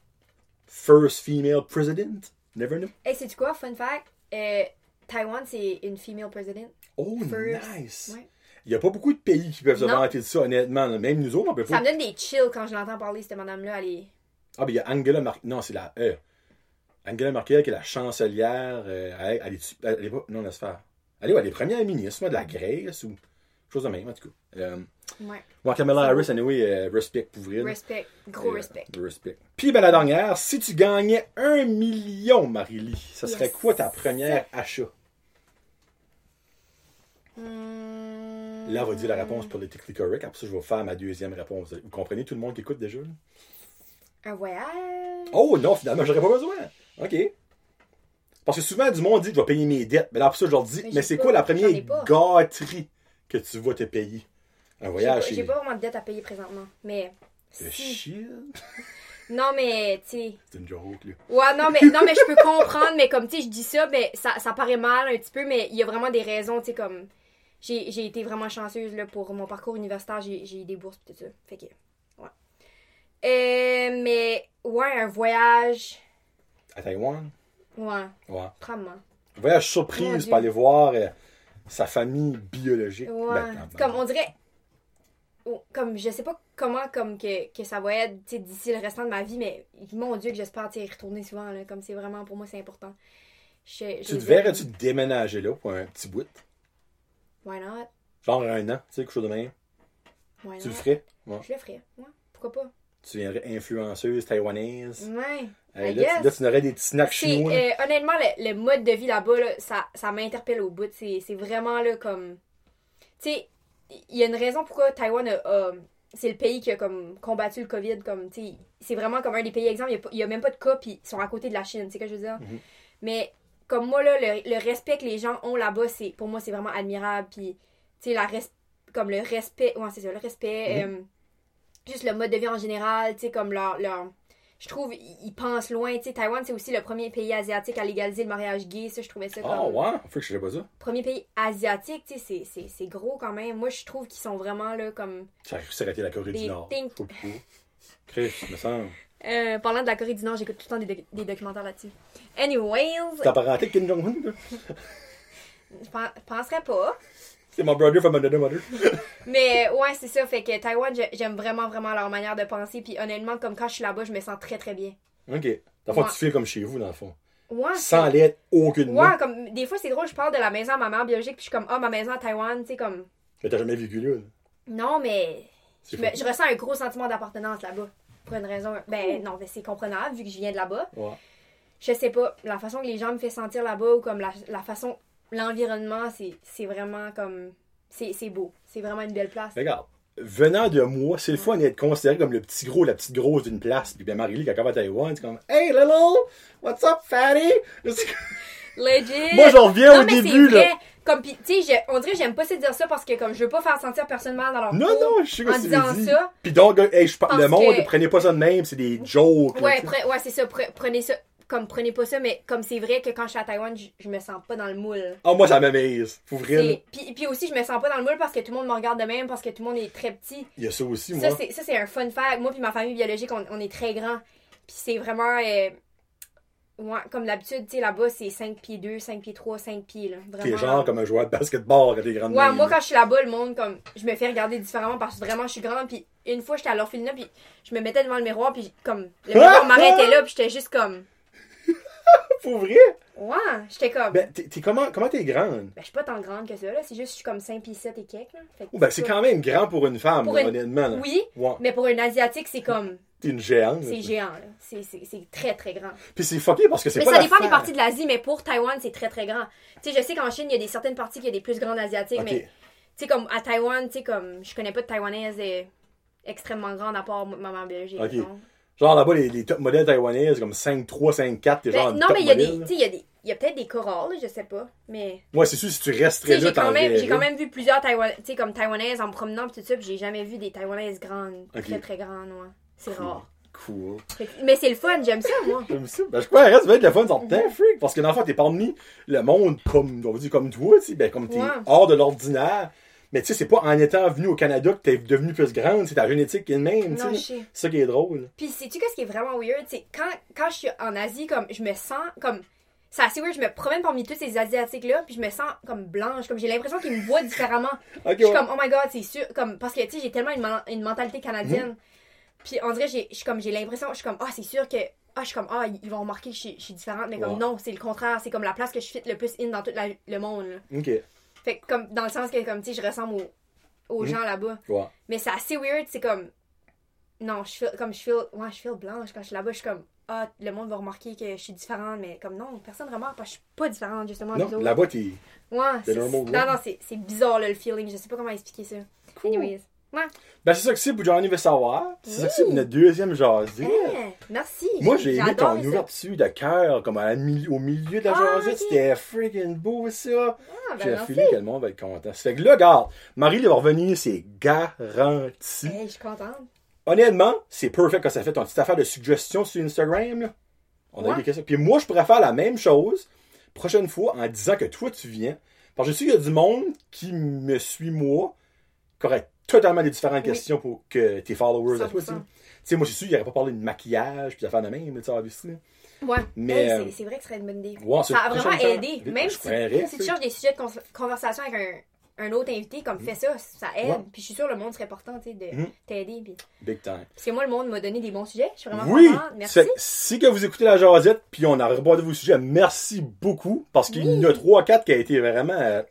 first female president. Never know. Hey, sais-tu quoi? Fun fact. Euh, Taïwan, c'est une female president. Oh, First. nice! Ouais. Il n'y a pas beaucoup de pays qui peuvent se Non. vanter de ça, honnêtement. là. Même nous autres, on peut Ça pas. me donne des chills quand je l'entends parler, cette madame-là. Elle est. Ah, ben, il y a Angela Merkel. Non, c'est la E. Angela Merkel, qui est la chancelière. euh, elle, elle est, elle est pas. Non, laisse faire. Elle est, ouais, elle est première ministre, moi, de la Grèce ou. Chose de même, en tout cas. Euh, Ouais. bon, Kamala Harris, anyway, euh, respect pour vrai. là. Respect. Gros Euh, respect. respect. Puis, ben, la dernière, si tu gagnais un million, Marie-Lie, ça serait Yes. quoi ta première achat? Hmm. Là, on va dire la réponse politically correct. Après ça, je vais faire ma deuxième réponse. Vous comprenez tout le monde qui écoute déjà? là? Un voyage. Oh non, finalement, j'aurais pas besoin. OK. Parce que souvent, du monde dit que je vais payer mes dettes. Mais là, après ça, je leur dis, Mais c'est pas- quoi la première pas. gâterie que tu vas te payer? Un pas, voyage, j'ai c'est pas vraiment de dette à payer présentement. Mais. c'est si-. (laughs) Non, mais, tu sais. C'est une joke, là. Ouais, non, mais, non, mais je peux comprendre, mais comme, tu sais, je dis ça, mais ça, ça paraît mal un petit peu, mais il y a vraiment des raisons, tu sais, comme. J'ai j'ai été vraiment chanceuse, là, pour mon parcours universitaire, j'ai j'ai eu des bourses, pis tout ça. Fait que. Ouais. Euh, mais, ouais, un voyage. À Taïwan? Ouais, Ouais. probablement. Un voyage surprise pour aller voir euh, sa famille biologique. Ouais. Ben, Comme, on dirait. Comme, je sais pas comment, comme, que, que ça va être, d'ici le restant de ma vie, mais mon Dieu, que j'espère, y retourner souvent, là. Comme, c'est vraiment, pour moi, c'est important. Je- je Tu verrais-tu déménager là pour un petit bout? Why not? Genre un an, tu sais, quelque chose de même. Why Tu le ferais? Ouais. Je le ferais. Ouais, pourquoi pas? Tu viendrais influenceuse taïwanaise. Ouais. I là, tu, là, tu aurais des petits snacks chinois. euh, honnêtement, le, le mode de vie là-bas, là, ça, ça m'interpelle au bout. C'est, vraiment là comme. Tu sais, il y a une raison pourquoi Taïwan a. a- c'est le pays qui a comme combattu le COVID. Comme, c'est vraiment comme un des pays exemples. Il a n'y a, même pas de cas, puis ils sont à côté de la Chine. C'est ce que je veux dire? Mhm. Mais comme moi, là, le, le respect que les gens ont là-bas, c'est, pour moi, c'est vraiment admirable. Puis, tu sais, la res- comme le respect. Ouais, c'est ça, le respect. Euh, juste le mode de vie en général, tu sais, comme leur. leur je trouve, ils pensent loin. Tu sais, Taïwan, c'est aussi le premier pays asiatique à légaliser le mariage gay. Ça, je trouvais ça comme. Ah, ouais? Faut que je pas ça. Premier pays asiatique, tu sais, c'est- gros quand même. Moi, je trouve qu'ils sont vraiment là comme. Ça aurait été la Corée Des du Nord. think-. Chris, me semble. Euh, parlant de la Corée du Nord, j'écoute tout le temps des, doc- des documentaires là-dessus. Anyways, T'as parenté Kim Jong-un, je pen- penserais pas. C'est mon brother from another mother. (laughs) Mais ouais, c'est ça. Fait que Taïwan, je- j'aime vraiment, vraiment leur manière de penser. Puis honnêtement, comme quand je suis là-bas, je me sens très, très bien. OK. Dans le fond, Ouais. tu comme chez vous, dans le fond. Ouais, Sans l'aide aucunement. Ouais, comme des fois c'est drôle, je parle de la maison à ma mère biologique, puis je suis comme ah ma maison à Taïwan, tu sais comme Mais t'as jamais vécu là? là. non mais C'est je, me- fou. je ressens un gros sentiment d'appartenance là-bas pour une raison ben non mais c'est comprenable vu que je viens de là-bas. Ouais. Je sais pas la façon que les gens me font sentir là-bas ou comme la, la façon l'environnement c'est vraiment comme c'est beau, c'est vraiment une belle place. Regarde. Venant de moi, c'est le fun d'être considéré comme le petit gros, la petite grosse d'une place. Puis ben Marie-Lee, quand elle va à Taïwan, c'est comme Hey little, what's up, fatty? Legit. Moi, j'en reviens non, au mais début, là. Comme, pis, tu sais, on dirait que j'aime pas ça dire ça parce que, comme, je veux pas faire sentir personne mal dans leur Non, non, je sais en disant ça. Puis donc, hey, je parle- le monde, que- prenez pas ça de même, c'est des jokes. Ouais, pre- ouais, c'est ça. pre- prenez ça. Comme, prenez pas ça, mais comme c'est vrai que quand je suis à Taïwan, je, je me sens pas dans le moule. Ah, moi, ça m'amaze. Faut vrai, Puis, puis aussi, je me sens pas dans le moule parce que tout le monde me regarde de même, parce que tout le monde est très petit. Il y a ça aussi, moi. Ça, c'est, ça, c'est un fun fact. Moi puis ma famille biologique, on, on est très grand. Puis c'est vraiment... euh, ouais, comme d'habitude, tu sais, là-bas, c'est 5 pieds 2, 5 pieds 3, 5 pieds, là. Vraiment. T'es genre comme un joueur de basketball quand t'es grande. Ouais, moi, quand je suis là-bas, le monde, comme, je me fais regarder différemment parce que vraiment, je suis grande. Puis une fois, j'étais à l'orphelinat, puis je me mettais devant le miroir, puis comme, le (laughs) miroir m'arrêtait là, puis j'étais juste comme, (laughs) Pour vrai? ouais, j'étais comme, ben, Ben, t'es t'es comment, comment t'es grande? je suis pas tant grande que ça, là. C'est juste, je suis comme 5 pieds 7 et quelques, là. Fait que Oh, ben, c'est quand même grand pour une femme, Pour là, une- honnêtement. là. Oui, Ouais. mais pour une Asiatique, c'est comme, une géante. c'est géant, là. C'est, c'est, c'est très, très grand. Puis c'est fucké parce que c'est Mais pas ça la dépend des parties de l'Asie, mais pour Taïwan, c'est très très grand. Tu sais, je sais qu'en Chine, il y a des certaines parties qui y a des plus grandes asiatiques, mais tu sais, comme à Taïwan, tu sais, comme je connais pas de Taïwanaise extrêmement grande à part ma maman biologique. Ok. non. Genre là-bas, les, les top modèles taïwanaises, comme 5'3, 5'4, t'es Ben, genre non, mais il y a des, modèle, tu sais, il y a des, il y a peut-être des corals, là, je sais pas, mais Ouais, c'est sûr, si tu très là, j'ai quand même, j'ai quand même vu plusieurs Taïwan, tu sais, comme taïwanaises en me promenant pis tout ça, pis j'ai jamais vu des taïwanaises grandes, très très grandes, ouais. C'est Cool. rare. Cool. Que- mais c'est le fun, j'aime ça, moi. J'aime ça. Ben, je crois, reste, ça va être le fun, genre, t'es freak. Parce que dans le fond, t'es parmi le monde comme, on va dire, comme toi, tu sais, ben, comme t'es Ouais. hors de l'ordinaire. Mais tu sais, c'est pas en étant venu au Canada que t'es devenu plus grande, c'est ta génétique qui est le même, tu sais. C'est ça qui est drôle. Puis sais-tu qu'est-ce qui est vraiment weird? C'est quand, quand je suis en Asie, comme je me sens comme. C'est assez weird, je me promène parmi tous ces Asiatiques-là, puis je me sens comme blanche, comme j'ai l'impression qu'ils me voient différemment. (laughs) Je suis ouais. comme, oh my god, c'est sûr. Comme, parce que, tu sais, j'ai tellement une, une mentalité canadienne. Mhm. Puis on dirait, j'ai- comme, l'impression, je suis comme, ah, c'est sûr que. Ah, je suis comme, ah, ils vont remarquer que je suis, je suis différente, mais comme, non, c'est le contraire. C'est comme la place que je fit le plus in dans tout la- le monde. là. Ok. Fait que, comme, dans le sens que, comme, tu sais, je ressemble aux, aux Mhm. gens là-bas. Ouais. Mais c'est assez weird, c'est comme. Non, je feel, comme je feel. Ouais, je feel blanche quand je suis là-bas. Je suis comme. Ah, le monde va remarquer que je suis différente, mais comme non, personne remarque parce que je suis pas différente, justement. Non, là-bas, t'es. Ouais, c'est Non, non, c'est bizarre, là, le feeling. Je sais pas comment expliquer ça. Anyways. Ouais. Ben, c'est ça que c'est pour Johnny veut savoir. C'est ça que c'est notre deuxième jasée. Eh, merci. Moi, j'ai aimé ton ouverture de cœur, comme à au milieu de la Ah. C'était freaking beau, ça. Ah, ben, J'ai filé que le monde va être content. Ça fait que là, regarde, Marie va revenir, c'est garanti. Eh, je suis contente. Honnêtement, c'est parfait quand ça fait ton petite affaire de suggestions sur Instagram. Là. On a eu des questions. Puis moi, je pourrais faire la même chose prochaine fois en disant que toi, tu viens. Parce que je sais qu'il y a du monde qui me suit moi, aurait totalement des différentes Oui. questions pour que tes followers à toi. Tu 100%. sais, moi, c'est sûr, il n'aurait pas parlé de maquillage, puis d'affaires de même, tu sais, obviously. Ouais. Mais, Hey, euh, c'est- vrai que ce serait une bonne idée. Ouais, ça a vraiment aidé. Même Je si, tu cherches des sujets de con- conversation avec un, un autre invité, comme fais ça, ça aide. Ouais. Puis je suis sûre le monde serait portant tu sais, de Mhm. t'aider. Puis... Big time. Parce que moi, le monde m'a donné des bons sujets. Je suis vraiment Oui! contente. Merci. Si que vous écoutez la jasette, puis on a rebordé vos sujets, merci beaucoup, parce qu'il y en a 3-4 qui a été vraiment euh,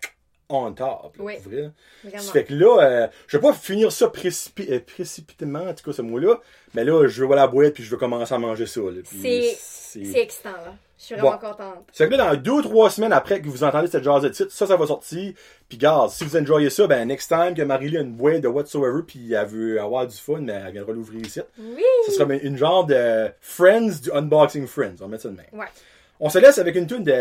on top. là, Oui. vrai. Vraiment. Ça fait que là, euh, je vais pas finir ça précipi- euh, précipitamment, en tout cas ce mot-là, mais là, je vais voir la boîte, puis je vais commencer à manger ça. C'est- excitant, là. Je suis vraiment Bon. contente. C'est que là, dans deux ou trois semaines après que vous entendez cette jasette titre, ça, ça va sortir. Puis, garde, si vous enjoyez ça, ben, next time que Marie-Lie a une boîte de whatsoever, puis elle veut avoir du fun, mais elle viendra l'ouvrir ici. Oui! Ce sera une genre de Friends du Unboxing Friends. On va mettre ça de même. Ouais. On se laisse avec une tune de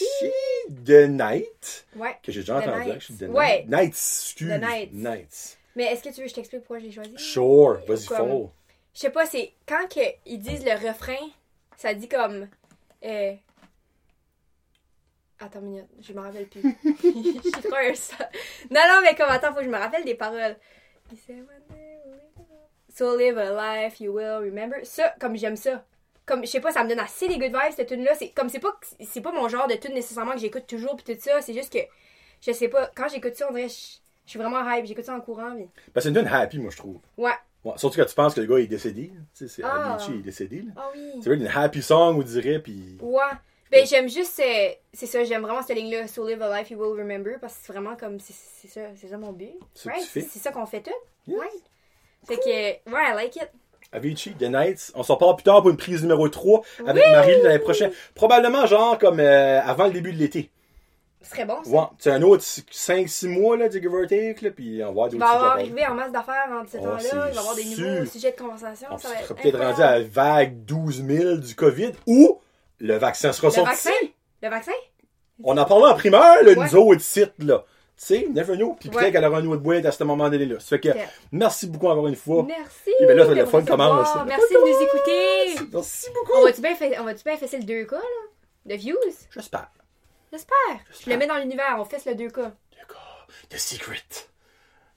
Avicii de Night, Ouais. que j'ai déjà The entendu. Night. The Ouais. Night. Excuse. The Night. Night. Mais est-ce que tu veux que je t'explique pourquoi je l'ai choisi? Sure, vas-y, fort. Je sais pas, c'est quand que ils disent le refrain, ça dit comme. Euh... Attends une minute, je me rappelle plus. (laughs) je suis trop ça. Non, non, mais comme attends, faut que je me rappelle des paroles. Il said, "One day we'll live it up. So live a life you will remember. Ça, comme j'aime ça. Comme, je sais pas, ça me donne assez des good vibes, cette tune là C'est comme, c'est pas, c'est pas mon genre de tune nécessairement que j'écoute toujours, pis tout ça. C'est juste que, je sais pas, quand j'écoute ça, on dirait, je, je suis vraiment hype. J'écoute ça en courant, mais. Ben, c'est une tune happy, moi, je trouve. Ouais. Ouais, surtout quand tu penses que le gars est décédé. là. Tu sais, c'est Ah. Avicii est décédé. là. Ah oui. C'est une happy song, on dirait, puis. Ouais. Ben, j'aime juste. euh, c'est ça, j'aime vraiment cette ligne-là. So live a life you will remember. Parce que c'est vraiment comme. C'est c'est ça, c'est ça mon but. C'est Right? ça qu'on fait tout. Yes. Fait que. Ouais, I like it. Avicii, The Nights. On s'en parle plus tard pour une prise numéro 3 avec Marie l'année prochaine. Probablement, genre, comme euh, avant le début de l'été. Ce serait bon, ça. Ouais, c'est un autre 5-6 mois, là, du give or take, là, puis on va voir Il d'autres va y sujets. avoir arrivé en masse d'affaires en ce Oh, temps-là. Il va avoir des sûr. nouveaux sujets de conversation. On ça va être peut-être rendu à la vague 12 000 du COVID ou le vaccin sera Le sorti. vaccin? Le vaccin? On en parlait en primeur, là, Ouais. nous autres sites, là. Tu sais, never know. Puis peut-être qu'elle aura un autre boîte à ce moment donné-là. Ça fait que, merci beaucoup encore une fois. Merci. Et ben là, le de fun me commence. Merci de nous écouter. Merci On beaucoup. va-tu bien on va-tu bien fesser le 2K, là? De views? J'espère. J'espère. Je le mets dans l'univers, on fesse le 2K. D'accord. The Secret.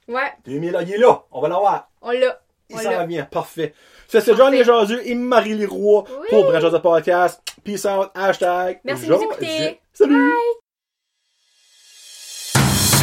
Ouais, 2000, là, il est là. On va l'avoir. on l'a. Il s'en vient. Parfait. Ça, c'est John Parfait. Léjaseux et Marie Leroy Oui. pour Brand de Podcast. Peace out. Hashtag. Merci de nous écouter. Salut.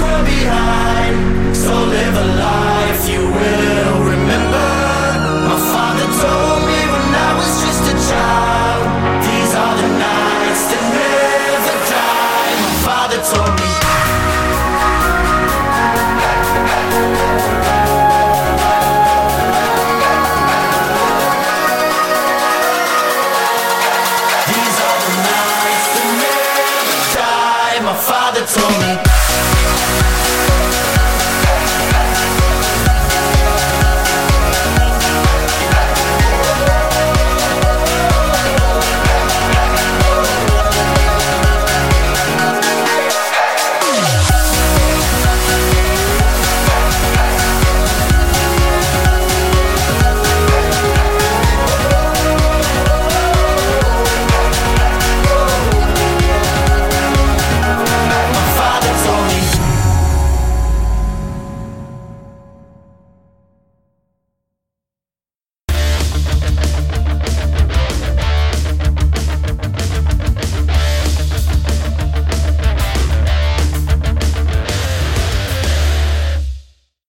world behind, so live a life you will remember. My father told